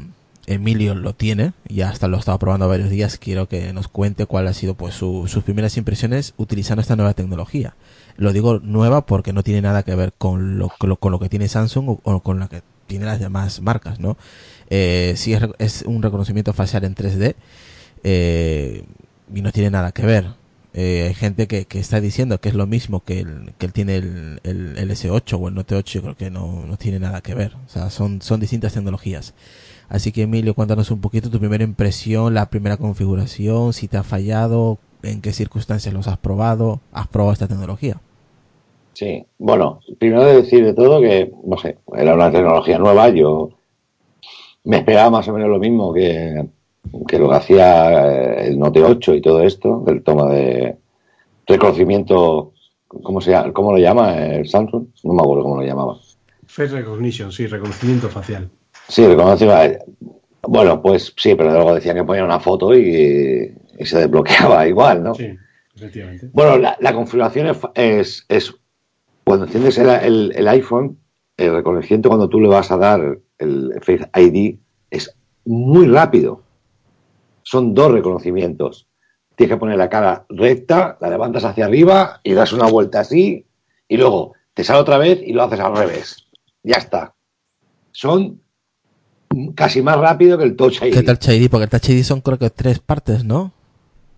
Emilio lo tiene y hasta lo ha estado probando varios días. Quiero que nos cuente cuál ha sido pues su- sus primeras impresiones utilizando esta nueva tecnología. Lo digo nueva porque no tiene nada que ver con lo, con lo, con lo que tiene Samsung o, con lo que tienen las demás marcas, ¿no? Eh, sí es, es un reconocimiento facial en 3D eh, y no tiene nada que ver. Eh, hay gente que, que está diciendo que es lo mismo que el, que tiene el, el, el S8 o el Note 8, yo creo que no, no tiene nada que ver. O sea, son, son distintas tecnologías. Así que Emilio, cuéntanos un poquito tu primera impresión, la primera configuración, si te ha fallado, en qué circunstancias los has probado, has probado esta tecnología. Sí, bueno, primero de decir de todo que, no sé, era una tecnología nueva, yo me esperaba más o menos lo mismo que, que lo que hacía eh, el Note 8 y todo esto, del toma de reconocimiento, ¿cómo, se llama, ¿cómo lo llama el Samsung? No me acuerdo cómo lo llamaba. Face Recognition, sí, reconocimiento facial. Sí, reconocimiento. Bueno, pues sí, pero luego decían que ponía una foto y, y se desbloqueaba igual, ¿no? Sí, efectivamente. Bueno, la, la configuración es, es, es cuando enciendes el, el- el iPhone, el reconocimiento cuando tú le vas a dar el Face ID es muy rápido. Son dos reconocimientos. Tienes que poner la cara recta, la levantas hacia arriba y das una vuelta así y luego te sale otra vez y lo haces al revés. Ya está. Son casi más rápido que el Touch ID. ¿Qué tal ID? Porque el Touch ID son creo que tres partes, ¿no?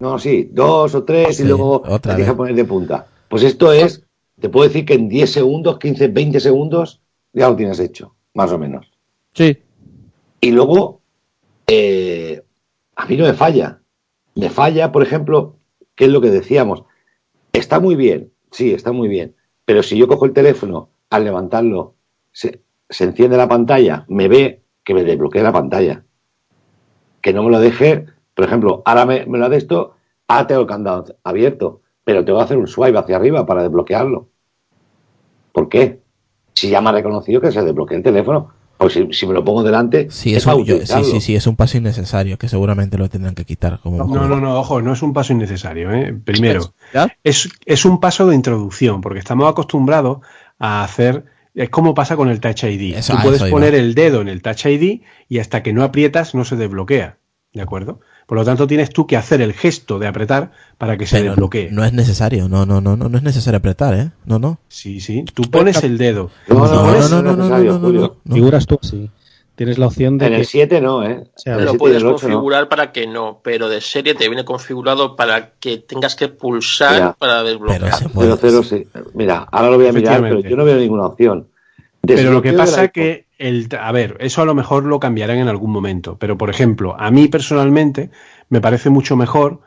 No, sí, dos o tres Sí, y luego otra te que poner de punta. Pues esto es, te puedo decir que en 10 segundos, 15, 20 segundos ya lo tienes hecho, más o menos. Sí. Y luego, eh, a mí no me falla. Me falla, por ejemplo, ¿qué es lo que decíamos? Está muy bien, sí, está muy bien. Pero si yo cojo el teléfono, al levantarlo, se, se enciende la pantalla, me ve que me desbloquea la pantalla. Que no me lo deje, por ejemplo, ahora me, me lo de esto, ahora tengo el candado abierto, pero tengo que hacer un swipe hacia arriba para desbloquearlo. ¿Por qué? Si ya me ha reconocido que se desbloquea el teléfono. O si, si me lo pongo delante, Sí, es un, yo- sí, sí, sí, es un paso innecesario que seguramente lo tendrán que quitar. Como No, no, no, ojo, no es un paso innecesario. ¿eh? Primero, es, es un paso de introducción, porque estamos acostumbrados a hacer. Es como pasa con el Touch ID. Eso- Tú puedes poner el dedo en el Touch ID y hasta que no aprietas no se desbloquea. ¿De acuerdo? Por lo tanto, tienes tú que hacer el gesto de apretar para que se Pero desbloquee. no es necesario, no, no, no, no, no es necesario apretar, ¿eh? No, no. Sí, sí. Tú pones el dedo. No, no, no, no, no, no, no, no, Julio. no. Figuras tú así. Tienes la opción de En el que 7 no, ¿eh? sea, el Lo 7 y puedes el 8 no. configurar para que no, pero de serie te viene configurado para que tengas que pulsar Mira, para Pero desbloquear. se puede. 0, 0, sí. Mira, ahora lo voy a mirar, pero yo no veo ninguna opción. Pero lo que pasa es que el, a ver, eso a lo mejor lo cambiarán en algún momento. Pero por ejemplo, a mí personalmente me parece mucho mejor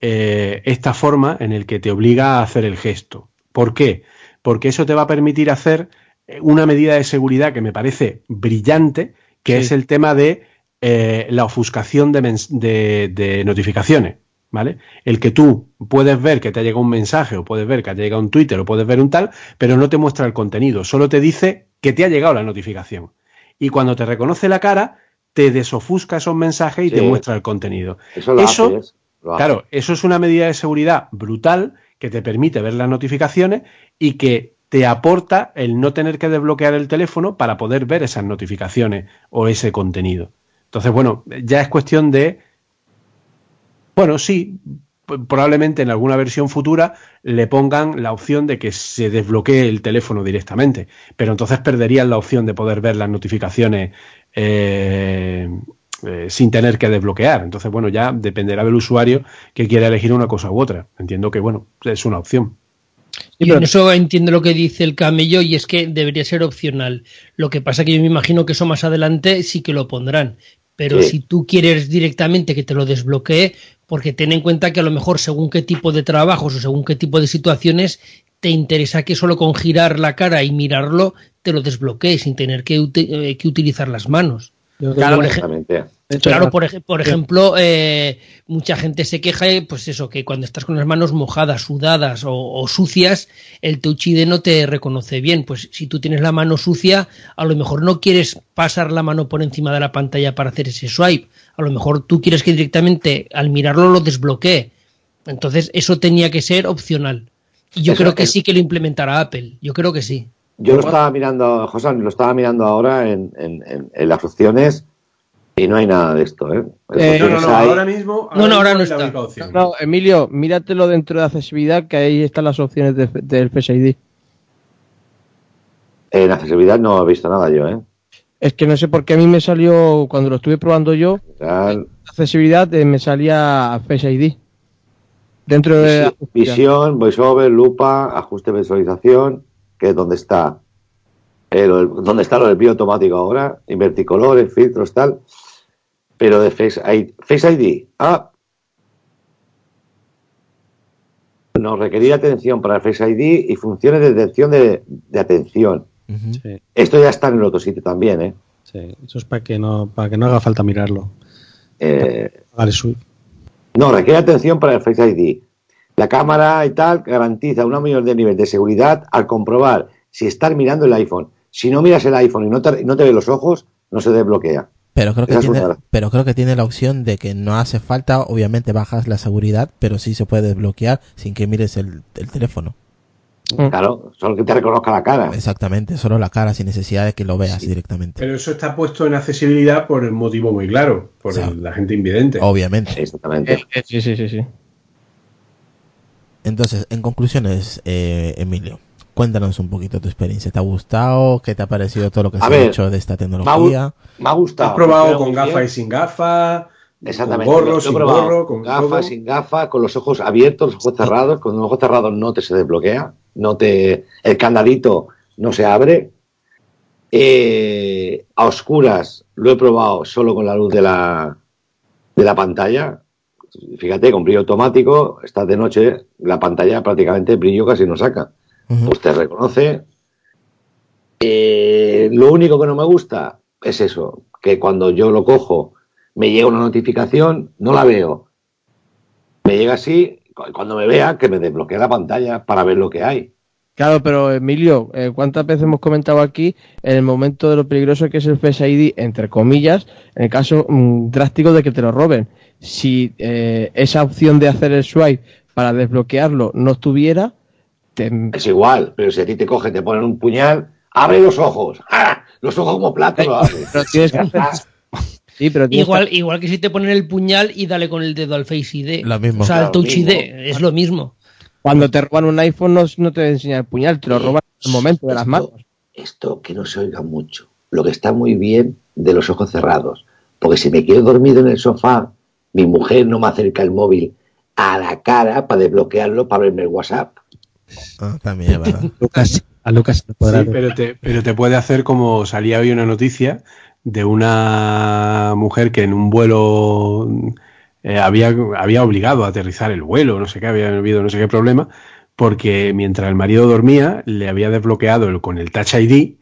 eh, esta forma en el que te obliga a hacer el gesto. ¿Por qué? Porque eso te va a permitir hacer eh, una medida de seguridad que me parece brillante, que Sí. es el tema de eh, la ofuscación de, mens- de- de notificaciones. ¿Vale? El que tú puedes ver que te ha llegado un mensaje, o puedes ver que te ha llegado un Twitter, o puedes ver un tal, pero no te muestra el contenido, solo te dice que te ha llegado la notificación. Y cuando te reconoce la cara, te desofusca esos mensajes y Sí. te muestra el contenido. Eso lo Eso, haces, lo haces. Claro, eso es una medida de seguridad brutal que te permite ver las notificaciones y que te aporta el no tener que desbloquear el teléfono para poder ver esas notificaciones o ese contenido. Entonces, bueno, ya es cuestión de, bueno, sí, probablemente en alguna versión futura le pongan la opción de que se desbloquee el teléfono directamente, pero entonces perderían la opción de poder ver las notificaciones eh, eh, sin tener que desbloquear. Entonces, bueno, ya dependerá del usuario que quiera elegir una cosa u otra. Entiendo que, bueno, es una opción. Sí, Yo en eso entiendo lo que dice el camello y es que debería ser opcional. Lo que pasa que yo me imagino que eso más adelante sí que lo pondrán. Pero Sí. si tú quieres directamente que te lo desbloquee, porque ten en cuenta que a lo mejor según qué tipo de trabajos o según qué tipo de situaciones te interesa que solo con girar la cara y mirarlo te lo desbloquee sin tener que, eh, que utilizar las manos. Claro, por ej- Claro, la- por, ej- por ejemplo, eh, mucha gente se queja, eh, pues eso, que cuando estás con las manos mojadas, sudadas o, o sucias, el Touch ID no te reconoce bien. Pues si tú tienes la mano sucia, a lo mejor no quieres pasar la mano por encima de la pantalla para hacer ese swipe. A lo mejor tú quieres que directamente al mirarlo lo desbloquee. Entonces, eso tenía que ser opcional. Y yo Eso creo que es- sí que lo implementará Apple. Yo creo que sí. Yo lo estaba mirando, José, lo estaba mirando ahora en, en- en- en las opciones y no hay nada de esto, ¿eh? Eh, En opciones hay- mismo. No, no, ahora no es la está. única opción. No, Emilio, míratelo dentro de accesibilidad, que ahí están las opciones de- del Face ID. en accesibilidad no he visto nada yo, ¿eh? Es que no sé por qué a mí me salió, cuando lo estuve probando yo, accesibilidad eh, me salía Face ID. Dentro de visi- visión, voiceover, lupa, ajuste de visualización, que es donde está eh, donde está lo del bio automático ahora, invertir colores, filtros, tal. Pero de Face ID, Face ID, ah, nos requería atención para el Face ID y funciones de detección de, de atención. Sí, Esto ya está en el otro sitio también, ¿eh? sí, eso es para que no para que no haga falta mirarlo. Eh, Vale, No, requiere atención para el Face ID. La cámara y tal garantiza un mayor de nivel de seguridad al comprobar si estás mirando el iPhone. Si no miras el iPhone y no te, no te ve los ojos, no se desbloquea. Pero creo que Esa tiene, una. pero creo que tiene la opción de que no hace falta, obviamente bajas la seguridad, pero sí se puede desbloquear sin que mires el, el teléfono. Claro, solo que te reconozca la cara. Exactamente, solo la cara sin necesidad de que lo veas directamente. Pero eso está puesto en accesibilidad por un motivo muy claro, por O sea, el- la gente invidente. Obviamente. Exactamente. Eh, eh, sí, sí, sí, sí. Entonces, en conclusiones, eh, Emilio, cuéntanos un poquito tu experiencia. ¿Te ha gustado? ¿Qué te ha parecido todo lo que A se ha hecho de esta Me ha, tecnología? me ha gustado. Has probado con gafas y sin gafas, Exactamente. con gorro, sin probado gorro, con gafas, sin gafas, con los ojos abiertos, los ojos cerrados. Con los ojos cerrados no te se desbloquea, no te, el candadito no se abre. Eh, a oscuras lo he probado solo con la luz de la, de la pantalla. Fíjate, con brillo automático, estás de noche, la pantalla prácticamente brillo casi no saca. Ujú. Pues te reconoce. Eh, lo único que no me gusta es eso, que cuando yo lo cojo me llega una notificación, no la veo. Me llega así, cu- cuando me vea, que me desbloquee la pantalla para ver lo que hay. Claro, pero Emilio, eh, ¿cuántas veces hemos comentado aquí en el momento de lo peligroso que es el Face ID, entre comillas, en el caso mm, drástico de que te lo roben? Si eh, esa opción de hacer el swipe para desbloquearlo no estuviera, te- Es igual, pero si a ti te cogen, te ponen un puñal, abre los ojos. ¡Ah! Los ojos como plato lo abres. pero tienes que hacer- Sí, pero tienes Igual, igual que si te ponen el puñal y dale con el dedo al Face ID. Lo mismo. O sea, al Claro, Touch mismo. ID, es lo mismo. Cuando te roban un iPhone no, no te enseña el puñal, te lo roban en el momento de las manos. Esto que no se oiga mucho. Lo que está muy bien de los ojos cerrados. Porque si me quedo dormido en el sofá, mi mujer no me acerca el móvil a la cara para desbloquearlo para verme el WhatsApp. Ah, también, verdad. Lucas, a Lucas le podrá Sí, pero te, pero te puede hacer como salía hoy una noticia de una mujer que en un vuelo eh, había, había obligado a aterrizar el vuelo, no sé qué, había habido no sé qué problema, porque mientras el marido dormía le había desbloqueado el- con el Touch ID,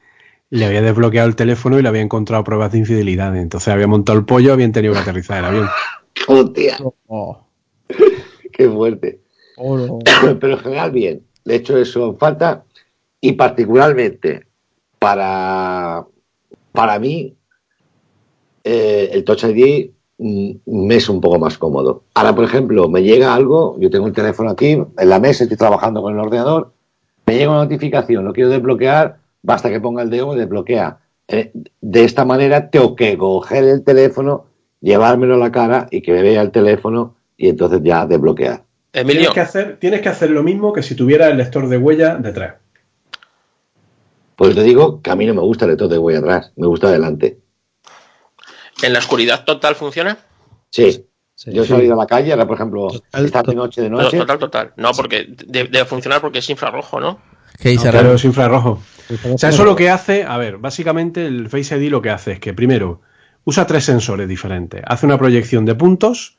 le había desbloqueado el teléfono y le había encontrado pruebas de infidelidad. Entonces había montado el pollo, habían tenido que aterrizar el avión. Hostia, Oh, qué fuerte. oh, no. Pero en general bien. De hecho, eso falta. Y particularmente para, para mí, eh, el Touch ID me es un poco más cómodo. Ahora, por ejemplo, me llega algo, yo tengo el teléfono aquí en la mesa, estoy trabajando con el ordenador, me llega una notificación, lo quiero desbloquear, basta que ponga el dedo, me desbloquea. Eh, de esta manera tengo que coger el teléfono, llevármelo a la cara y que me vea el teléfono y entonces ya desbloquear. Emilio, Tienes que, hacer, tienes que hacer lo mismo que si tuviera el lector de huella detrás. Pues te digo que a mí no me gusta el lector de huella atrás, me gusta adelante. ¿En la oscuridad total funciona? Sí. Sí. Yo he salido a la calle, ahora por ejemplo, Total, esta to- noche de No, noche. total, total. No, porque de- debe funcionar porque es infrarrojo, ¿no? ¿Qué dice No, pero Raúl? es infrarrojo. O sea, eso lo que hace, a ver, básicamente el Face ID lo que hace es que primero usa tres sensores diferentes. Hace una proyección de puntos,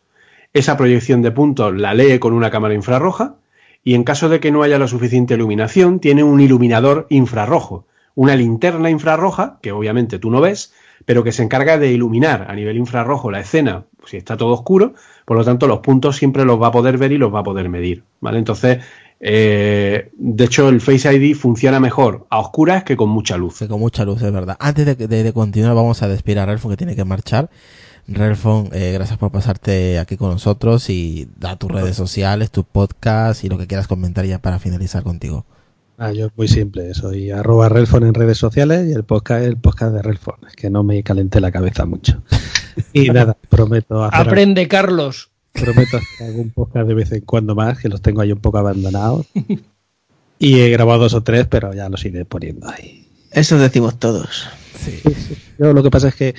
esa proyección de puntos la lee con una cámara infrarroja y en caso de que no haya la suficiente iluminación, tiene un iluminador infrarrojo, una linterna infrarroja, que obviamente tú no ves, pero que se encarga de iluminar a nivel infrarrojo la escena si está todo oscuro, por lo tanto los puntos siempre los va a poder ver y los va a poder medir, ¿vale? Entonces, eh, de hecho el Face ID funciona mejor a oscuras que con mucha luz. Sí, con mucha luz, es verdad. Antes de, de- de continuar, vamos a despedir a Relfon que tiene que marchar. Relfon, eh, gracias por pasarte aquí con nosotros y da tus redes sociales, tu podcast y lo que quieras comentar ya para finalizar contigo. Ah, yo muy simple, soy arroba Relfon en redes sociales y el podcast el podcast de Relfon, es que no me calenté la cabeza mucho. Y nada, prometo hacer, Aprende, Carlos. prometo hacer algún podcast de vez en cuando más, que los tengo ahí un poco abandonados. Y he grabado dos o tres, pero ya los iré poniendo ahí. Eso decimos todos. Yo lo que pasa es que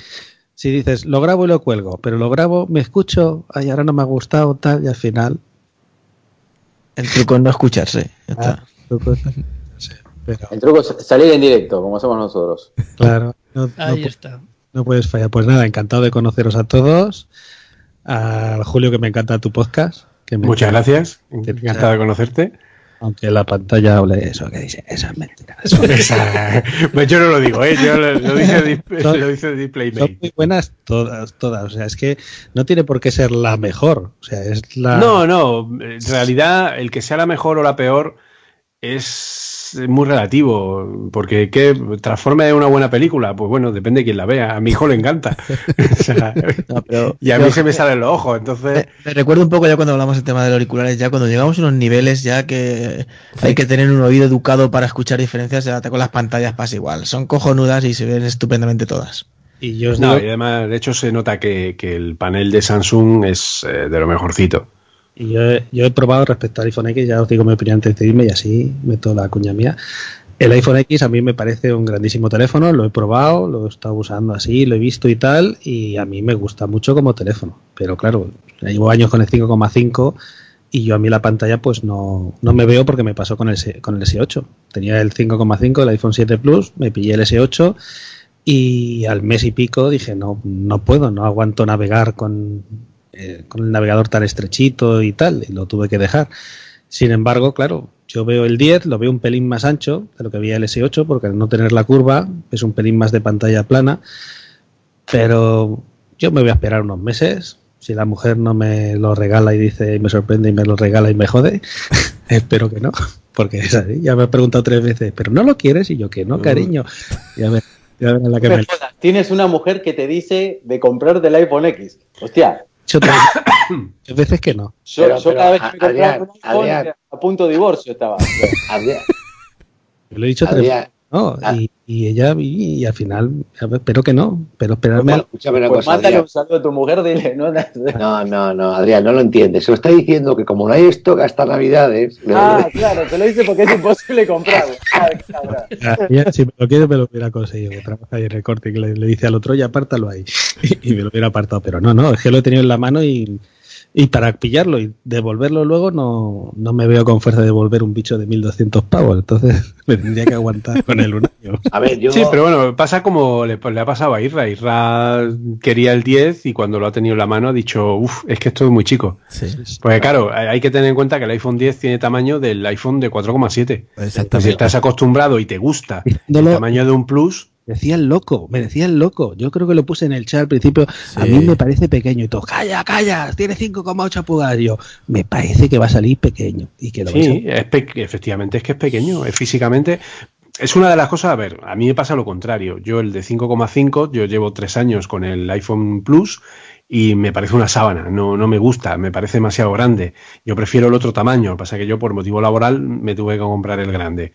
si dices, lo grabo y lo cuelgo, pero lo grabo, me escucho, ay, ahora no me ha gustado, tal, y al final... El truco es no escucharse. Ya está. ah, que- sí, pero El truco es salir en directo, como hacemos nosotros. claro, no, no Ahí pu- está. no puedes fallar. Pues nada, encantado de conoceros a todos. Al Julio, que me encanta tu podcast. Que me Muchas encanta- gracias, encantado de conocerte. Aunque la pantalla hable eso, que dice, esa es mentira. Son, Esa- pues yo no lo digo, ¿eh? yo lo, lo dice, Son- lo dice son DisplayMate. muy buenas todas, todas. O sea, es que no tiene por qué ser la mejor. O sea, es la... No, no, en realidad el que sea la mejor o la peor es muy relativo, porque ¿qué transforma en una buena película? Pues bueno, depende de quién la vea. A mi hijo le encanta. O sea, No, pero y a mí se me salen los ojos, entonces... Me, me recuerdo un poco ya cuando hablamos del tema de los auriculares, ya cuando llegamos a unos niveles ya que hay que tener un oído educado para escuchar diferencias, ya con las pantallas pasa igual. Son cojonudas y se ven estupendamente todas. Y yo os No, digo- y además, de hecho, se nota que, que el panel de Samsung es eh, de lo mejorcito. Y yo, he- yo he probado respecto al iPhone X, ya os digo mi opinión antes de irme y así meto la cuña mía. El iPhone X a mí me parece un grandísimo teléfono, lo he probado, lo he estado usando así, lo he visto y tal, y a mí me gusta mucho como teléfono. Pero claro, llevo años con el 5,5 y yo a mí la pantalla pues no, no me veo porque me pasó con el, con el S8. Tenía el 5,5, el iPhone 7 Plus, me pillé el S8 y al mes y pico dije, no, no puedo, no aguanto navegar con, eh, con el navegador tan estrechito y tal, y lo tuve que dejar. Sin embargo, claro, yo veo el 10, lo veo un pelín más ancho de lo que veía el S8, porque al no tener la curva es un pelín más de pantalla plana, pero yo me voy a esperar unos meses. Si la mujer no me lo regala y dice y me sorprende y me lo regala y me jode, espero que no. Porque es así, ya me he preguntado tres veces, pero no lo quieres y yo que no, cariño. Y a ver, ya verás la que No me me jodas, Tienes una mujer que te dice de comprarte el iPhone X. Hostia, Yo tres veces que no. yo, Pero- yo pero, cada vez que me compraba Adrián, un iPhone a punto de divorcio estaba. Adrián, Yo lo he dicho tres Adrián, veces. No, Ah. y, y ella, y, y al final, espero que no, pero esperarme. Pues, escúchame una pues cosa, mándale Adrián. un saludo a tu mujer, dile, ¿no? No, no, no, Adrián, no lo entiendes. Se lo está diciendo que como no hay stock hasta Navidades, le- Ah, claro, te lo dice porque es imposible comprarlo. Cabrón. Ah, si me lo quiere, me lo hubiera conseguido. Que trabaja ahí en el corte y que le, le dice al otro, ya apártalo ahí. Y, me lo hubiera apartado. Pero no, no, es que lo he tenido en la mano y, y para pillarlo y devolverlo luego no, no me veo con fuerza de devolver un bicho de 1200 pavos. Entonces me tendría que aguantar con él un año. a ver, yo... Sí, pero bueno, pasa como le, le ha pasado a Isra. Isra quería el 10 y cuando lo ha tenido en la mano ha dicho, uff, es que esto es muy chico. Sí, Porque claro, hay que tener en cuenta que el iPhone 10 tiene tamaño del iPhone de 4,7. Pues si estás acostumbrado y te gusta el tamaño de un Plus, decía el loco, me decía el loco. Yo creo que lo puse en el chat al principio. A mí me parece pequeño y todo. Calla, calla, tiene 5,8 pulgadas. Yo, me parece que va a salir pequeño. Y que lo sí, es efectivamente es que es pequeño. Es físicamente. Es una de las cosas, a ver, a mí me pasa lo contrario. Yo el de 5,5, yo llevo tres años con el iPhone Plus y me parece una sábana, no, no me gusta, me parece demasiado grande. Yo prefiero el otro tamaño, pasa que yo por motivo laboral me tuve que comprar el grande.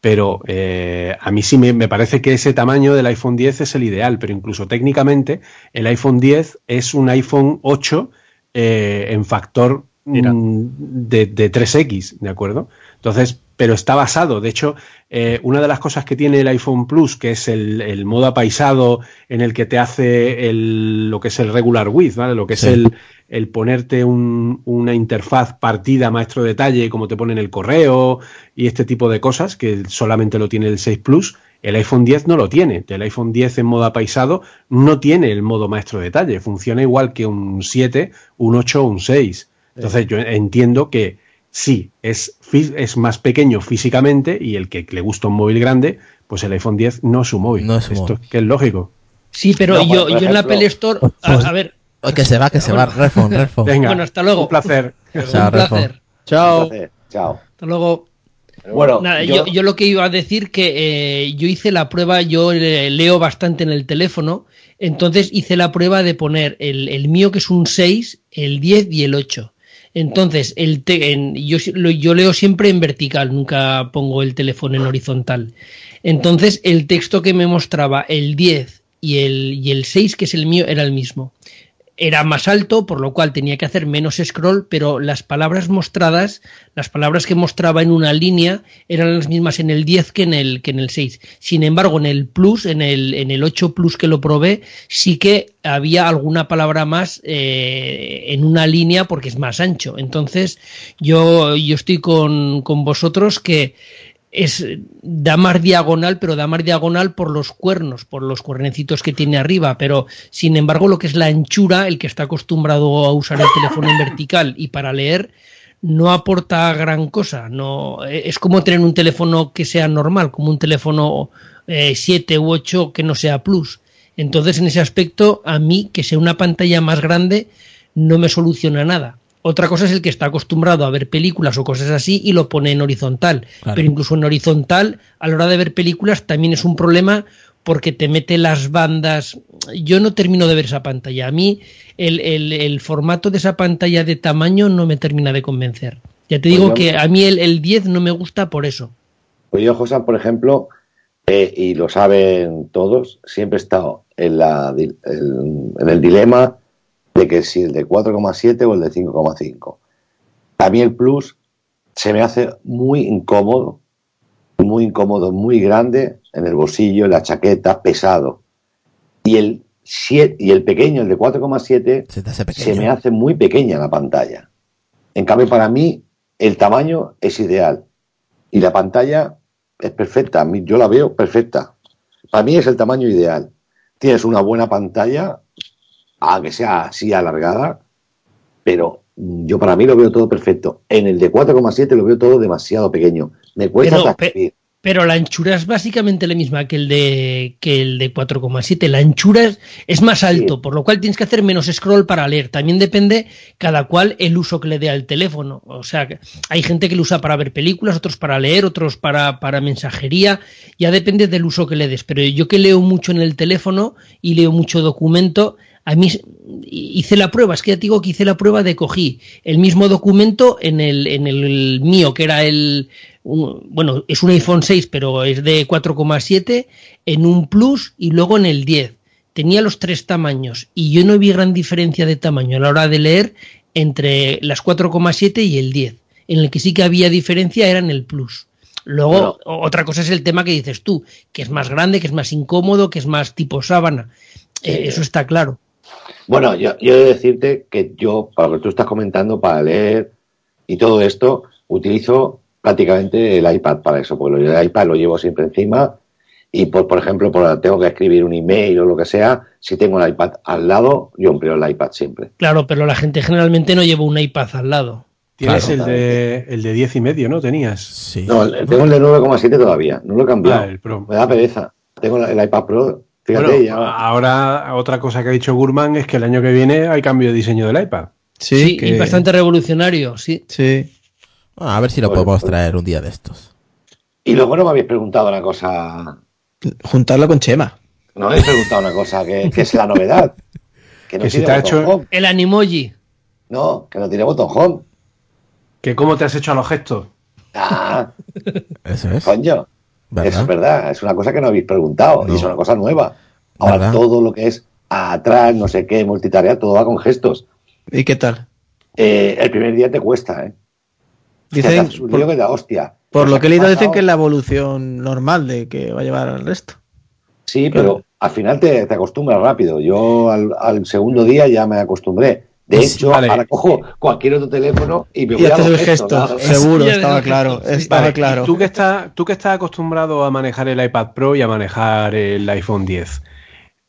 Pero eh, a mí sí me, me parece que ese tamaño del iPhone 10 es el ideal, pero incluso técnicamente el iPhone 10 es un iPhone 8 eh, en factor mm, de, de 3X, ¿de acuerdo? Entonces, pero está basado. De hecho, eh, una de las cosas que tiene el iPhone Plus, que es el, el modo apaisado en el que te hace el, lo que es el regular width, ¿vale? Lo que Sí. es el, el ponerte un- una interfaz partida maestro detalle, como te ponen el correo y este tipo de cosas, que solamente lo tiene el 6 Plus. El iPhone 10 no lo tiene. El iPhone 10 en modo apaisado no tiene el modo maestro detalle. Funciona igual que un 7, un 8 o un 6. Entonces yo entiendo que sí, es, es más pequeño físicamente y el que le gusta un móvil grande, pues el iPhone 10 no es su móvil. No es su Esto móvil. que es lógico. Sí, pero No, yo, yo en la Apple Store, a, a ver, que se va, que se va. Redphone, Redphone. Venga, Bueno, hasta luego. Un placer. Chao, un placer. Chao. Chao. Hasta luego. Bueno, Nada, yo- yo, yo lo que iba a decir que eh, yo hice la prueba, yo eh, leo bastante en el teléfono, entonces hice la prueba de poner el, el mío que es un 6, el 10 y el 8. Entonces, el te- en- yo, lo- yo leo siempre en vertical, nunca pongo el teléfono en horizontal. Entonces, el texto que me mostraba el 10 y el, y el 6, que es el mío, era el mismo era más alto, por lo cual tenía que hacer menos scroll, pero las palabras mostradas, las palabras que mostraba en una línea, eran las mismas en el 10 que en el, que en el 6. Sin embargo, en el Plus, en el, en el 8 Plus que lo probé, sí que había alguna palabra más eh, en una línea porque es más ancho. Entonces, yo, yo estoy con, con vosotros que es da más diagonal, pero da más diagonal por los cuernos, por los cuernecitos que tiene arriba, pero sin embargo lo que es la anchura, el que está acostumbrado a usar el teléfono en vertical y para leer no aporta gran cosa, no es como tener un teléfono que sea normal, como un teléfono 7 u 8 que no sea plus. Entonces, en ese aspecto, a mí que sea una pantalla más grande no me soluciona nada. Otra cosa es el que está acostumbrado a ver películas o cosas así y lo pone en horizontal. Claro. Pero incluso en horizontal, a la hora de ver películas, también es un problema porque te mete las bandas. Yo no termino de ver esa pantalla. A mí el, el- el formato de esa pantalla de tamaño no me termina de convencer. Ya te Pues digo yo- que a mí el, el 10 no me gusta por eso. Pues yo, José, por ejemplo, eh, y lo saben todos, siempre he estado la, en el dilema de que si el de 4,7 o el de 5,5. A mí el Plus se me hace muy incómodo, muy incómodo, muy grande en el bolsillo, en la chaqueta, pesado. Y el, siete- y el pequeño, el de 4,7, Se se me hace muy pequeña la pantalla. En cambio, para mí, el tamaño es ideal. Y la pantalla es perfecta. Yo la veo perfecta. Para mí es el tamaño ideal. Tienes una buena pantalla, aunque sea así alargada, pero yo para mí lo veo todo perfecto. En el de 4,7 lo veo todo demasiado pequeño. Me cuesta Pero. Pero la anchura es básicamente la misma que el de que el de 4,7. La anchura es, es más alto, por lo cual tienes que hacer menos scroll para leer. También depende cada cual el uso que le dé al teléfono. O sea, que hay gente que lo usa para ver películas, otros para leer, otros para, para mensajería. Ya depende del uso que le des. Pero yo que leo mucho en el teléfono y leo mucho documento, a mí hice la prueba, es que ya te digo que hice la prueba de cogí el mismo documento en el, en el mío, que era el, un- bueno, es un iPhone 6, pero es de 4,7, en un Plus y luego en el 10. Tenía los tres tamaños y yo no vi gran diferencia de tamaño a la hora de leer entre las 4,7 y el 10. En el que sí que había diferencia era en el Plus. Luego, otra cosa es el tema que dices tú, que es más grande, que es más incómodo, que es más tipo sábana. Eh, eso está claro. Bueno, yo, yo he de decirte que yo, para lo que tú estás comentando, para leer y todo esto, utilizo prácticamente el iPad para eso, porque el iPad lo llevo siempre encima y, por, por ejemplo, por, tengo que escribir un email o lo que sea, si tengo el iPad al lado, yo empleo el iPad siempre. Claro, pero la gente generalmente no lleva un iPad al lado. Tienes Claro. el, de, el de 10 y medio, ¿no? Tenías. Sí. No, tengo el de 9,7 todavía, no lo he cambiado. Ah, el Pro. Me da pereza. Tengo el iPad Pro, fíjate, Bueno, ya. ahora otra cosa que ha dicho Gurman es que el año que viene hay cambio de diseño del iPad. Sí, Sí, que- y bastante revolucionario, sí. Sí. A ver si lo Bueno, podemos pues- traer un día de estos. Y luego no me habéis preguntado una cosa, Juntarlo con Chema. no me habéis preguntado una cosa que, que es la novedad. Que no Que si te ha hecho- home. El Animoji. No, que no tiene botón home. ¿Que ¿Cómo te has hecho a los gestos? Ah, Eso es. coño. ¿Verdad? Eso es verdad, es una cosa que no habéis preguntado No. y es una cosa nueva. Ahora ¿Verdad? todo lo que es atrás, no sé qué, multitarea, todo va con gestos. ¿Y qué tal? Eh, el primer día te cuesta, ¿eh? Dicen, Te por, que da hostia. por lo que he leído, dicen que es la evolución normal de que va a llevar al resto. Sí, pero al final te, te acostumbras rápido. Yo al, al segundo día ya me acostumbré. De Sí, hecho, vale. ahora cojo cualquier otro teléfono y me voy Y a los el gestos, gesto, ¿no? seguro, estaba claro, estaba Vale, claro. Tú que, estás, tú que estás acostumbrado a manejar el iPad Pro y a manejar el iPhone 10,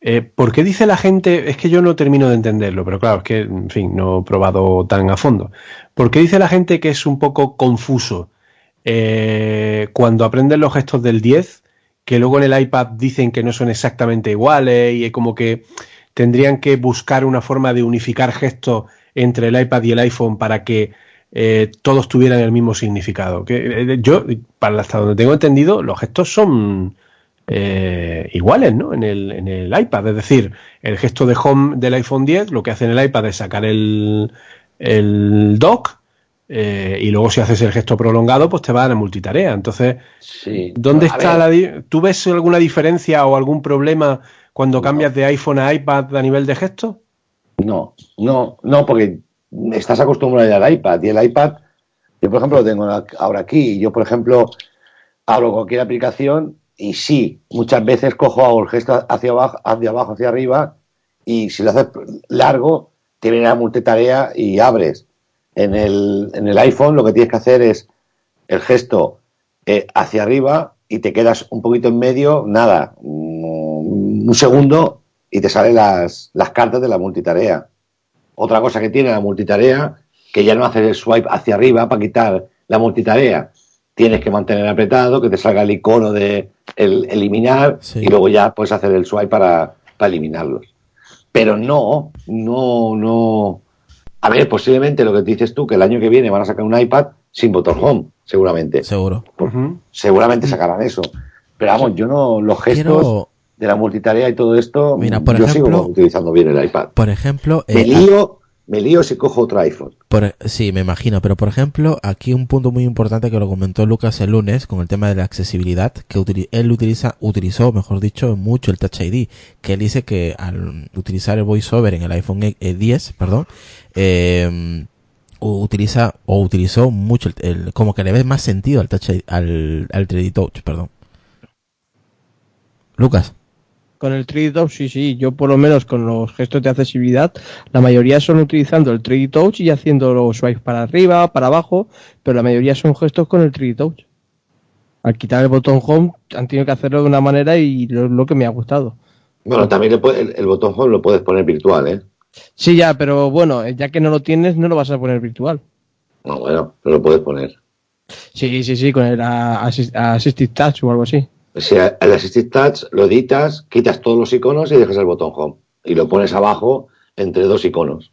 eh, ¿por qué dice la gente, es que yo no termino de entenderlo, pero claro, es que, en fin, no he probado tan a fondo, ¿por qué dice la gente que es un poco confuso eh, cuando aprenden los gestos del 10, que luego en el iPad dicen que no son exactamente iguales y es como que tendrían que buscar una forma de unificar gestos entre el iPad y el iPhone para que eh, todos tuvieran el mismo significado. Que, eh, yo, para hasta donde tengo entendido, los gestos son eh, iguales, ¿no? En el, en el iPad. Es decir, el gesto de home del iPhone 10, lo que hace en el iPad es sacar el, el dock eh, y luego si haces el gesto prolongado, pues te va a la multitarea. Entonces, Sí. ¿dónde A está ver, la... ¿Tú ves alguna diferencia o algún problema cuando cambias de iPhone a iPad a nivel de gestos? No, no, no, porque estás acostumbrado al iPad y el iPad, yo por ejemplo lo tengo ahora aquí y yo por ejemplo abro cualquier aplicación y sí, muchas veces cojo el gesto hacia abajo, hacia abajo, hacia arriba y si lo haces largo te viene la multitarea y abres. En el, en el iPhone lo que tienes que hacer es el gesto eh, hacia arriba y te quedas un poquito en medio, nada, un segundo y te salen las, las cartas de la multitarea. Otra cosa que tiene la multitarea, que ya no haces el swipe hacia arriba para quitar la multitarea. Tienes que mantener apretado, que te salga el icono de el, eliminar Sí. y luego ya puedes hacer el swipe para, para eliminarlos. Pero no, no, no. A ver, posiblemente lo que te dices tú, que el año que viene van a sacar un iPad sin botón home, seguramente. Seguro. Seguramente sacarán eso. Pero vamos, yo no, los gestos Quiero, de la multitarea y todo esto, Mira, por yo ejemplo- sigo utilizando bien el iPad. por ejemplo, Me eh, lío, me lío si cojo otro iPhone. Por- sí, me imagino, pero por ejemplo, aquí un punto muy importante que lo comentó Lucas el lunes con el tema de la accesibilidad, que él utiliza, utilizó, mejor dicho, mucho el Touch ID, que él dice que al utilizar el VoiceOver en el iPhone e- eh, 10, perdón, eh, u- utiliza o utilizó mucho el, el- como que le ve más sentido al Touch al, al 3D Touch, perdón. Lucas. Con el 3D Touch, sí, sí. Yo por lo menos con los gestos de accesibilidad, la mayoría son utilizando el 3D Touch y haciendo los swipes para arriba, para abajo, pero la mayoría son gestos con el 3D Touch. Al quitar el botón Home han tenido que hacerlo de una manera y lo, lo que me ha gustado. Bueno, también le puede- el, el botón home lo puedes poner virtual, ¿eh? Sí, ya, pero bueno, ya que no lo tienes, no lo vas a poner virtual. No, bueno, pero lo puedes poner. Sí, sí, sí, con el Assistive Touch o algo así. O sea, el Assistive Touch lo editas, quitas todos los iconos y dejas el botón Home. Y lo pones abajo entre dos iconos.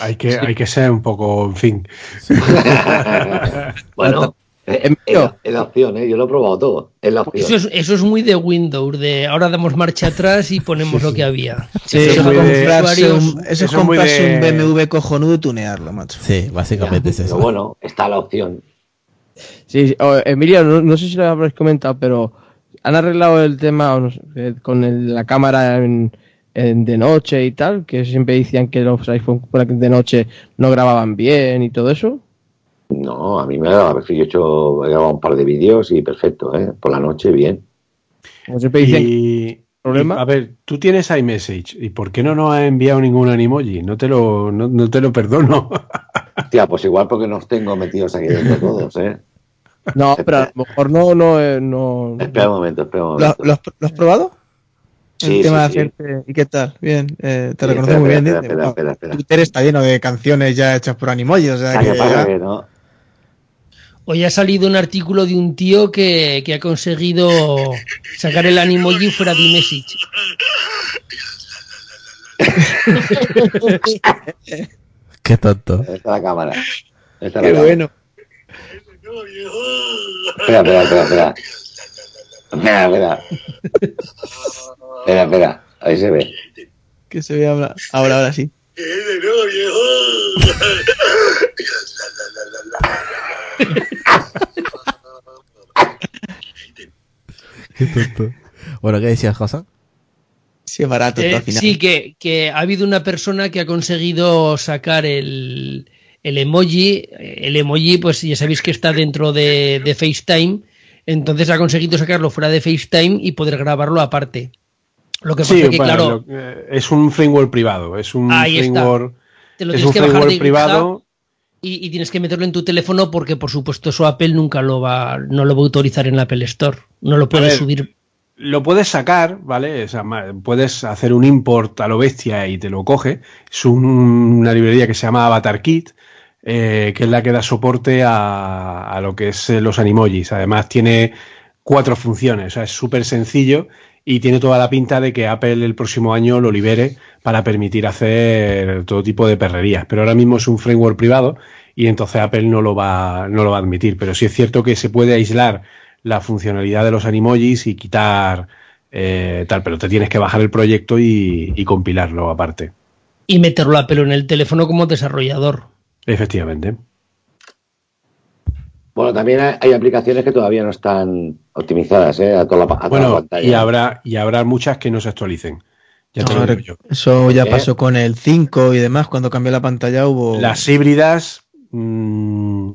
Hay que, hay que ser un poco, en fin. bueno, es, es la, es la opción, ¿eh? Yo lo he probado todo. Es la opción. Eso es, eso es muy de Windows, de ahora damos marcha atrás y ponemos lo que había. Sí, Eso es comprarse un, eso es eso es muy comprarse de- un BMW cojonudo y tunearlo, macho. Sí, básicamente es Pero eso. bueno, está la opción. Sí, sí. O, Emilio, no, no sé si lo habréis comentado, pero han arreglado el tema eh, con el- la cámara en, en- de noche y tal, que siempre decían que los iPhone de noche no grababan bien y todo eso. No, a mí me da, yo he hecho, he grabado un par de vídeos y perfecto, ¿eh? Por la noche, bien. Como siempre dicen, Y, ¿Problema? y, a ver, tú tienes iMessage. ¿Y por qué no nos has enviado ningún animoji? No te lo, no, no te lo perdono. Hostia, pues igual porque nos tengo metidos aquí dentro todos, ¿eh? No, pero a lo mejor no, no, eh, no. Espera un momento, espera un ¿Lo, momento. lo has, lo has probado? Sí, el tema sí, de sí. hacerte. ¿Y qué tal? Bien, eh, te Sí, reconozco espera, muy bien. espera, espera, espera, espera. Twitter está lleno de canciones ya hechas por Animoji, o sea que ya- que no. Hoy ha salido un artículo de un tío que, que ha conseguido sacar el Animoji fuera de iMessage. Qué tonto. Está la cámara. Está la Qué cámara. bueno. Espera, espera, espera, espera. Espera, espera. Espera, espera. Ahí se ve. Que se ve ahora, ahora, ahora sí. Qué tonto. Bueno, ¿qué decías, José? Sí, barato Eh, esto al final. sí, que, que ha habido una persona que ha conseguido sacar el, el emoji. El emoji, pues ya sabéis que está dentro de, de FaceTime. Entonces ha conseguido sacarlo fuera de FaceTime y poder grabarlo aparte. Lo que pasa Sí, es que, bueno, claro, lo- eh, es un framework privado. Es un Ahí está. framework, te lo es tienes un que bajar de framework GitHub privado. y, y tienes que meterlo en tu teléfono porque, por supuesto, eso Apple nunca lo va, no lo va a autorizar en la Apple Store. No lo puedes ver, subir. Lo puedes sacar, ¿vale? O sea, ma- puedes hacer un import a lo bestia y te lo coge. Es un- una librería que se llama Avatar Kit, eh, que es la que da soporte a, lo que es eh, los animojis. Además, tiene cuatro funciones, o sea, es súper sencillo y tiene toda la pinta de que Apple el próximo año lo libere para permitir hacer todo tipo de perrerías. Pero ahora mismo es un framework privado y entonces Apple no lo va, no lo va a admitir. Pero sí es cierto que se puede aislar la funcionalidad de los animojis y quitar eh, tal, pero te tienes que bajar el proyecto y compilarlo aparte. Y meterlo a pelo en el teléfono como desarrollador. Efectivamente. Bueno, también hay, aplicaciones que todavía no están optimizadas, ¿eh? A toda la, a toda la Bueno, pantalla. y habrá, y habrá muchas que no se actualicen. Ya te No, lo digo re- yo. Eso ya qué? pasó con el 5 y demás, cuando cambió la pantalla hubo... Las híbridas, mm,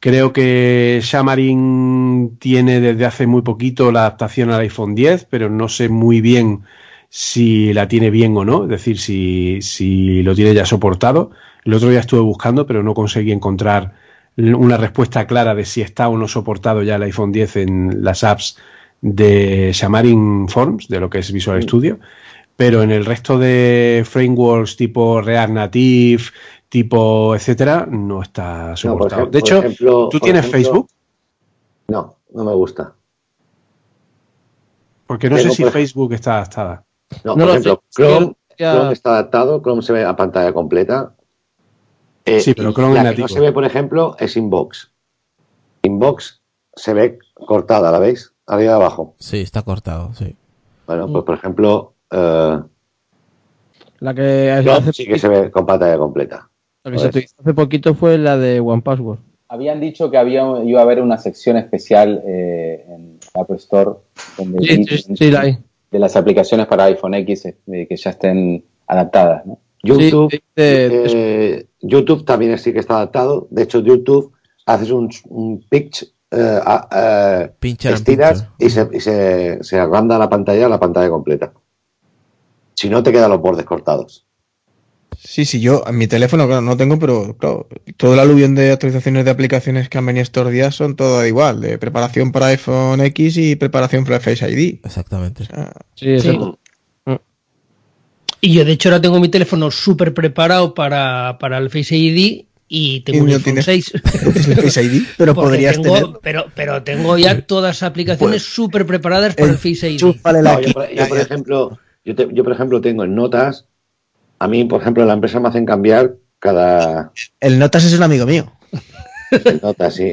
creo que Xamarin tiene desde hace muy poquito la adaptación al iPhone 10, pero no sé muy bien si la tiene bien o no, es decir, si, si lo tiene ya soportado. El otro día estuve buscando, pero no conseguí encontrar una respuesta clara de si está o no soportado ya el iPhone 10 en las apps de Xamarin Forms, de lo que es Visual Studio, pero en el resto de frameworks tipo React Native, tipo etcétera, no está soportado. de hecho, ejemplo- ¿tú tienes ejemplo- Facebook? No, no me gusta. Porque no tengo, sé si Facebook está adaptada. No, No por lo ejemplo, sé, Chrome, ya- Chrome está adaptado, Chrome se ve a pantalla completa. Eh, Sí, pero la que no se ve, por ejemplo, es Inbox. Inbox se ve cortada, ¿la veis? Arriba y abajo. Sí, está cortado, sí. Bueno, pues por ejemplo, eh, La que, hace, sí que se ve con pantalla completa. la que se actualizó hace poquito fue la de One Password. Habían dicho que había, iba a haber una sección especial eh, en Apple Store donde Sí, sí, sí, la hay. de las aplicaciones para iPhone X eh, que ya estén adaptadas. ¿no? YouTube, Sí, de- eh, YouTube también sí que está adaptado. De hecho, YouTube haces un, un pitch, eh, a- eh, estiras y, se, y se, se agranda la pantalla, la pantalla completa. Si no, te quedan los bordes cortados. Sí, sí, yo en mi teléfono claro, no tengo, pero claro, todo el aluvión de actualizaciones de aplicaciones que han venido estos días son todo igual, de preparación para iPhone X y preparación para Face ID. Exactamente. Sí, Sí. exacto. Y yo, de hecho, ahora tengo mi teléfono súper preparado para, para el Face ID y tengo Y un no iPhone tienes- 6. tienes el Face ID, pero Porque podrías tengo, tener. Pero, pero tengo ya todas las aplicaciones súper preparadas para el, Face ID. Chúpale No, la yo, por, yo, por ejemplo, yo, te- yo, por ejemplo, tengo en notas, a mí, por ejemplo, en la empresa me hacen cambiar cada El Notas es un amigo mío. en notas, sí.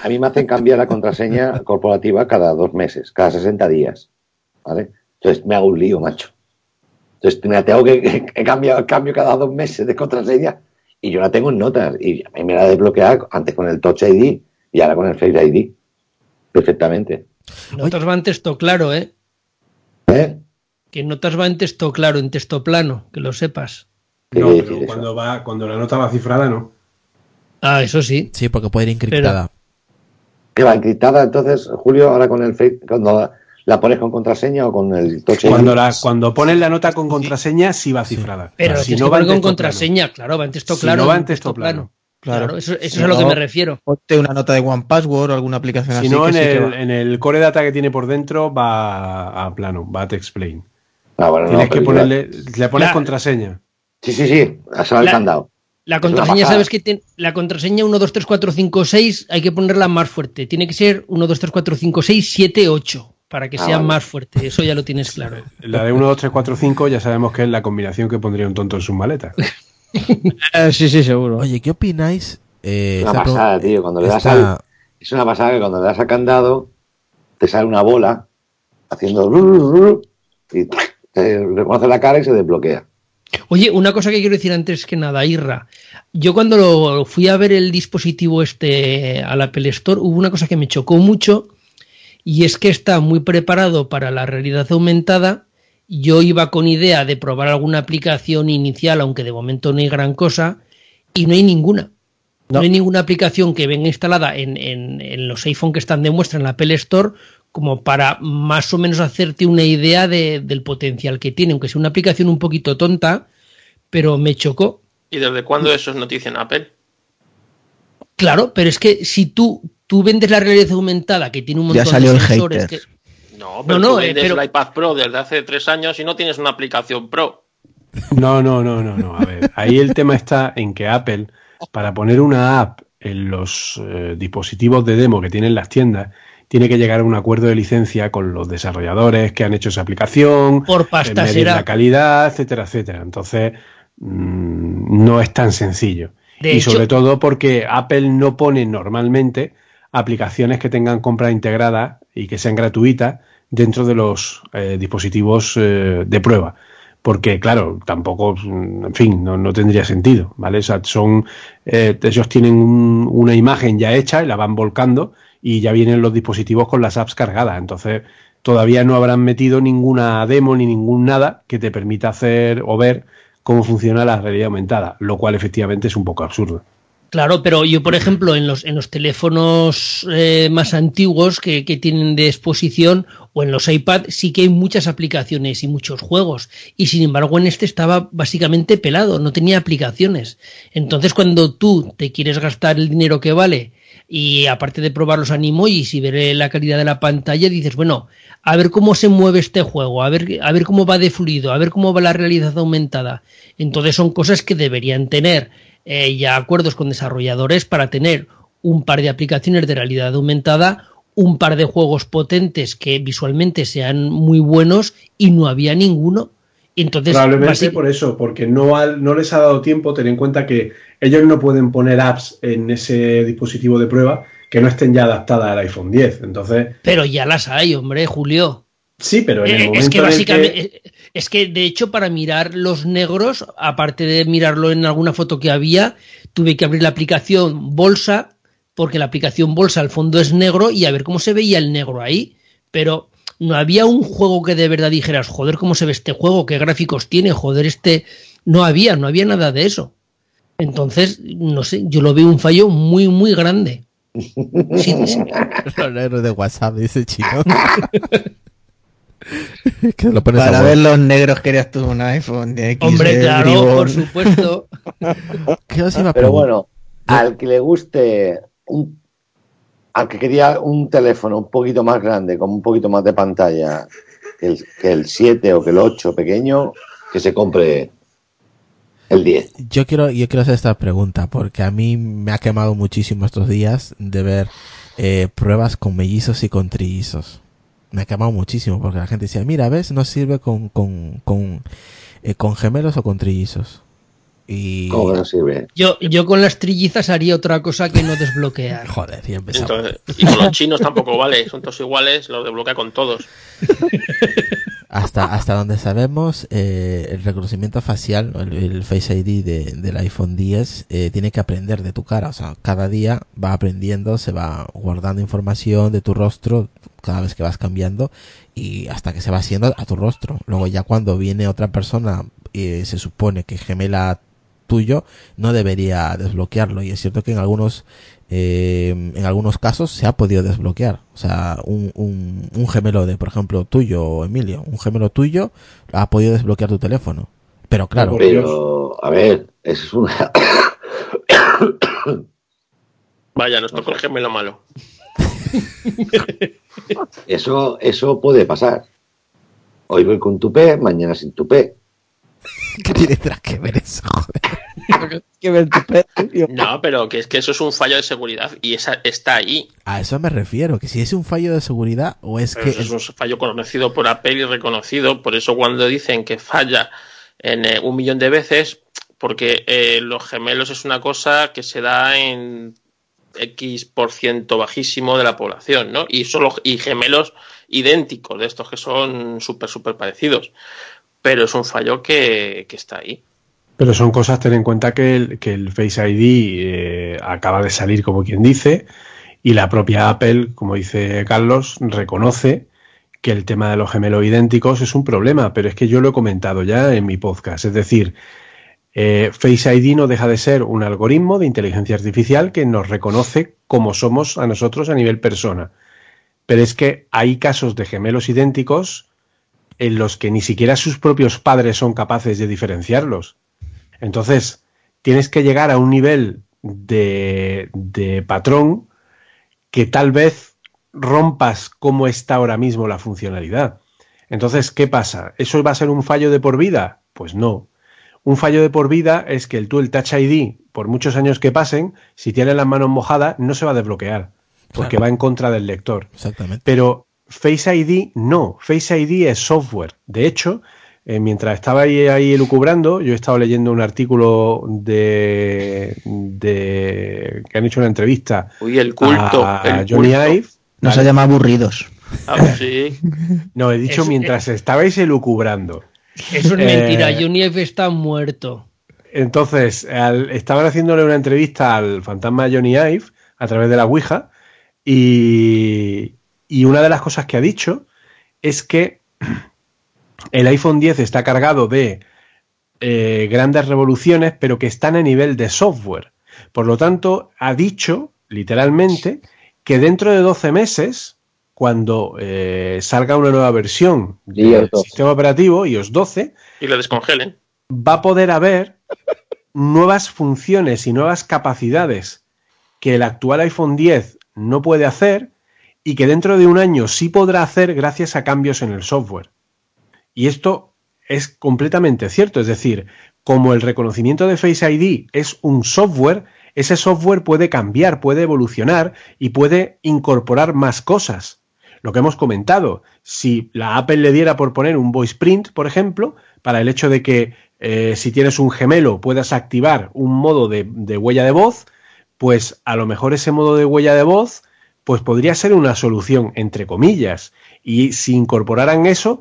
A mí me hacen cambiar la contraseña corporativa cada dos meses, cada 60 días. ¿Vale? Entonces me hago un lío, macho. Entonces me la tengo que, que cambio, cambio cada dos meses de contraseña y yo la tengo en notas. Y a mí me la desbloqueaba antes con el Touch ID y ahora con el Face ID. Perfectamente. Notas va en texto claro, ¿eh? ¿Eh? Que notas va en texto claro, en texto plano, que lo sepas. No, pero cuando, va, cuando la nota va cifrada, no. Ah, eso sí. Sí, porque puede ir encriptada. Que va encriptada entonces, Julio, ahora con el Face, cuando la, pones con contraseña o con el Touch ID. Cuando, la, cuando pones la nota con contraseña, sí va cifrada. Pero si tienes no que va con texto contraseña, claro, va en texto Si claro. no va en texto plano. Claro, eso, eso Si es a lo que no, me refiero. Ponte una nota de One Password o alguna aplicación Si así. no, que en sí que el, en el core data que tiene por dentro va a plano, va a te explain. Ah, bueno, no, Tienes que pero ponerle, le pones La- contraseña. Sí, sí, sí, a saber el La- candado. La contraseña, sabes que ten- la contraseña 1, 2, 3, 4, 5, 6 hay que ponerla más fuerte. Tiene que ser 1, 2, 3, 4, 5, 6, 7, 8 para que Ah, sea vale. más fuerte. Eso ya lo tienes claro. La de 1, 2, 3, 4, 5 ya sabemos que es la combinación que pondría un tonto en sus maletas. Eh, sí, sí, seguro. Oye, ¿qué opináis? Eh, Es una esta pasada, tío. Cuando le das esta- al, es una pasada que cuando le das al candado, te sale una bola haciendo y te reconoce la cara y se desbloquea. Oye, una cosa que quiero decir antes que nada, Irra. Yo cuando lo fui a ver el dispositivo este al Apple Store, hubo una cosa que me chocó mucho y es que está muy preparado para la realidad aumentada. Yo iba con idea de probar alguna aplicación inicial, aunque de momento no hay gran cosa, y no hay ninguna. No, hay ninguna aplicación que venga instalada en, en- en los iPhone que están de muestra en la Apple Store como para más o menos hacerte una idea de- del potencial que tiene, aunque sea una aplicación un poquito tonta, pero me chocó. ¿Y desde cuándo eso es noticia en Apple? Claro, pero es que si tú, tú vendes la realidad aumentada, que tiene un Ya montón salió de el sensores hater. que, No, pero No, tú no, eh, vendes pero- el iPad Pro desde hace tres años y no tienes una aplicación Pro. No, no, no, no, no. A ver, ahí el tema está en que Apple, para poner una app en los eh, dispositivos de demo que tienen las tiendas, tiene que llegar a un acuerdo de licencia con los desarrolladores que han hecho esa aplicación, Por pasta eh, medir será. la calidad, etcétera, etcétera. Entonces, mm, no es tan sencillo. De y hecho- sobre todo porque Apple no pone normalmente aplicaciones que tengan compra integrada y que sean gratuitas dentro de los eh, dispositivos eh, de prueba. Porque, claro, tampoco, mm, en fin, no, no tendría sentido, ¿vale? O sea, son, eh, ellos tienen un- una imagen ya hecha y la van volcando y ya vienen los dispositivos con las apps cargadas. Entonces, todavía no habrán metido ninguna demo ni ningún nada que te permita hacer o ver cómo funciona la realidad aumentada, lo cual efectivamente es un poco absurdo. Claro, pero yo, por ejemplo, en los, en los teléfonos eh, más antiguos que, que tienen de exposición o en los iPad sí que hay muchas aplicaciones y muchos juegos. Y sin embargo, en este estaba básicamente pelado, no tenía aplicaciones. Entonces, cuando tú te quieres gastar el dinero que vale y aparte de probar los animojis y ver la calidad de la pantalla, dices, bueno, a ver cómo se mueve este juego, a ver, a ver cómo va de fluido, a ver cómo va la realidad aumentada. Entonces son cosas que deberían tener eh, ya acuerdos con desarrolladores para tener un par de aplicaciones de realidad aumentada, un par de juegos potentes que visualmente sean muy buenos y no había ninguno. Entonces, Probablemente por eso, porque no, ha- no les ha dado tiempo, ten en cuenta que ellos no pueden poner apps en ese dispositivo de prueba que no estén ya adaptadas al iPhone 10. Entonces, pero ya las hay, hombre, Julio. sí, pero en el Eh, momento es que en el básicamente, que- eh, es que de hecho para mirar los negros, aparte de mirarlo en alguna foto que había, tuve que abrir la aplicación Bolsa, porque la aplicación Bolsa al fondo es negro y a ver cómo se veía el negro ahí. Pero no había un juego que de verdad dijeras, joder, cómo se ve este juego, qué gráficos tiene, joder, este. No había, no había nada de eso. Entonces, no sé, yo lo veo un fallo muy, muy grande. Sí, sí. Los negros de WhatsApp, dice chino. que lo pones Para a ver los negros querías tú un iPhone de X. Hombre, de claro, por supuesto. ¿Qué os iba a Pero bueno, al que le guste un, al que quería un teléfono un poquito más grande, con un poquito más de pantalla que el, que el 7 o que el 8 pequeño, que se compre el 10. Yo quiero, yo quiero hacer esta pregunta porque a mí me ha quemado muchísimo estos días de ver eh, pruebas con mellizos y con trillizos. Me ha quemado muchísimo porque la gente decía, mira, ves, no sirve con, con, con, eh, con gemelos o con trillizos. Y... ¿Cómo que no sirve? Yo, yo con las trillizas haría otra cosa que no desbloquear. Joder, y empezamos. Entonces, y con los chinos tampoco vale, son todos iguales, los desbloquea con todos. hasta hasta donde sabemos eh, el reconocimiento facial el, el Face ID de, del iPhone 10 eh, tiene que aprender de tu cara o sea cada día va aprendiendo se va guardando información de tu rostro cada vez que vas cambiando y hasta que se va haciendo a tu rostro luego ya cuando viene otra persona eh, se supone que gemela tuyo no debería desbloquearlo y es cierto que en algunos eh, en algunos casos se ha podido desbloquear. O sea, un, un, un gemelo de, por ejemplo, tuyo, Emilio, un gemelo tuyo ha podido desbloquear tu teléfono. Pero claro, Pero, a ver, eso es una... Vaya, nos tocó el gemelo malo. Eso, eso puede pasar. Hoy voy con tupé, mañana sin tupé. ¿qué tiene que ver eso? No, pero que es que eso es un fallo de seguridad y esa está ahí. A eso me refiero, que si es un fallo de seguridad o es Pero que... eso es un fallo conocido por Apple y reconocido. Por eso cuando dicen que falla en eh, un millón de veces, porque eh, los gemelos es una cosa que se da en X por ciento bajísimo de la población, ¿no? Y solo y gemelos idénticos, de estos que son súper, súper parecidos. Pero es un fallo que, está ahí. Pero son cosas, ten en cuenta que el, que el Face ID eh, acaba de salir, como quien dice, y la propia Apple, como dice Carlos, reconoce que el tema de los gemelos idénticos es un problema, pero es que yo lo he comentado ya en mi podcast. Es decir, eh, Face ID no deja de ser un algoritmo de inteligencia artificial que nos reconoce como somos a nosotros a nivel persona. Pero es que hay casos de gemelos idénticos en los que ni siquiera sus propios padres son capaces de diferenciarlos. Entonces, tienes que llegar a un nivel de, de patrón que tal vez rompas cómo está ahora mismo la funcionalidad. Entonces, ¿qué pasa? ¿Eso va a ser un fallo de por vida? Pues no. Un fallo de por vida es que el, tú el Touch ID, por muchos años que pasen, si tienes las manos mojadas, no se va a desbloquear, porque Claro. va en contra del lector. Exactamente. Pero Face ID no, Face ID es software. De hecho, eh, mientras estaba ahí, ahí elucubrando, yo he estado leyendo un artículo de, de que han hecho una entrevista Uy, el culto. a el Johnny culto. Ive. No se llama aburridos. Ah, sí. No, he dicho Es- mientras estabais elucubrando. Eso es Eh, mentira, Johnny Ive está muerto. Entonces, al- estaban haciéndole una entrevista al fantasma Johnny Ive a través de la Ouija y, y una de las cosas que ha dicho es que el iPhone 10 está cargado de eh, grandes revoluciones, pero que están a nivel de software. Por lo tanto, ha dicho, literalmente, que dentro de 12 meses, cuando eh, salga una nueva versión del iOS 12. sistema operativo, iOS 12, Y le descongelen. va a poder haber nuevas funciones y nuevas capacidades que el actual iPhone 10 no puede hacer y que dentro de un año sí podrá hacer gracias a cambios en el software. Y esto es completamente cierto, es decir, como el reconocimiento de Face ID es un software, ese software puede cambiar, puede evolucionar y puede incorporar más cosas. Lo que hemos comentado, si la Apple le diera por poner un voice print, por ejemplo, para el hecho de que eh, si tienes un gemelo puedas activar un modo de, de huella de voz, pues a lo mejor ese modo de huella de voz pues podría ser una solución entre comillas y si incorporaran eso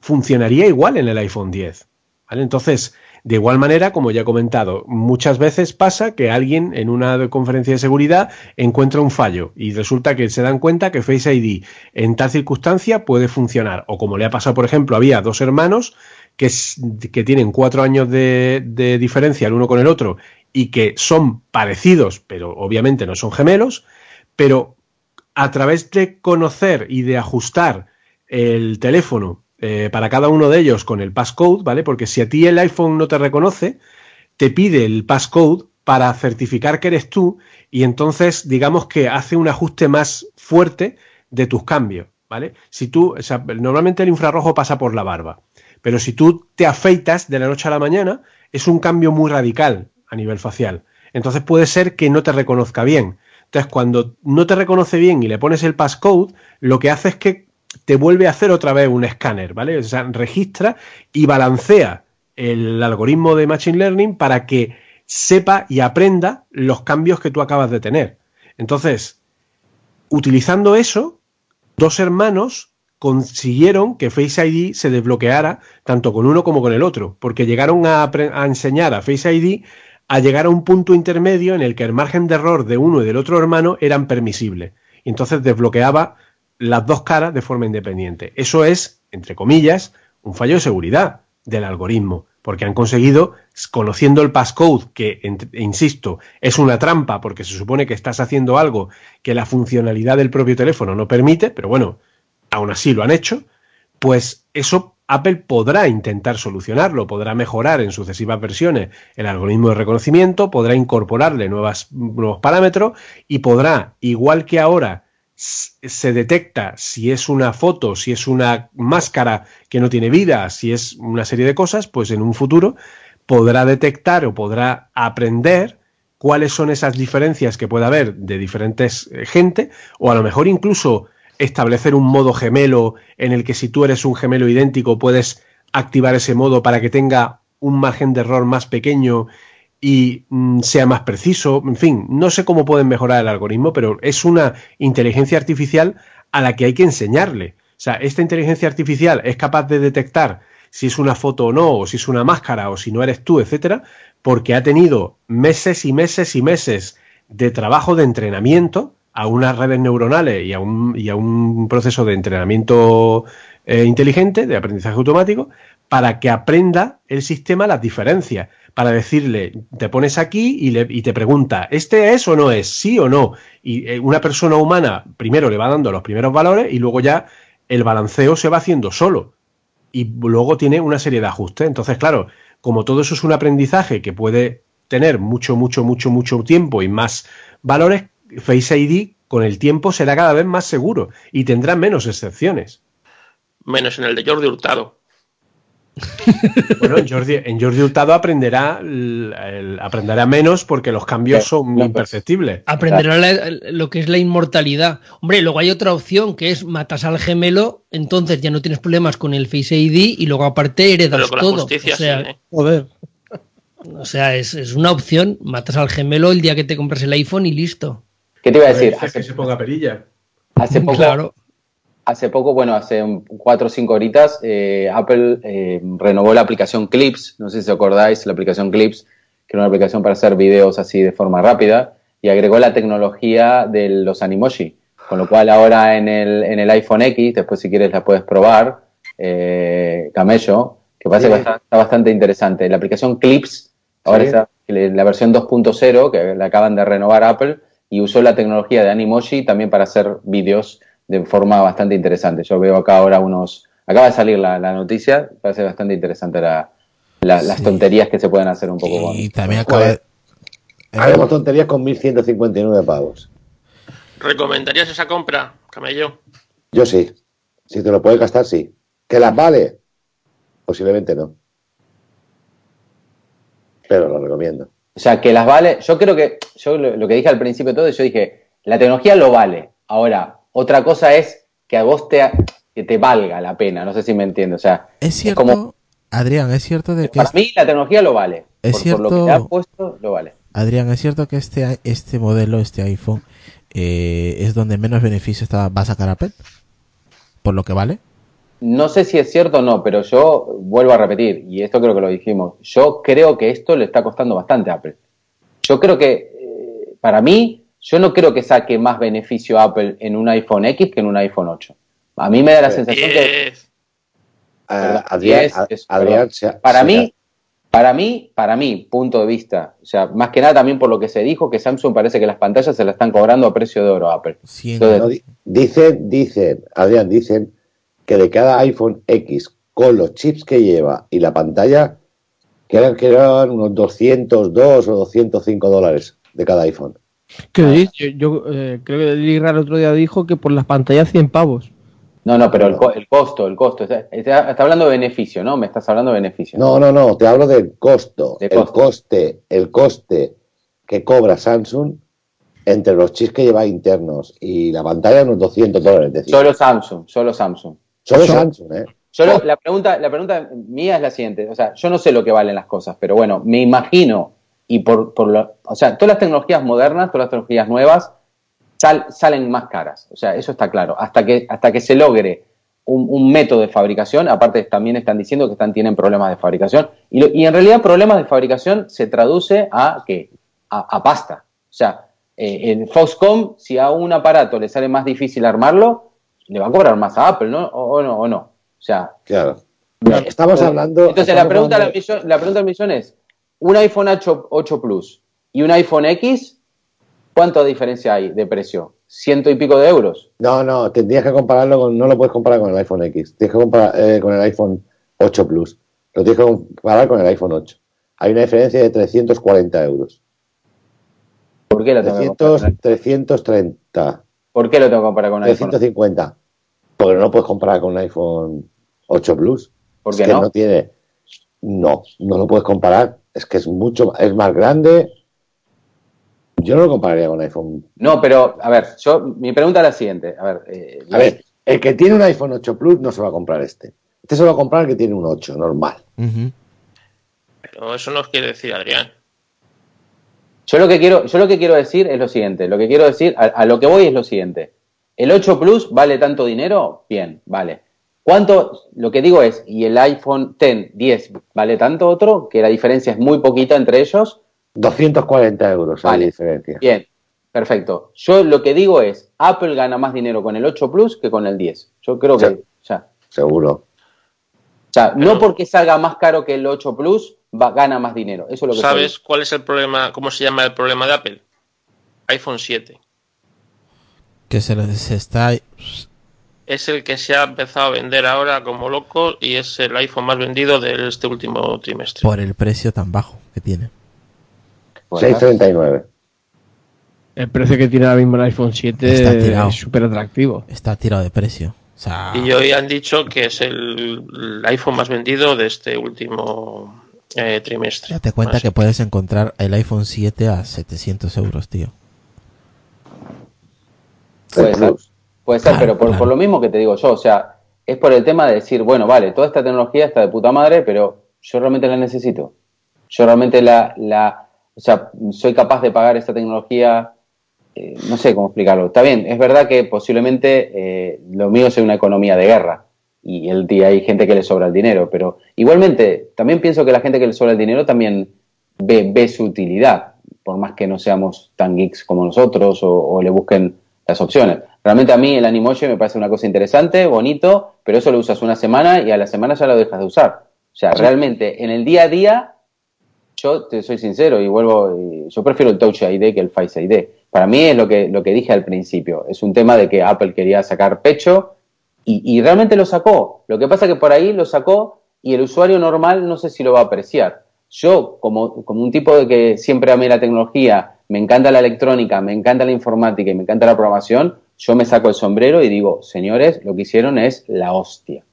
funcionaría igual en el iPhone 10. ¿vale? Entonces, de igual manera, como ya he comentado, muchas veces pasa que alguien en una conferencia de seguridad encuentra un fallo y resulta que se dan cuenta que Face ID en tal circunstancia puede funcionar. O como le ha pasado, por ejemplo, había dos hermanos que, que tienen cuatro años de diferencia el uno con el otro y que son parecidos, pero obviamente no son gemelos, pero a través de conocer y de ajustar el teléfono eh, para cada uno de ellos con el passcode, ¿vale? Porque si a ti el iPhone no te reconoce, te pide el passcode para certificar que eres tú y entonces digamos que hace un ajuste más fuerte de tus cambios, ¿vale? Si tú, normalmente el infrarrojo pasa por la barba, pero si tú te afeitas de la noche a la mañana, es un cambio muy radical a nivel facial. Entonces puede ser que no te reconozca bien. Entonces, cuando no te reconoce bien y le pones el passcode, lo que hace es que te vuelve a hacer otra vez un escáner, ¿vale? O sea, registra y balancea el algoritmo de Machine Learning para que sepa y aprenda los cambios que tú acabas de tener. Entonces, utilizando eso, dos hermanos consiguieron que Face ID se desbloqueara tanto con uno como con el otro, porque llegaron a, a, enseñar a Face ID a llegar a un punto intermedio en el que el margen de error de uno y del otro hermano eran permisibles. Y entonces desbloqueaba las dos caras de forma independiente. Eso es, entre comillas, un fallo de seguridad del algoritmo, porque han conseguido, conociendo el passcode, que, insisto, es una trampa porque se supone que estás haciendo algo que la funcionalidad del propio teléfono no permite, pero bueno, aún así lo han hecho, pues eso Apple podrá intentar solucionarlo, podrá mejorar en sucesivas versiones el algoritmo de reconocimiento, podrá incorporarle nuevos parámetros y podrá, igual que ahora se detecta si es una foto, si es una máscara que no tiene vida, si es una serie de cosas, pues en un futuro podrá detectar o podrá aprender cuáles son esas diferencias que puede haber de diferentes eh, gente o a lo mejor incluso establecer un modo gemelo en el que si tú eres un gemelo idéntico puedes activar ese modo para que tenga un margen de error más pequeño y mm, sea más preciso. En fin, no sé cómo pueden mejorar el algoritmo, pero es una inteligencia artificial a la que hay que enseñarle. O sea, esta inteligencia artificial es capaz de detectar si es una foto o no, o si es una máscara, o si no eres tú, etcétera, porque ha tenido meses y meses y meses de trabajo de entrenamiento a unas redes neuronales y a un, y a un proceso de entrenamiento eh, inteligente, de aprendizaje automático, para que aprenda el sistema las diferencias para decirle, te pones aquí y, le, y, te pregunta, ¿este es o no es? ¿Sí o no? Y eh, una persona humana primero le va dando los primeros valores y luego ya el balanceo se va haciendo solo. Y luego tiene una serie de ajustes. Entonces, claro, como todo eso es un aprendizaje que puede tener mucho, mucho, mucho, mucho tiempo y más valores, Face ID con el tiempo será cada vez más seguro y tendrá menos excepciones. Menos en el de Jordi Hurtado. Bueno, en Jordi, en Jordi Hurtado aprenderá, el, el, aprenderá menos porque los cambios son muy imperceptibles. Aprenderá la, lo que es la inmortalidad. Hombre, luego hay otra opción que es matas al gemelo, entonces ya no tienes problemas con el Face ID y luego aparte heredas todo. Justicia, o sea, sí, ¿eh? joder. O sea, es, es, una opción, matas al gemelo el día que te compras el iPhone y listo. ¿Qué te iba a decir? Hace, que se ponga perilla. Hace poco, Claro. hace poco, bueno, hace cuatro o cinco horitas, eh, Apple eh, renovó la aplicación Clips, no sé si os acordáis, la aplicación Clips, que era una aplicación para hacer videos así de forma rápida, y agregó la tecnología de los Animoji, con lo cual ahora en el, en el iPhone X, después si quieres la puedes probar, eh, Camello, que parece Sí. que está, está bastante interesante. La aplicación Clips, ahora Sí. está en la versión 2.0, que la acaban de renovar Apple, y usó la tecnología de Animoji también para hacer vídeos de forma bastante interesante. Yo veo acá ahora unos... Acaba de salir la, la noticia, parece bastante interesante la, la- las tonterías que se pueden hacer un poco con... Y también acaba de... Haremos tonterías con 1159 pavos. ¿Recomendarías esa compra, Camello? Yo sí. Si te lo puedes gastar, sí. ¿Que las vale? Posiblemente no. Pero lo recomiendo. O sea, que las vale... Yo creo que... Yo lo, que dije al principio de todo, yo dije, la tecnología lo vale. Ahora, otra cosa es que a vos te, que te valga la pena. No sé si me entiendes. O sea, Es cierto, como- Adrián, es cierto de que... para es- mí la tecnología lo vale. Es por, por lo que cierto- te ha puesto, lo vale. Adrián, es cierto que este, este modelo, este iPhone, eh, es donde menos beneficio está, va a sacar Apple. Por lo que vale. No sé si es cierto o no, pero yo vuelvo a repetir, y esto creo que lo dijimos, yo creo que esto le está costando bastante a Apple. Yo creo que, eh, para mí, yo no creo que saque más beneficio a Apple en un iPhone X que en un iPhone 8. A mí me da la sensación que. Ah, Adrián, es- es- para mí, para mí, para mí, punto de vista, o sea, más que nada también por lo que se dijo, que Samsung parece que las pantallas se las están cobrando a precio de oro a Apple. Sí, Entonces, ha- no, di- dicen, dicen, Adrián, dicen que de cada iPhone X con los chips que lleva y la pantalla, que eran, que eran unos 202 o 205 dólares de cada iPhone. ¿Qué dices? Yo, yo, eh, creo que Lira el otro día dijo que por las pantallas 100 pavos. No, no, pero el, co- el costo, el costo. Está, está- está hablando de beneficio, ¿no? Me estás hablando de beneficio. No, no, no, te hablo del costo. De el costo. coste, el coste que cobra Samsung entre los chips que lleva internos y la pantalla unos 200 dólares. Es decir, Solo Samsung, solo Samsung. Solo Yo- Samsung, ¿eh? Yo lo- la pregunta, la pregunta mía es la siguiente, o sea, yo no sé lo que valen las cosas, pero bueno, me imagino y por, por lo, o sea, todas las tecnologías modernas, todas las tecnologías nuevas sal- salen más caras, o sea, eso está claro. Hasta que hasta que se logre un, un método de fabricación, aparte también están diciendo que están tienen problemas de fabricación y, lo- y en realidad problemas de fabricación se traduce a qué, a, a pasta, o sea, eh, en Foxconn si a un aparato le sale más difícil armarlo, le va a cobrar más a Apple, ¿no? O, o no, o no. O sea, Claro. Estamos hablando. entonces la pregunta, hablando- del millón, la pregunta del millón es, un iPhone 8, 8 Plus y un iPhone X, ¿cuánta diferencia hay de precio? ¿Ciento y pico de euros? No, no, tendrías que compararlo con. No lo puedes comparar con el iPhone X. Tienes que comparar eh, con el iPhone 8 Plus. Lo tienes que comparar con el iPhone 8. Hay una diferencia de 340 euros. ¿Por qué que 300, comparar? 330. ¿Por qué lo tengo que comparar con un iPhone? 350. Porque no lo puedes comparar con un iPhone 8 Plus. ¿Por Es qué que no? tiene. No, no lo puedes comparar. Es que es mucho, es más grande. Yo no lo compararía con un iPhone. No, pero, a ver, yo, mi pregunta es la siguiente. A ver, eh, A ver, el que tiene un iPhone 8 Plus no se va a comprar este. Este se va a comprar el que tiene un 8, normal. Pero eso no quiere decir Adrián. Yo lo que quiero, yo lo que quiero decir es lo siguiente. Lo que quiero decir, a, a lo que voy es lo siguiente. El 8 Plus vale tanto dinero, bien, vale. ¿Cuánto? Lo que digo es, y el iPhone 10, 10 vale tanto otro, que la diferencia es muy poquita entre ellos. 240 euros Vale. diferencia. Bien, perfecto. Yo lo que digo es, Apple gana más dinero con el 8 Plus que con el 10. Yo creo que, Sí. sea, Seguro. o sea, no porque salga más caro que el 8 Plus, va, gana más dinero. Eso es lo que estoy- ¿Sabes cuál es el problema? ¿Cómo se llama el problema de Apple? iPhone 7. Que se les está. Es el que se ha empezado a vender ahora como loco y es el iPhone más vendido de este último trimestre. Por el precio tan bajo que tiene. Pues, 639. El precio que tiene ahora mismo el iPhone 7 Está tirado. es súper atractivo. Está tirado de precio. O sea, Y hoy han dicho que es el, el iPhone más vendido de este último eh, trimestre. date cuenta Así que puedes encontrar el iPhone 7 a 700 euros, tío. Puede ser, puede ser Claro, pero por, claro. por lo mismo que te digo yo, o sea, es por el tema de decir, bueno, vale, toda esta tecnología está de puta madre, pero yo realmente la necesito. Yo realmente la, la o sea, soy capaz de pagar esta tecnología, eh, no sé cómo explicarlo. Está bien, es verdad que posiblemente eh, lo mío sea una economía de guerra y el día hay gente que le sobra el dinero, pero igualmente también pienso que la gente que le sobra el dinero también ve, ve su utilidad, por más que no seamos tan geeks como nosotros o, o le busquen las opciones. Realmente a mí el Animoji me parece una cosa interesante, bonito, pero eso lo usas una semana y a la semana ya lo dejas de usar. O sea, realmente en el día a día, yo te soy sincero y vuelvo, y yo prefiero el Touch ID que el Face ID. Para mí es lo que, lo que dije al principio, es un tema de que Apple quería sacar pecho y, y realmente lo sacó. Lo que pasa que por ahí lo sacó y el usuario normal no sé si lo va a apreciar. Yo, como, como un tipo de que siempre amé la tecnología, me encanta la electrónica, me encanta la informática y me encanta la programación, yo me saco el sombrero y digo, señores, lo que hicieron es la hostia.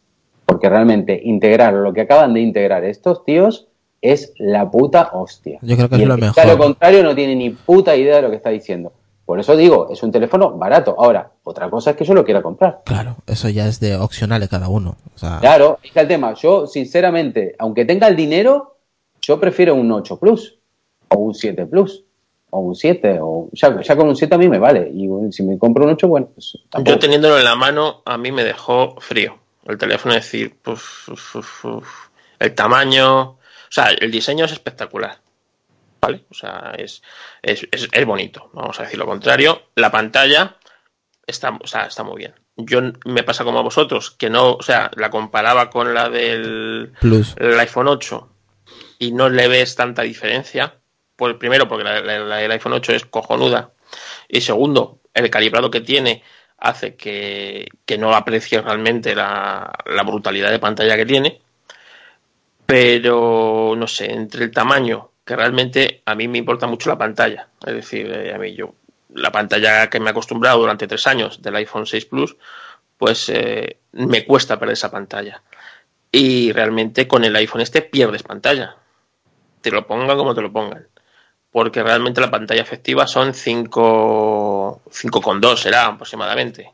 Porque realmente integrar lo que acaban de integrar estos tíos es la puta hostia. Yo creo que Y es lo mejor. está lo contrario no tiene ni puta idea de lo que está diciendo. Por eso digo, es un teléfono barato. Ahora, otra cosa es que yo lo quiera comprar. Claro, eso ya es de opcional de cada uno. O sea, Claro, ahí está el tema. Yo, sinceramente, aunque tenga el dinero, yo prefiero un 8 Plus, o un 7 Plus, o un 7, o ya, ya con un 7 a mí me vale. Y bueno, si me compro un 8, bueno, pues tampoco. Yo teniéndolo en la mano, a mí me dejó frío. El teléfono, es decir, uf, uf. el tamaño, o sea, el diseño es espectacular. ¿Vale? O sea, es, es, es, es bonito, vamos a decir lo contrario. La pantalla está, o sea, está muy bien. Yo me pasa como a vosotros, que no, o sea, la comparaba con la del Plus. el iPhone 8 y no le ves tanta diferencia. Pues primero, porque la, la- la del iPhone 8 es cojonuda. Y segundo, el calibrado que tiene hace que, que no aprecies realmente la, la brutalidad de pantalla que tiene. Pero, no sé, entre el tamaño, que realmente a mí me importa mucho la pantalla. Es decir, eh, a mí yo, la pantalla que me he acostumbrado durante tres años del iPhone 6 Plus, pues eh, me cuesta perder esa pantalla. Y realmente con el iPhone este pierdes pantalla. Te lo pongan como te lo pongan. Porque realmente la pantalla efectiva son 5,2 será aproximadamente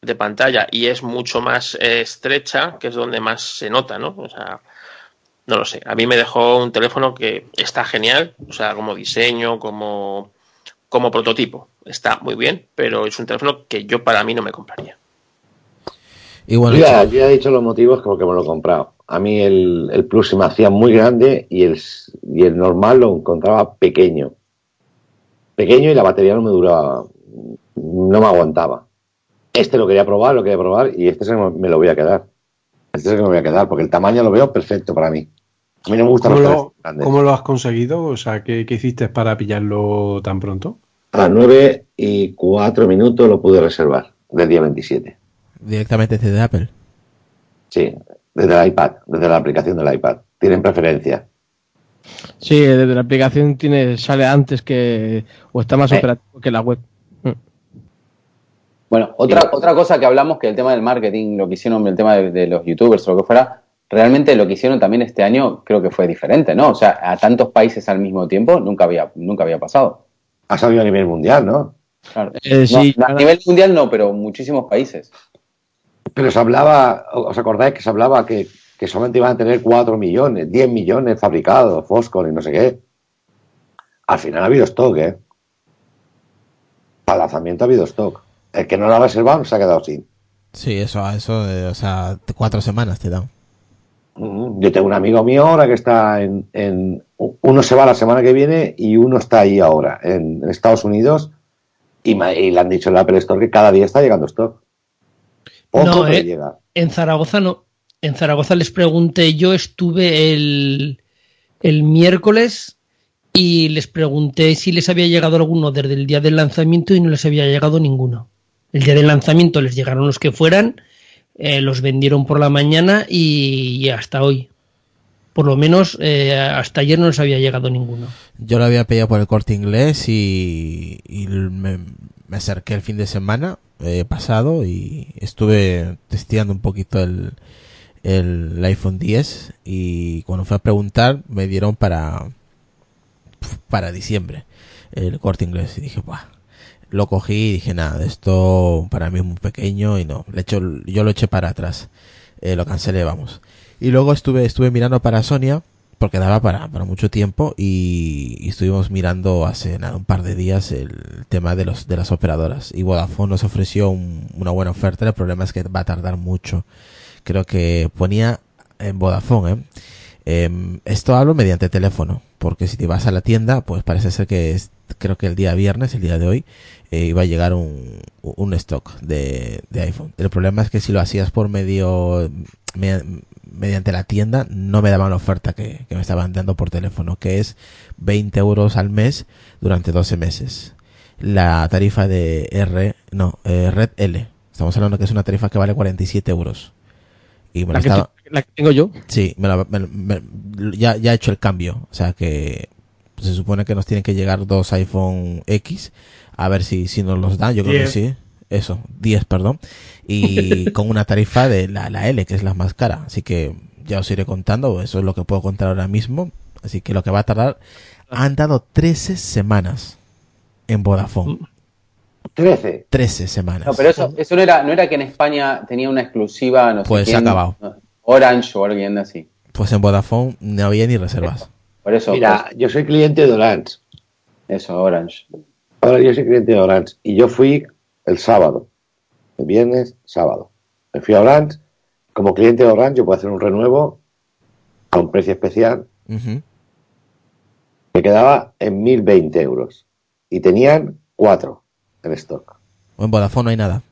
de pantalla y es mucho más eh, estrecha, que es donde más se nota, ¿no? O sea, no lo sé. A mí me dejó un teléfono que está genial, o sea, como diseño, como, como prototipo. Está muy bien, pero es un teléfono que yo para mí no me compraría. Y bueno, yo, ya, he dicho los motivos porque me lo he comprado. A mí el, el Plus se me hacía muy grande y el, y el normal lo encontraba pequeño. Pequeño y la batería no me duraba, no me aguantaba. Este lo quería probar, lo quería probar y este me lo voy a quedar. Este es el que me voy a quedar porque el tamaño lo veo perfecto para mí. A mí no me gusta ¿Cómo, lo, ¿Cómo lo has conseguido? O sea, ¿qué, ¿qué, hiciste para pillarlo tan pronto? A las 9 y 4 minutos lo pude reservar, del día 27. ¿Directamente desde Apple? Sí, desde el iPad, desde la aplicación del iPad. Tienen preferencia. Sí, desde la aplicación tiene, sale antes que, o está más eh. operativo que la web. Bueno, otra, otra cosa que hablamos que el tema del marketing, lo que hicieron, el tema de, de los youtubers o lo que fuera, realmente lo que hicieron también este año creo que fue diferente, ¿no? O sea, a tantos países al mismo tiempo nunca había, nunca había pasado. Ha salido a nivel mundial, ¿no? Claro. Eh, sí, a nivel mundial no, pero muchísimos países. Pero se hablaba, ¿os acordáis que se hablaba que, que solamente iban a tener 4 millones, 10 millones fabricados, Foscor y no sé qué? Al final ha habido stock, ¿eh? Para lanzamiento ha habido stock. El que no lo ha reservado se ha quedado sin. Sí, eso, eso, o sea, cuatro semanas te dan. Yo tengo un amigo mío ahora que está en, Uno se va la semana que viene y uno está ahí ahora, en, Estados Unidos, y, le han dicho en la Apple Store que cada día está llegando stock. Poco no, eh, llega. En Zaragoza no. En Zaragoza les pregunté, yo estuve el, el miércoles y les pregunté si les había llegado alguno desde el día del lanzamiento y no les había llegado ninguno. El día del lanzamiento les llegaron los que fueran eh, los vendieron por la mañana y, hasta hoy. Por lo menos eh, hasta ayer no les había llegado ninguno. Yo lo había pedido por el corte inglés y, me, acerqué el fin de semana eh, pasado y estuve testeando un poquito el, el iPhone 10 y cuando fui a preguntar me dieron para para diciembre el corte inglés y dije, Buah, lo cogí y dije, nada, esto para mí es muy pequeño y no, le echo, yo lo eché para atrás, eh, lo cancelé, vamos. Y luego estuve, estuve mirando para Sonia, porque daba para, para mucho tiempo y, estuvimos mirando hace nada, un par de días el tema de los de las operadoras y Vodafone nos ofreció una buena oferta el problema es que va a tardar mucho creo que ponía en Vodafone ¿eh? Em, esto hablo mediante teléfono, porque si te vas a la tienda, pues parece ser que es, creo que el día viernes, el día de hoy, eh, iba a llegar un, un stock de, de, iPhone. El problema es que si lo hacías por medio, mediante la tienda, no me daban la oferta que, que, me estaban dando por teléfono, que es 20 euros al mes durante 12 meses. La tarifa de R, no, eh, Red L. Estamos hablando que es una tarifa que vale 47 euros. Y me la, que, la que tengo yo. Sí, me ya, ya he hecho el cambio. O sea que se supone que nos tienen que llegar dos iPhone X. A ver si, si nos los dan. Yo creo que sí. Eso, 10, perdón. Y con una tarifa de la, la L, que es la más cara. Así que ya os iré contando. Eso es lo que puedo contar ahora mismo. Así que lo que va a tardar. Han dado 13 semanas en Vodafone. 13. 13 semanas. No, pero eso, eso no, era, no era que en España tenía una exclusiva, no pues sé se ha acabado. Orange o alguien así. Pues en Vodafone no había ni reservas. Por eso. Mira, pues, yo soy cliente de Orange. Eso, Orange. Ahora yo soy cliente de Orange. Y yo fui el sábado. El viernes, sábado. Me fui a Orange. Como cliente de Orange, yo puedo hacer un renuevo a un precio especial. Me quedaba en 1020 euros. Y tenían cuatro en stock. O en Vodafone no hay nada.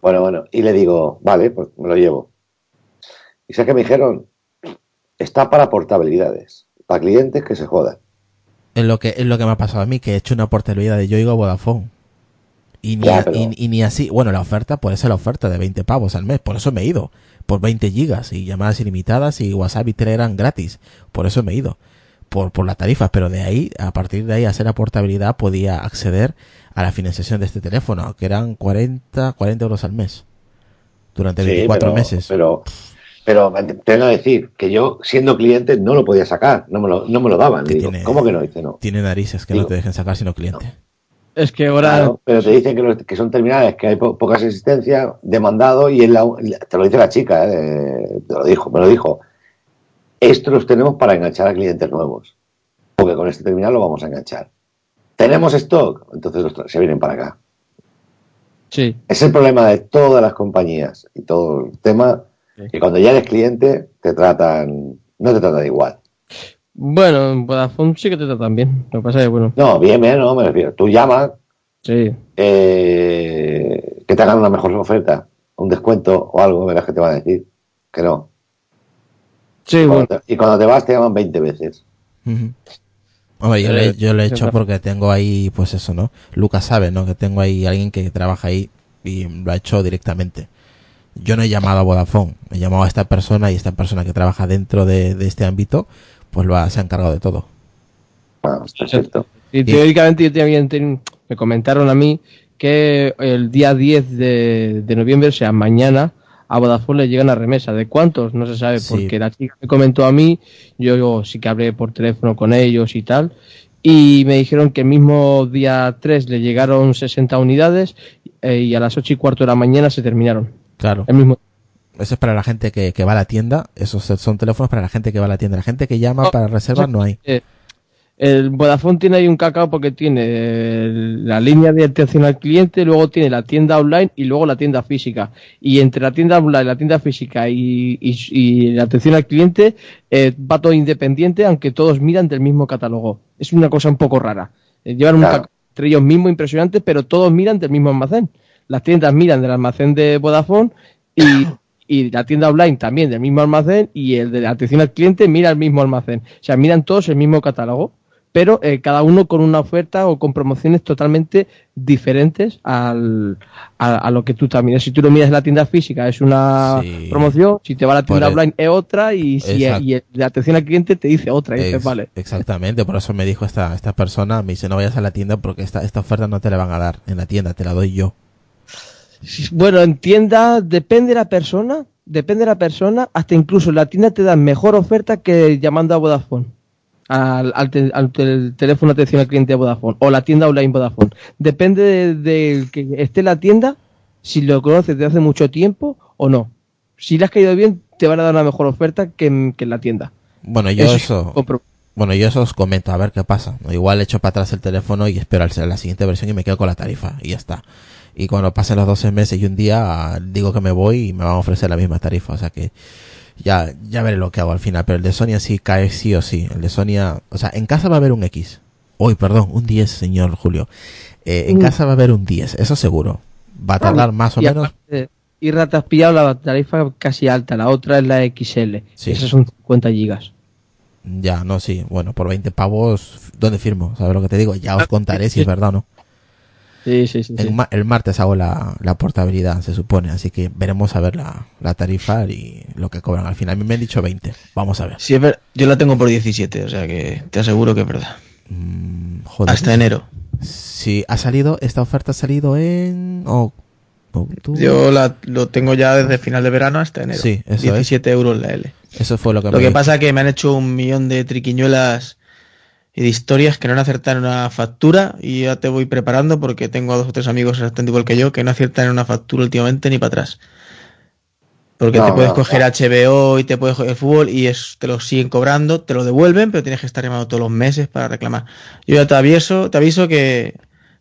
Bueno, bueno, y le digo, vale, pues me lo llevo. Y sé que me dijeron, está para portabilidades, para clientes que se jodan. Es lo que, es lo que me ha pasado a mí, que he hecho una portabilidad de yo a Vodafone. Y ni, y, ni así, bueno, la oferta puede ser la oferta de 20 pavos al mes, por eso me he ido, por 20 gigas y llamadas ilimitadas y WhatsApp y Telegram gratis, por eso me he ido, por, por la tarifa, pero de ahí, a partir de ahí, hacer la portabilidad podía acceder a la financiación de este teléfono, que eran 40, 40 euros al mes. durante Sí, 24 pero- meses. Pero, pero tengo que decir que yo, siendo cliente, no lo podía sacar, no me lo, no me lo daban. Que Le digo, tiene- ¿Cómo que no? Dice, no. Tiene narices que Digo, no te dejen sacar sino cliente. Es que ahora. Claro, pero te dicen que, los- que son terminales, que hay po- pocas existencias, demandado, y es la, te lo dice la chica, ¿eh? te lo dijo, me lo dijo. Esto los tenemos para enganchar a clientes nuevos, porque con este terminal lo vamos a enganchar. ¿Tenemos stock? Entonces los se vienen para acá. Sí. Es el problema de todas las compañías y todo el tema, que cuando ya eres cliente te tratan, no te tratan igual. Bueno, en Vodafone sí que te tratan bien. Lo que pasa es que, bueno. No, bien, bien, no, me refiero. Tú llamas, Sí. eh, que te hagan una mejor oferta, un descuento o algo, verás que te van a decir que no. Sí, y, bueno. cuando te, y cuando te vas te llaman 20 veces. Ujú. Hombre, yo, Eh, le, yo lo he hecho porque tengo ahí, pues eso, ¿no? Lucas sabe, ¿no? Que tengo ahí alguien que trabaja ahí y lo ha hecho directamente. Yo no he llamado a Vodafone, he llamado a esta persona y esta persona que trabaja dentro de, de este ámbito, pues lo ha, se ha encargado de todo. Bueno, perfecto. Y teóricamente yo también ten- me comentaron a mí que el día 10 de, de noviembre, o sea, mañana, a Vodafone le llega una remesa. ¿De cuántos? No se sabe, Sí. porque la chica me comentó a mí, yo, yo sí que hablé por teléfono con ellos y tal, y me dijeron que el mismo día 3 le llegaron 60 unidades eh, y a las 8 y cuarto de la mañana se terminaron. Claro. El mismo Eso es para la gente que, que va a la tienda, esos son teléfonos para la gente que va a la tienda. La gente que llama No, para reservar no hay. Eh, el Vodafone tiene ahí un cacao porque tiene la línea de atención al cliente, luego tiene la tienda online y luego la tienda física. Y entre la tienda online, la tienda física y, y- y la atención al cliente eh, va todo independiente, aunque todos miran del mismo catálogo. Es una cosa un poco rara. Eh, llevan un cacao entre ellos mismos impresionante, pero todos miran del mismo almacén. Las tiendas miran del almacén de Vodafone y, y la tienda online también del mismo almacén y el de la atención al cliente mira el mismo almacén. O sea, miran todos el mismo catálogo, pero eh, cada uno con una oferta o con promociones totalmente diferentes al, a, a lo que tú también. Si tú lo miras en la tienda física es una Sí. promoción, si te va a la tienda el- online es otra y si y el de atención al cliente te dice otra. Y dices, vale. Exactamente, por eso me dijo esta, esta persona, me dice no vayas a la tienda porque esta, esta oferta no te la van a dar en la tienda, te la doy yo. Bueno, en tienda depende de la persona, depende de la persona, hasta incluso en la tienda te dan mejor oferta que llamando a Vodafone. Al, al te- al tel- teléfono de atención al cliente de Vodafone o la tienda online Vodafone. Depende del de que esté en la tienda, si lo conoces desde hace mucho tiempo o no. Si le has caído bien, te van a dar una mejor oferta que en, que en la tienda. Bueno, yo Eso eso, compro- bueno, yo eso os comento, a ver qué pasa. Igual echo para atrás el teléfono y espero la siguiente versión y me quedo con la tarifa y ya está. Y cuando pasen los 12 meses y un día digo que me voy y me van a ofrecer la misma tarifa, o sea que ya, ya veré lo que hago al final, pero el de Sonia sí cae sí o sí. El de Sonia, o sea, en casa va a haber un X. Uy, perdón, un 10, señor Julio. Eh, en Mm. casa va a haber un 10, eso seguro. Va a tardar más o y menos. aparte, Y te has pillado la tarifa casi alta, la otra es la XL. Sí. Esas son 50 gigas. Ya, no, sí. Bueno, por 20 pavos, ¿dónde firmo? ¿Sabes lo que te digo? Ya os contaré si es verdad o no. Sí, sí, sí. El, sí. ma- el martes hago la, la portabilidad, se supone. Así que veremos a ver la, la tarifa y lo que cobran al final. A mí me han dicho 20. Vamos a ver. Sí, es ver- yo la tengo por 17, o sea que te aseguro que es verdad. Mm, joder. Hasta enero. Sí, ha salido, esta oferta ha salido en octubre. Yo la, lo tengo ya desde final de verano hasta enero. Sí, eso es. 17 euros la L. Eso fue lo que Lo me que pasa es que me han hecho un millón de triquiñuelas y de historias que no han acertado en una factura y ya te voy preparando porque tengo a dos o tres amigos exactamente igual que yo que no aciertan en una factura últimamente ni para atrás. Porque No, te puedes no, coger HBO y te puedes coger el fútbol y es, te lo siguen cobrando, te lo devuelven, pero tienes que estar llamando todos los meses para reclamar. Yo ya te aviso, te aviso que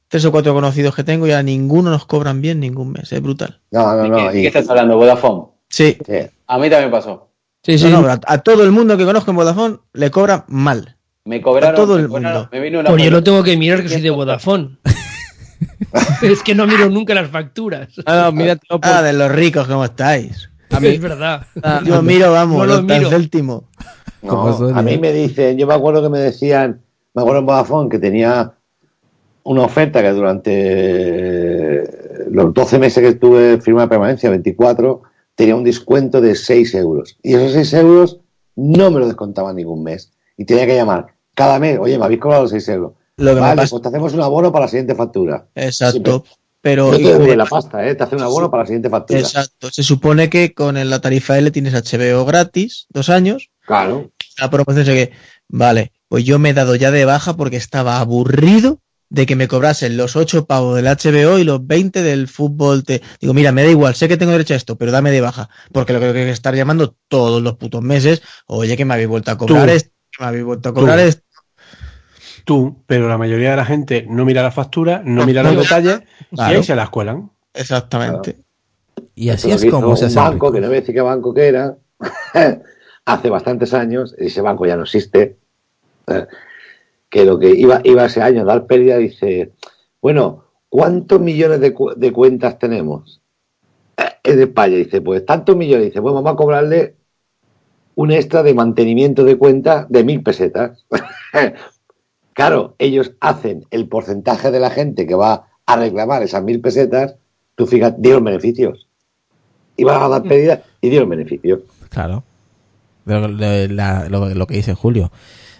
tres o cuatro conocidos que tengo ya ninguno nos cobran bien ningún mes, es brutal. No, no, ¿De no. qué, y- qué estás hablando? ¿Vodafone? Sí, sí. A mí también pasó. Sí, sí. No, no, a, a todo el mundo que conozco en Vodafone le cobran mal. Me cobraron. A todo el cobraron- mundo. Me vino una Pues yo lo tengo que mirar que soy de Vodafone. es que no miro nunca las facturas. Ah, no, mira, te lo Ah, de los ricos, ¿cómo estáis? A mí- Es verdad. Ah, Yo miro, vamos, No lo los. ¿Cómo No, a mí me dicen, yo me acuerdo que me decían, me acuerdo en Vodafone que tenía una oferta que durante los 12 meses que estuve firma de permanencia, 24, tenía un descuento de 6 euros. Y esos 6 euros no me lo descontaban ningún mes. Y tenía que llamar cada mes, oye, me habéis cobrado los 6 euros. Lo que vale, pues te hacemos un abono para la siguiente factura. Exacto. pero... Te la pasta, ¿eh? Te hace un abono para la siguiente factura. Exacto. Se supone que con la tarifa L tienes HBO gratis, dos años. Claro. La promoción es que, vale, pues yo me he dado ya de baja porque estaba aburrido de que me cobrasen los 8 pavos del HBO y los 20 del fútbol. Te... Digo, mira, me da igual, sé que tengo derecho a esto, pero dame de baja. Porque lo que tengo que estar llamando todos los putos meses, oye, que me habéis vuelto a cobrar esto, que me habéis vuelto a cobrar esto. Tú, pero la mayoría de la gente no mira la factura, no mira los detalles y ahí se la escuelan. Exactamente. Y así es como se un hace banco, rico. que no voy a decir qué banco que era, hace bastantes años, ese banco ya no existe, eh, que lo que iba, iba ese año a dar pérdida, dice, bueno, ¿cuántos millones de, cu- de cuentas tenemos? Eh, En España, dice, pues tantos millones, dice, pues vamos a cobrarle un extra de mantenimiento de cuenta de mil pesetas. claro, ellos hacen el porcentaje de la gente que va a reclamar esas mil pesetas, tú fíjate, dieron beneficios. Iban a dar pérdida y dieron beneficios. Claro. Lo, lo- la- lo- lo que dice Julio.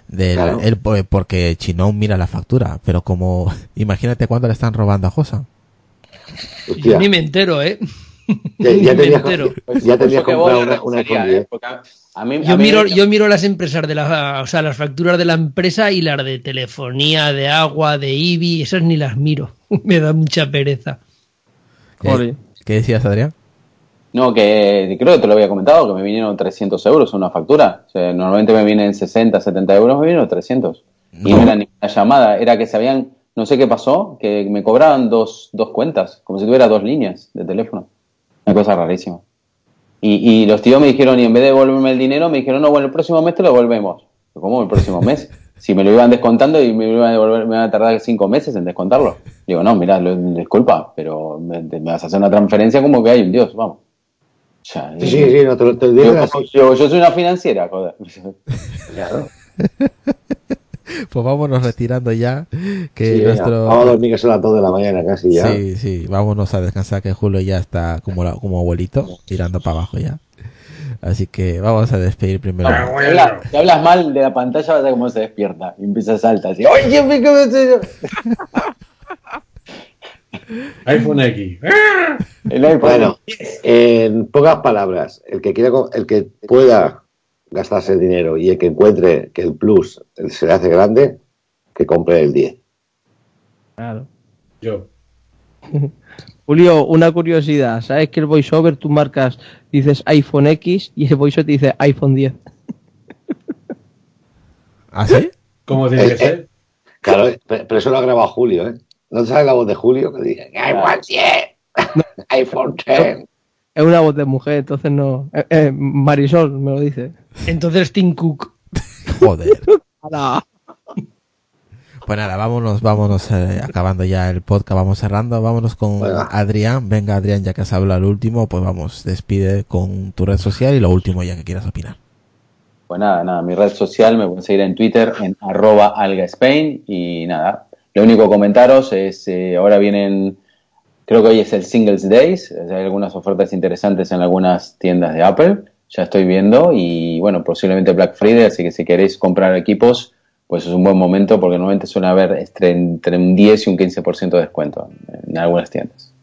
Del, Claro. él, porque Chinón mira la factura, pero como imagínate cuándo le están robando a Josa. Hostia, Yo ni me entero, ¿eh? Ya, tenías, ya tenías comprado una, una repostería, iPhone 10. ¿eh? A- mí- a Yo mí- miro, yo miro las empresas de la, o sea, las facturas de la empresa y las de telefonía, de agua, de IBI, esas ni las miro. Me da mucha pereza. ¿Qué, qué decías, Adrián? No, que creo que te lo había comentado, que me vinieron 300 euros una factura. O sea, normalmente me vienen 60, 70 euros, me vinieron 300. Y no era ninguna llamada, era que se habían, no sé qué pasó, que me cobraban dos, dos cuentas, como si tuviera dos líneas de teléfono. Una cosa rarísima. Y, y los tíos me dijeron, y en vez de devolverme el dinero, me dijeron, no, bueno, el próximo mes te lo devolvemos. Yo, ¿Cómo el próximo mes? Si me lo iban descontando y me iban a devolver, me iban a tardar cinco meses en descontarlo. Digo, no, mira, lo- disculpa, pero me, me vas a hacer una transferencia como que hay un Dios, vamos. O sea, Sí, sí, sí, no, te lo te lo yo, yo- yo soy una financiera, joder. Claro. Pues vámonos retirando ya. Que Sí, nuestro... Vamos a dormir que son las 2 de la mañana casi ya. Sí, sí, vámonos a descansar que Julio ya está como, la- como abuelito, tirando para abajo ya. Así que vamos a despedir primero. Si hablas, si hablas mal de la pantalla, vas a ver cómo se despierta. Y empieza a saltar así. ¡Oye, me quedo iPhone X. El iPhone. Bueno, en pocas palabras, el que quiera, el que pueda gastarse el dinero y el que encuentre que el plus se le hace grande, que compre el 10. Claro. Yo. Julio, una curiosidad. ¿Sabes que el voiceover tú marcas, dices iPhone X y el voiceover te dice iPhone 10? ¿Ah, sí? ¿Cómo tiene Eh, que ser? Claro, pe- pero eso lo ha grabado Julio, ¿eh? ¿No te sale la voz de Julio? Que diga, iPhone 10, iPhone 10. Es una voz de mujer, entonces no. Eh, eh, Marisol me lo dice. Entonces Tim Cook. Joder. Pues nada, vámonos, vámonos eh, acabando ya el podcast, vamos cerrando, vámonos con Venga. Adrián. Venga, Adrián, ya que has hablado al último, pues vamos, despide con tu red social y lo último ya que quieras opinar. Pues nada, nada, mi red social me pueden seguir en Twitter en arroba algaspain y nada, lo único que comentaros es, eh, ahora vienen, creo que hoy es el Singles Days, hay algunas ofertas interesantes en algunas tiendas de Apple, ya estoy viendo y bueno, posiblemente Black Friday, así que si queréis comprar equipos, pues es un buen momento porque normalmente suele haber entre, entre un 10 y un 15% de descuento en, en algunas tiendas.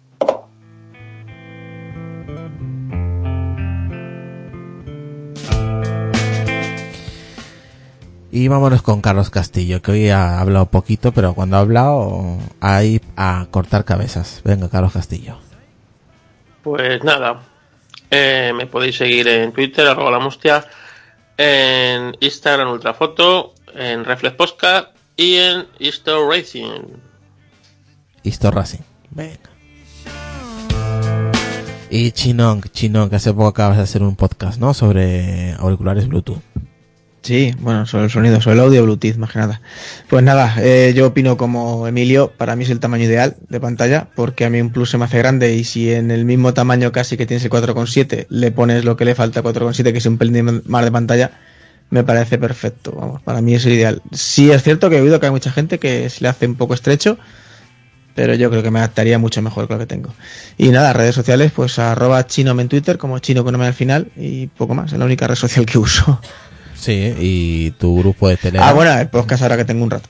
Y vámonos con Carlos Castillo, que hoy ha hablado poquito, pero cuando ha hablado, hay a cortar cabezas. Venga, Carlos Castillo. Pues nada, eh, me podéis seguir en Twitter, arroba la mustia, en Instagram Ultrafoto, en Reflex Podcast y en Easter Racing. Isto Racing. Venga. Y Chinong, Chinong, que hace poco acabas de hacer un podcast, ¿no? Sobre auriculares Bluetooth. Sí, bueno, sobre el sonido, sobre el audio Bluetooth, más que nada. Pues nada, eh, yo opino como Emilio, para mí es el tamaño ideal de pantalla, porque a mí un plus se me hace grande y si en el mismo tamaño casi que tienes el 4,7 le pones lo que le falta 4,7, que es un pelín más de pantalla, me parece perfecto, vamos, para mí es el ideal. Sí es cierto que he oído que hay mucha gente que se le hace un poco estrecho, pero yo creo que me adaptaría mucho mejor con lo que tengo. Y nada, redes sociales, pues arroba chinome en Twitter, como chino con nombre al final, y poco más, es la única red social que uso. Sí, y tu grupo de Telegram. Ah, bueno, el podcast ahora que tengo un rato.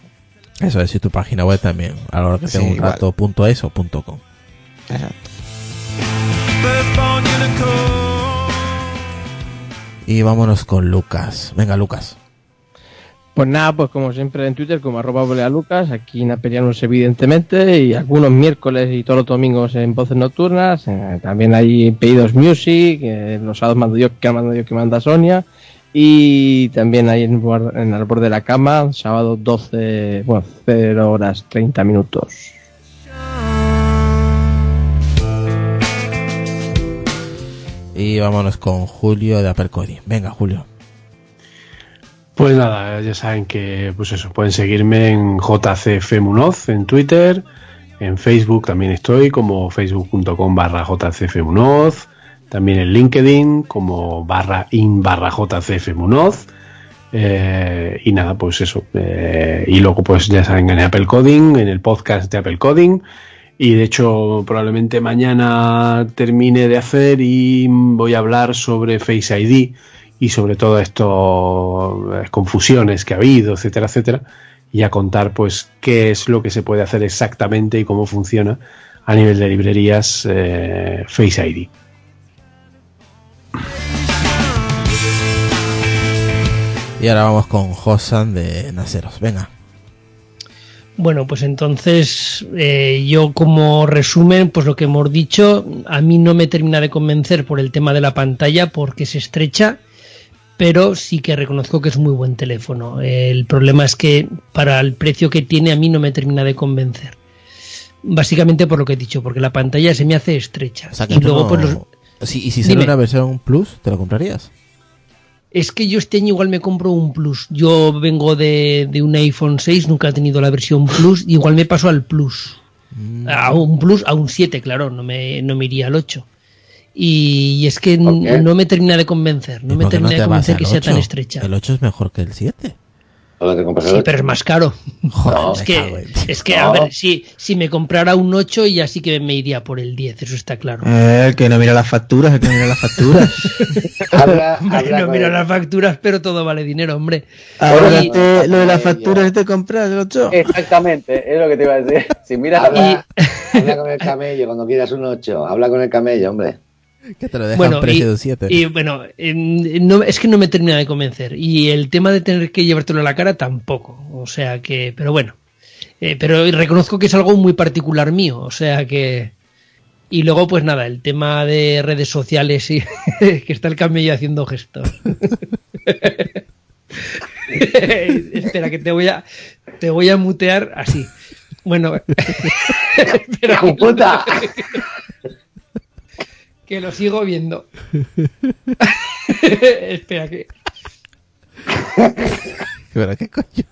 Eso es, y tu página web también, a la hora que Sí, tengo un igual. rato punto eso punto com. Y vámonos con Lucas. Venga, Lucas. Pues nada, pues como siempre en Twitter, como arroba Lucas, aquí en Aperianos evidentemente, y algunos miércoles y todos los domingos en Voces Nocturnas, eh, también hay Pedidos Music, eh, los sábados mando yo, que mando yo, que manda Sonia, y también hay en, el borde de la cama, sábado 12, bueno, 0 horas 30 minutos. Y vámonos con Julio de Coding. Venga, Julio. Pues nada, ya saben que, pues eso, pueden seguirme en jcfmunoz en Twitter, en Facebook también estoy como facebook.com barra jcfmunoz, también en LinkedIn como barra in barra jcfmunoz, eh, y nada, pues eso, eh, y luego pues ya saben en Apple Coding, en el podcast de Apple Coding, y de hecho probablemente mañana termine de hacer y voy a hablar sobre Face ID y sobre todo estas confusiones que ha habido, etcétera, etcétera, y a contar pues qué es lo que se puede hacer exactamente y cómo funciona a nivel de librerías eh, Face ID. Y ahora vamos con Josan de Naseros. Venga. Bueno, pues entonces eh, yo como resumen, pues lo que hemos dicho, a mí no me termina de convencer por el tema de la pantalla porque es estrecha, pero sí que reconozco que es muy buen teléfono. El problema es que para el precio que tiene a mí no me termina de convencer. Básicamente por lo que he dicho, porque la pantalla se me hace estrecha. O sea, que y luego no- pues los, y si sale Dime. una versión Plus, ¿te lo comprarías? Es que yo este año igual me compro un Plus. Yo vengo de, de un iPhone 6, nunca he tenido la versión Plus, y igual me paso al Plus. Mm. A un Plus, a un 7, claro, no me, no me iría al 8. Y, y es que no me termina de convencer, no ¿Y me termina de te convencer que sea tan 8? estrecha. El 8 es mejor que el 7. Sí, pero es más caro. Joder, No, es que, es que No. a ver, si, si me comprara un 8 ya sí que me iría por el 10, eso está claro. Eh, el que no mira las facturas, el que no mira las facturas. Habla, no el- las facturas, pero todo vale dinero, hombre. Ahora Y- te- lo de las facturas te compras el 8. Exactamente, es lo que te iba a decir. Si miras Habla, habla con el camello cuando quieras un 8. Habla con el camello, hombre. Que te lo dejan Bueno, precio y, de un 7. y, bueno, no, es que no me termina de convencer. Y el tema de tener que llevártelo a la cara tampoco. O sea que, pero bueno. Eh, pero reconozco que es algo muy particular mío. O sea que. Y luego, pues nada, el tema de redes sociales y que está el camello haciendo gestos. Espera, que te voy a te voy a mutear así. Bueno, ¡Hijo puta! Que lo sigo viendo. Espera que. Pero qué coño.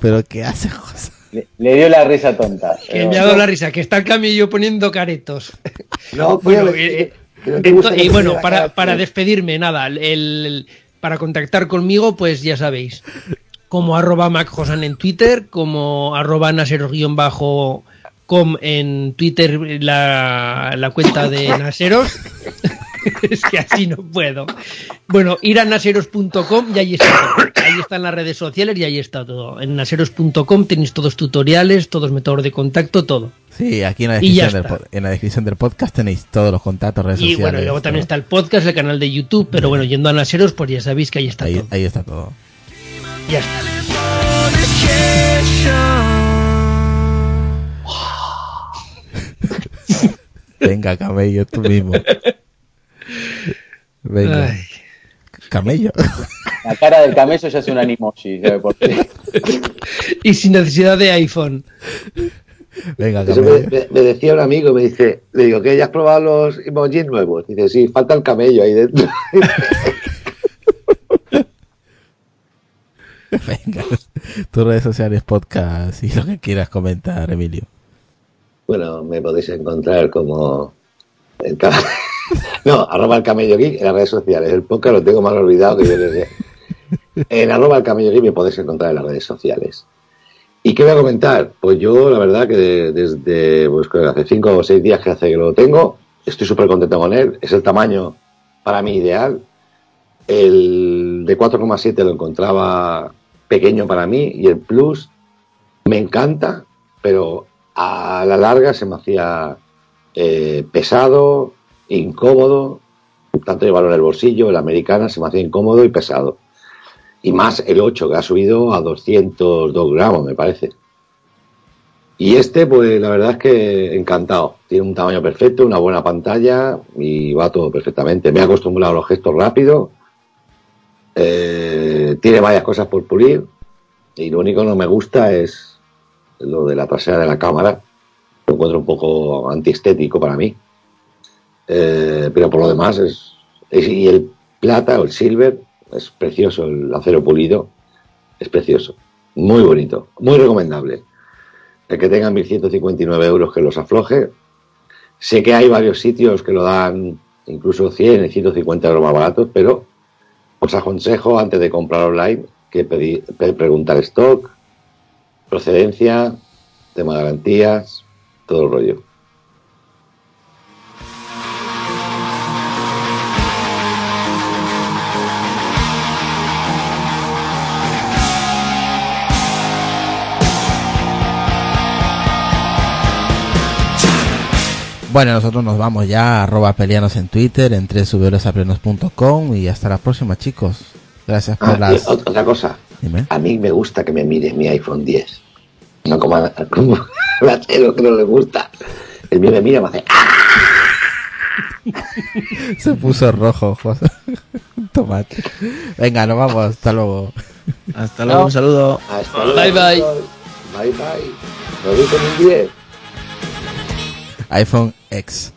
Pero qué hace José. le, le dio la risa tonta. Que me ha dado la risa, que está el camello poniendo caretos. No, Bueno, eh, y bueno, para, para despedirme, nada, el, el- para contactar conmigo, pues ya sabéis, como arroba macjosan en Twitter, como arroba naseros-com en Twitter, la, la cuenta de naseros. es que así no puedo. Bueno, ir a naseros.com y ahí está todo. Ahí están las redes sociales y ahí está todo. En naseros.com tenéis todos tutoriales, todos métodos de contacto, todo. Sí, aquí en la, descripción del, en la descripción del podcast tenéis todos los contactos, redes Y sociales. bueno, y luego también está el podcast, el canal de YouTube, pero bueno, yendo a Naseros, pues ya sabéis que ahí está ahí, todo. ahí está todo. Ya está. Venga, camello, tú mismo. Venga, Ay. camello. La cara del camello ya es un animoji. ¿sabe por qué? Y sin necesidad de iPhone. Venga, Eso me, camello. me- me decía un amigo, me dice, le digo, ¿que ya has probado los emojis nuevos? Dice, sí, falta el camello ahí dentro. Venga, tus redes sociales, podcast y lo que quieras comentar, Emilio. bueno, me podéis encontrar como... el no, arroba el camello geek en las redes sociales. El podcast lo tengo mal olvidado que yo les. En arroba el camello geek me podéis encontrar en las redes sociales. ¿Y qué voy a comentar? Pues yo, la verdad, que de- desde pues, hace cinco o seis días que hace que lo tengo, estoy súper contento con él. Es el tamaño para mí ideal. El de 4,7 lo encontraba pequeño para mí y el Plus me encanta, pero a la larga se me hacía eh, pesado, incómodo, tanto llevarlo en el bolsillo, el americana se me hacía incómodo y pesado. Y más el 8, que ha subido a 202 gramos, me parece. Y este, pues la verdad es que encantado. Tiene un tamaño perfecto, una buena pantalla y va todo perfectamente. Me he acostumbrado a los gestos rápidos. Eh, tiene varias cosas por pulir. Y lo único que no me gusta es lo de la trasera de la cámara. Lo encuentro un poco antiestético para mí. Eh, pero por lo demás es, Y el plata o el silver es precioso. El acero pulido es precioso. Muy bonito. Muy recomendable el que tengan 1.159 euros que los afloje. Sé que hay varios sitios que lo dan incluso 100 y 150 euros más baratos, pero os aconsejo antes de comprar online que pedir, pe- preguntar stock, procedencia, tema de garantías, todo el rollo. Bueno, nosotros nos vamos ya, arroba peleanos en Twitter, en www.aplenos.com y hasta la próxima, chicos. Gracias por Ah, las... ot- otra cosa, Dime. a mí me gusta que me mire mi iPhone 10. No como, a- como Achero que no le gusta. El mío me mira y me hace ¡ah! Se puso rojo, José. Tomate. Venga, nos vamos, hasta luego. Hasta luego, un saludo. Hasta luego. Bye, bye. Bye bye. Lo dice en 10. iPhone X.